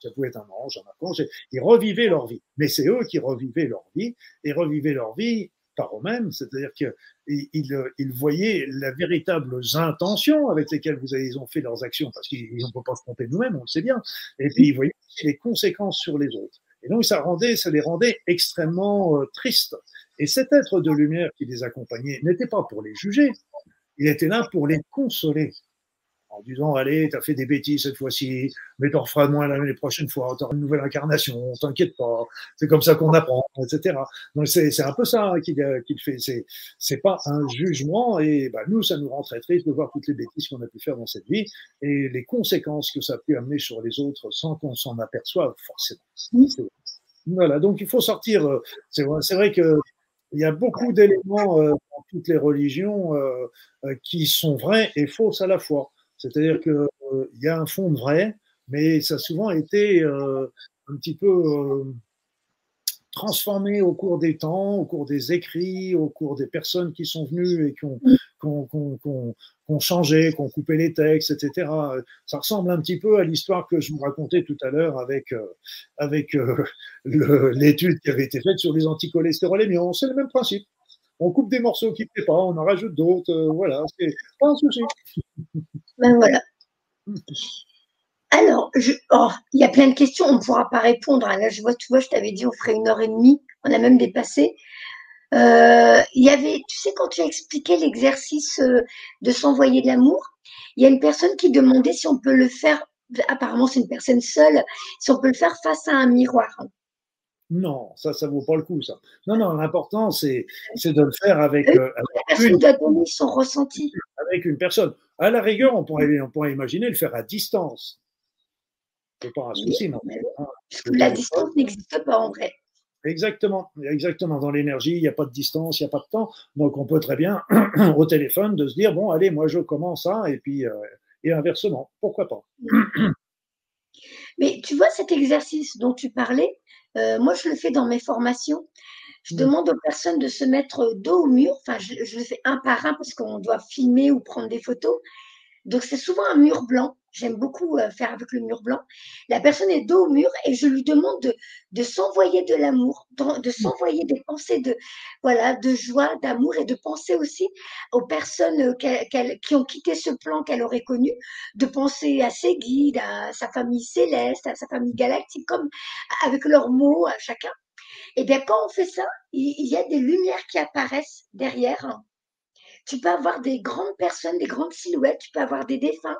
B: ça pouvait être un ange, un archange, ils revivaient leur vie. Mais c'est eux qui revivaient leur vie et revivaient leur vie par eux-mêmes, c'est-à-dire qu'ils ils voyaient les véritables intentions avec lesquelles vous avez, ils ont fait leurs actions, parce qu'ils ne peuvent pas se tromper nous-mêmes, on le sait bien, et puis ils voyaient les conséquences sur les autres. Et donc ça rendait, ça les rendait extrêmement euh, tristes. Et cet être de lumière qui les accompagnait n'était pas pour les juger, il était là pour les consoler en disant allez, t'as fait des bêtises cette fois-ci, mais t'en feras moins les prochaines fois, t'auras une nouvelle incarnation, t'inquiète pas, c'est comme ça qu'on apprend, etc. Donc c'est un peu ça qu'il fait. C'est pas un jugement et bah, nous ça nous rend très triste de voir toutes les bêtises qu'on a pu faire dans cette vie et les conséquences que ça a pu amener sur les autres sans qu'on s'en aperçoive forcément. Voilà, donc il faut sortir. Euh, c'est vrai, vrai que il y a beaucoup d'éléments euh, dans toutes les religions euh, qui sont vrais et fausses à la fois. C'est-à-dire qu'il euh, y a un fond de vrai, mais ça a souvent été euh, un petit peu euh, transformé au cours des temps, au cours des écrits, au cours des personnes qui sont venues et qui ont, qui changé, qui ont coupé les textes, etc. Ça ressemble un petit peu à l'histoire que je vous racontais tout à l'heure avec, avec l'étude qui avait été faite sur les anticholestérolémions. C'est le même principe on coupe des morceaux qui ne plaisent pas, on en rajoute d'autres, euh, voilà, c'est pas un souci.
A: Ben voilà. Alors, oh, il y a plein de questions, on ne pourra pas répondre. Là, je vois, tu vois, je t'avais dit, on ferait une heure et demie, on a même dépassé. Euh, il y avait, tu sais, quand tu as expliqué l'exercice euh, de s'envoyer de l'amour, il y a une personne qui demandait si on peut le faire, apparemment c'est une personne seule, si on peut le faire face à un miroir.
B: Non, ça, ça vaut pas le coup, ça. Non, non, l'important, c'est, c'est de le faire avec, euh,
A: personne une, son ressenti.
B: Avec une personne. À la rigueur, on pourrait, on pourrait imaginer le faire à distance.
A: C'est pas un souci, non. Hein, la distance n'existe pas en vrai.
B: Exactement, exactement. Dans l'énergie, il n'y a pas de distance, il n'y a pas de temps. Donc, on peut très bien, au téléphone, de se dire bon, allez, moi, je commence ça, et puis, euh, et inversement, pourquoi pas?
A: Mais tu vois, cet exercice dont tu parlais, euh, moi, je le fais dans mes formations. Je mmh. demande aux personnes de se mettre dos au mur. Enfin, je, je le fais un par un parce qu'on doit filmer ou prendre des photos. Donc, c'est souvent un mur blanc. J'aime beaucoup euh, faire avec le mur blanc. La personne est dos au mur et je lui demande de, de s'envoyer de l'amour, de, mmh. s'envoyer des pensées de, voilà, de joie, d'amour et de penser aussi aux personnes euh, qui ont quitté ce plan qu'elle aurait connu, de penser à ses guides, à sa famille céleste, à sa famille galactique, comme avec leurs mots à chacun. Et bien, quand on fait ça, il y a des lumières qui apparaissent derrière tu peux avoir des grandes personnes, des grandes silhouettes, tu peux avoir des défunts.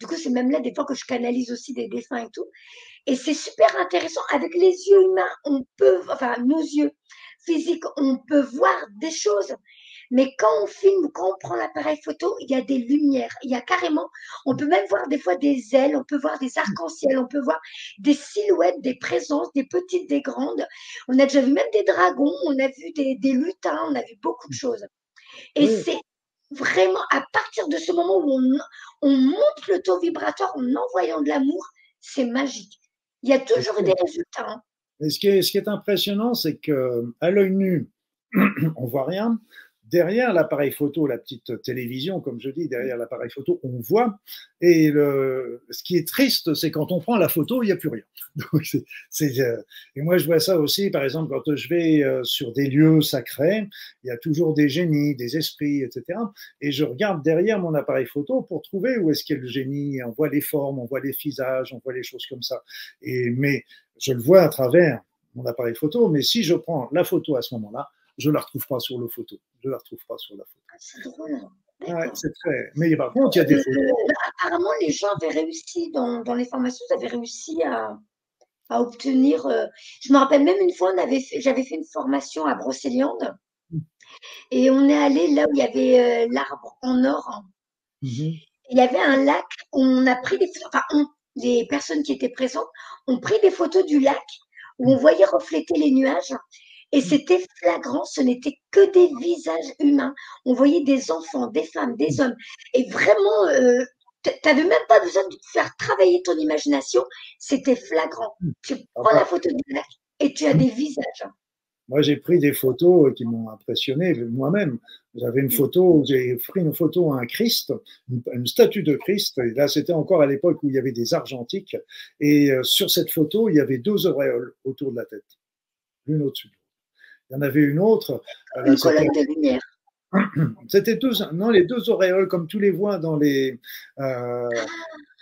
A: Du coup, c'est même là des fois que je canalise aussi des défunts et tout. Et c'est super intéressant. Avec les yeux humains, on peut, enfin, nos yeux physiques, on peut voir des choses. Mais quand on filme, quand on prend l'appareil photo, il y a des lumières. Il y a carrément, on peut même voir des fois des ailes, on peut voir des arcs-en-ciel, on peut voir des silhouettes, des présences, des petites, des grandes. On a déjà vu même des dragons, on a vu des, des lutins, on a vu beaucoup de choses. Et c'est vraiment à partir de ce moment où on, monte le taux vibratoire en envoyant de l'amour, c'est magique. Il y a toujours des résultats. Hein.
B: ce, qui est, ce qui est impressionnant, c'est qu'à l'œil nu, on voit rien, derrière l'appareil photo, la petite télévision, comme je dis, derrière l'appareil photo, on voit. Et ce qui est triste, c'est quand on prend la photo, il n'y a plus rien. Euh, et moi, je vois ça aussi, par exemple, quand je vais euh, sur des lieux sacrés, il y a toujours des génies, des esprits, etc. Et je regarde derrière mon appareil photo pour trouver où est-ce qu'il y a le génie. On voit les formes, on voit les visages, on voit les choses comme ça. Et, mais je le vois à travers mon appareil photo. Mais si je prends la photo à ce moment-là, je ne la retrouve pas sur le photo. Je la retrouve pas sur la photo.
A: Ah, c'est drôle.
B: Ouais, c'est très. Mais par contre, il y a des photos.
A: Euh, apparemment, les gens avaient réussi, dans, dans les formations, ils avaient réussi à, à obtenir. Euh, je me rappelle même une fois, j'avais fait une formation à Brocéliande mm. et on est allé là où il y avait euh, l'arbre en or. Mm-hmm. Il y avait un lac, on a pris des enfin, les personnes qui étaient présentes ont pris des photos du lac où on voyait refléter les nuages et mmh. c'était flagrant, ce n'était que des visages humains. On voyait des enfants, des femmes, des hommes. Et vraiment, euh, tu n'avais même pas besoin de faire travailler ton imagination. C'était flagrant. Mmh. Tu prends la photo du lac et tu as des visages.
B: Moi, j'ai pris des photos qui m'ont impressionné moi-même. J'avais une photo, j'ai pris une photo à un Christ, une, statue de Christ. Et là, c'était encore à l'époque où il y avait des argentiques. Et euh, sur cette photo, il y avait deux auréoles autour de la tête, l'une au-dessus il y en avait une autre.
A: Euh, une colonne de lumière.
B: C'était tous, non, les deux auréoles, comme tous les voit dans les. Euh,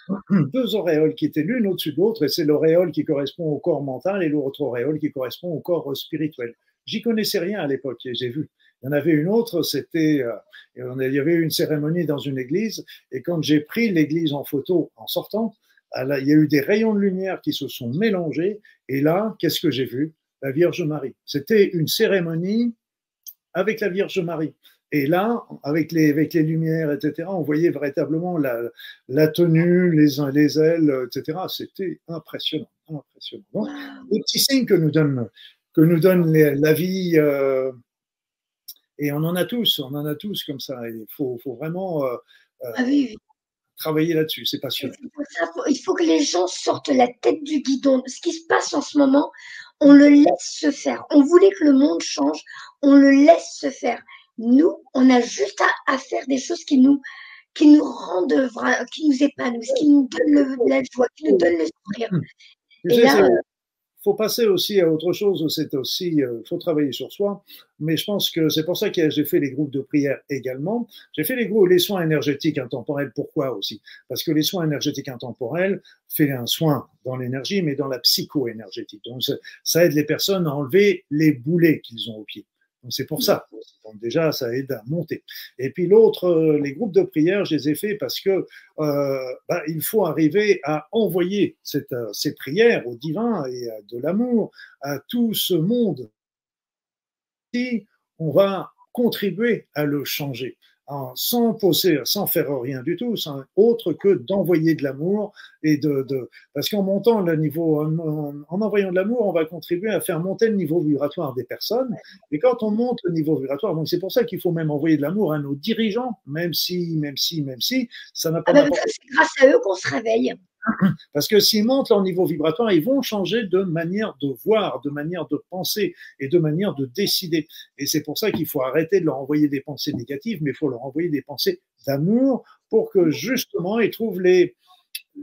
B: deux auréoles qui étaient l'une au-dessus de l'autre, et c'est l'auréole qui correspond au corps mental et l'autre auréole qui correspond au corps spirituel. J'y connaissais rien à l'époque, j'ai vu. Il y en avait une autre, c'était, euh, il y avait une cérémonie dans une église, et quand j'ai pris l'église en photo en sortant, il y a eu des rayons de lumière qui se sont mélangés, et là, qu'est-ce que j'ai vu? La Vierge Marie. C'était une cérémonie avec la Vierge Marie. Et là, avec les, avec les lumières, etc., on voyait véritablement la, la tenue, les, les ailes, etc. C'était impressionnant, impressionnant. Donc, les petits signes que nous donne, que nous donne la vie, euh, et on en a tous, on en a tous comme ça. Il faut, faut vraiment euh, euh, ah travailler là-dessus, c'est passionnant.
A: Il faut que les gens sortent la tête du guidon. Ce qui se passe en ce moment, on le laisse se faire. On voulait que le monde change, on le laisse se faire. Nous, on a juste à, faire des choses qui nous, qui nous rendent, qui nous épanouissent, qui nous donnent la joie, qui nous donnent le sourire.
B: Et là, faut passer aussi à autre chose. C'est aussi, euh, faut travailler sur soi. Mais je pense que c'est pour ça que j'ai fait les groupes de prière également. J'ai fait les groupes, les soins énergétiques intemporels. Pourquoi aussi? Parce que les soins énergétiques intemporels fait un soin dans l'énergie, mais dans la psycho-énergétique. Donc ça aide les personnes à enlever les boulets qu'ils ont au pied. C'est pour ça. Donc déjà, ça aide à monter. Et puis l'autre, euh, les groupes de prière, je les ai faits parce que euh, bah, il faut arriver à envoyer cette, euh, ces prières au divin et de l'amour à tout ce monde. Si on va contribuer à le changer sans poser, sans faire rien du tout, sans, autre que d'envoyer de l'amour et de, de parce qu'en montant le niveau, en, envoyant de l'amour, on va contribuer à faire monter le niveau vibratoire des personnes. Et quand on monte le niveau vibratoire, donc c'est pour ça qu'il faut même envoyer de l'amour à nos dirigeants, même si, même si, même si, ça n'a pas.
A: Ah ben, c'est grâce à eux qu'on se réveille.
B: Parce que s'ils montent leur niveau vibratoire, ils vont changer de manière de voir, de manière de penser et de manière de décider. Et c'est pour ça qu'il faut arrêter de leur envoyer des pensées négatives, mais il faut leur envoyer des pensées d'amour pour que justement ils trouvent les,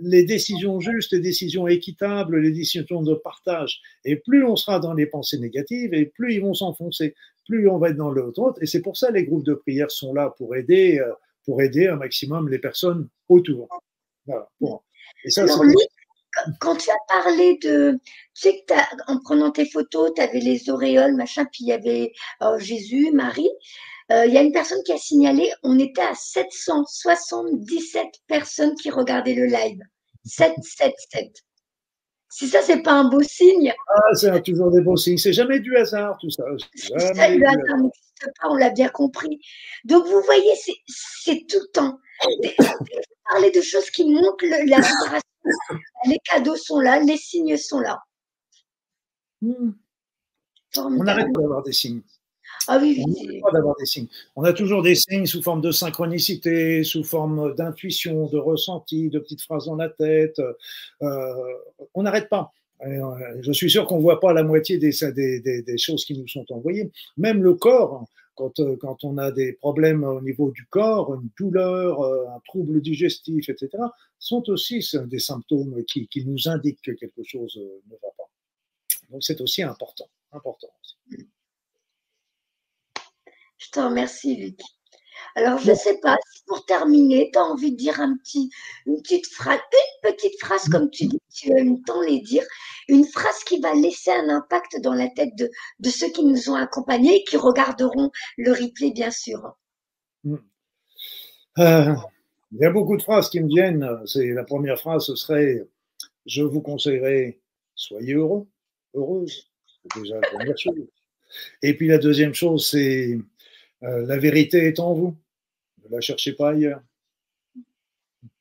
B: les décisions justes, les décisions équitables, les décisions de partage. Et plus on sera dans les pensées négatives, et plus ils vont s'enfoncer, plus on va être dans l'autre. Et c'est pour ça que les groupes de prière sont là pour aider, euh, pour aider un maximum les personnes autour. Voilà.
A: Alors, quand tu as parlé de, tu sais que en prenant tes photos, tu avais les auréoles, machin, puis il y avait euh, Jésus, Marie. Euh, il y a une personne qui a signalé, on était à 777 personnes qui regardaient le live. 777. Si ça, c'est pas un beau signe.
B: Ah, c'est toujours des beaux signes. C'est jamais du hasard, tout ça.
A: ça le hasard n'existe pas, on l'a bien compris. Donc, vous voyez, c'est tout le temps parler de choses qui montrent la vibration. les cadeaux sont là, les signes sont là.
B: Hmm. On arrête d'avoir des signes.
A: Ah oui,
B: oui. On d'avoir des signes. On a toujours des signes sous forme de synchronicité, sous forme d'intuition, de ressenti, de petites phrases dans la tête. Euh, on n'arrête pas. Euh, je suis sûr qu'on ne voit pas la moitié des, des, des, choses qui nous sont envoyées. Même le corps, euh, quand, on a des problèmes au niveau du corps, une douleur, euh, un trouble digestif, etc., sont aussi des symptômes qui, nous indiquent que quelque chose euh, ne va pas. Donc c'est aussi important. important
A: Je te remercie, Luc. Alors, je ne sais pas, si pour terminer, tu as envie de dire un petit, une petite phrase, une petite phrase, comme tu dis, tu aimes tant les dire, une phrase qui va laisser un impact dans la tête de, de ceux qui nous ont accompagnés et qui regarderont le replay, bien sûr.
B: Hmm. Euh, il y a beaucoup de phrases qui me viennent. C'est la première phrase, ce serait Je vous conseillerais, soyez heureux, heureuse. C'est déjà la première chose. Et puis la deuxième chose, c'est euh, la vérité est en vous. Ne la cherchez pas ailleurs.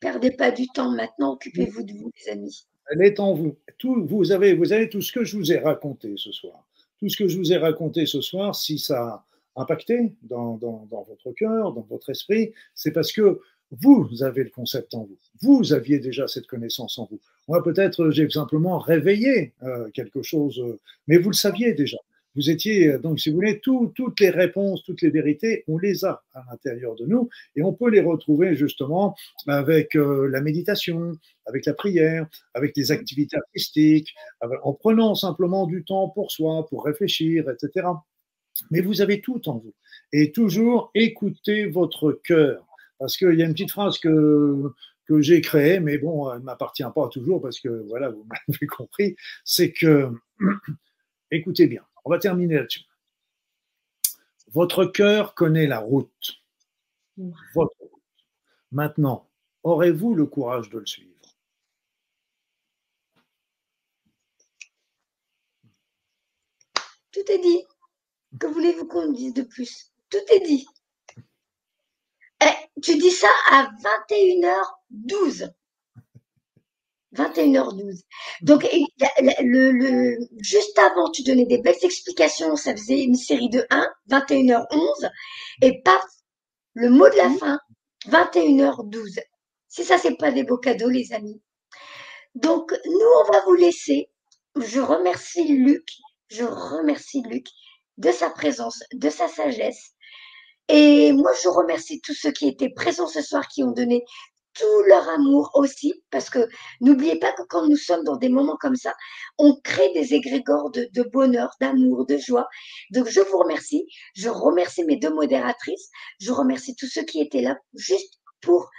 A: Perdez pas du temps maintenant, occupez-vous de vous, les amis.
B: Elle est en vous. Tout, vous, avez, vous avez tout ce que je vous ai raconté ce soir. Tout ce que je vous ai raconté ce soir, si ça a impacté dans, dans, dans votre cœur, dans votre esprit, c'est parce que vous avez le concept en vous. Vous aviez déjà cette connaissance en vous. Moi, peut-être, j'ai simplement réveillé euh, quelque chose, euh, mais vous le saviez déjà vous étiez, euh, donc si vous voulez, toutes les réponses, toutes les vérités, on les a à l'intérieur de nous et on peut les retrouver justement avec euh, la méditation, avec la prière, avec des activités artistiques, en prenant simplement du temps pour soi, pour réfléchir, etc. Mais vous avez tout en vous. Et toujours écoutez votre cœur. Parce qu'il y a une petite phrase que, que j'ai créée, mais bon, elle ne m'appartient pas toujours parce que, voilà, vous m'avez compris, c'est que, écoutez bien, on va terminer là-dessus. Votre cœur connaît la route. Votre route. Maintenant, aurez-vous le courage de le suivre?
A: Tout est dit. Que voulez-vous qu'on dise de plus? Tout est dit. Eh, tu dis ça à 21h12. 21h12. Donc, le, juste avant, tu donnais des belles explications. Ça faisait une série de 1, 21h11. Et paf, le mot de la fin, 21h12. Si ça, c'est pas des beaux cadeaux, les amis. Donc, nous, on va vous laisser. Je remercie Luc. Je remercie Luc de sa présence, de sa sagesse. Et moi, je remercie tous ceux qui étaient présents ce soir, qui ont donné tout leur amour aussi, parce que n'oubliez pas que quand nous sommes dans des moments comme ça, on crée des égrégores de, bonheur, d'amour, de joie. Donc je vous remercie. Je remercie mes deux modératrices. Je remercie tous ceux qui étaient là juste pour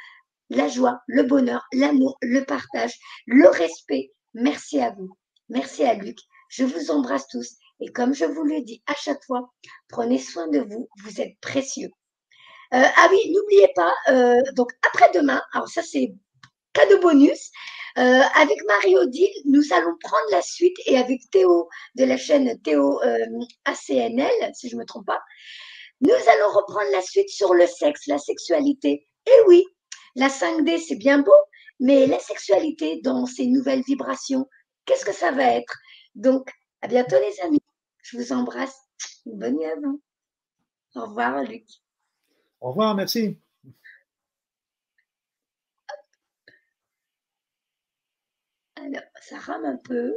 A: la joie, le bonheur, l'amour, le partage, le respect. Merci à vous. Merci à Luc. Je vous embrasse tous Et comme je vous le dis à chaque fois, prenez soin de vous, vous êtes précieux. Euh, ah oui, n'oubliez pas, euh, donc après-demain, alors ça c'est cadeau bonus, euh, avec Marie-Odile, nous allons prendre la suite et avec Théo de la chaîne Théo ACNL, si je ne me trompe pas, nous allons reprendre la suite sur le sexe, la sexualité. Et oui, la 5D c'est bien beau, mais la sexualité dans ces nouvelles vibrations, qu'est-ce que ça va être? Donc, à bientôt les amis. Je vous embrasse. Bonne nuit à vous. Au revoir, Luc.
B: Au revoir, merci.
A: Alors, ça rame un peu.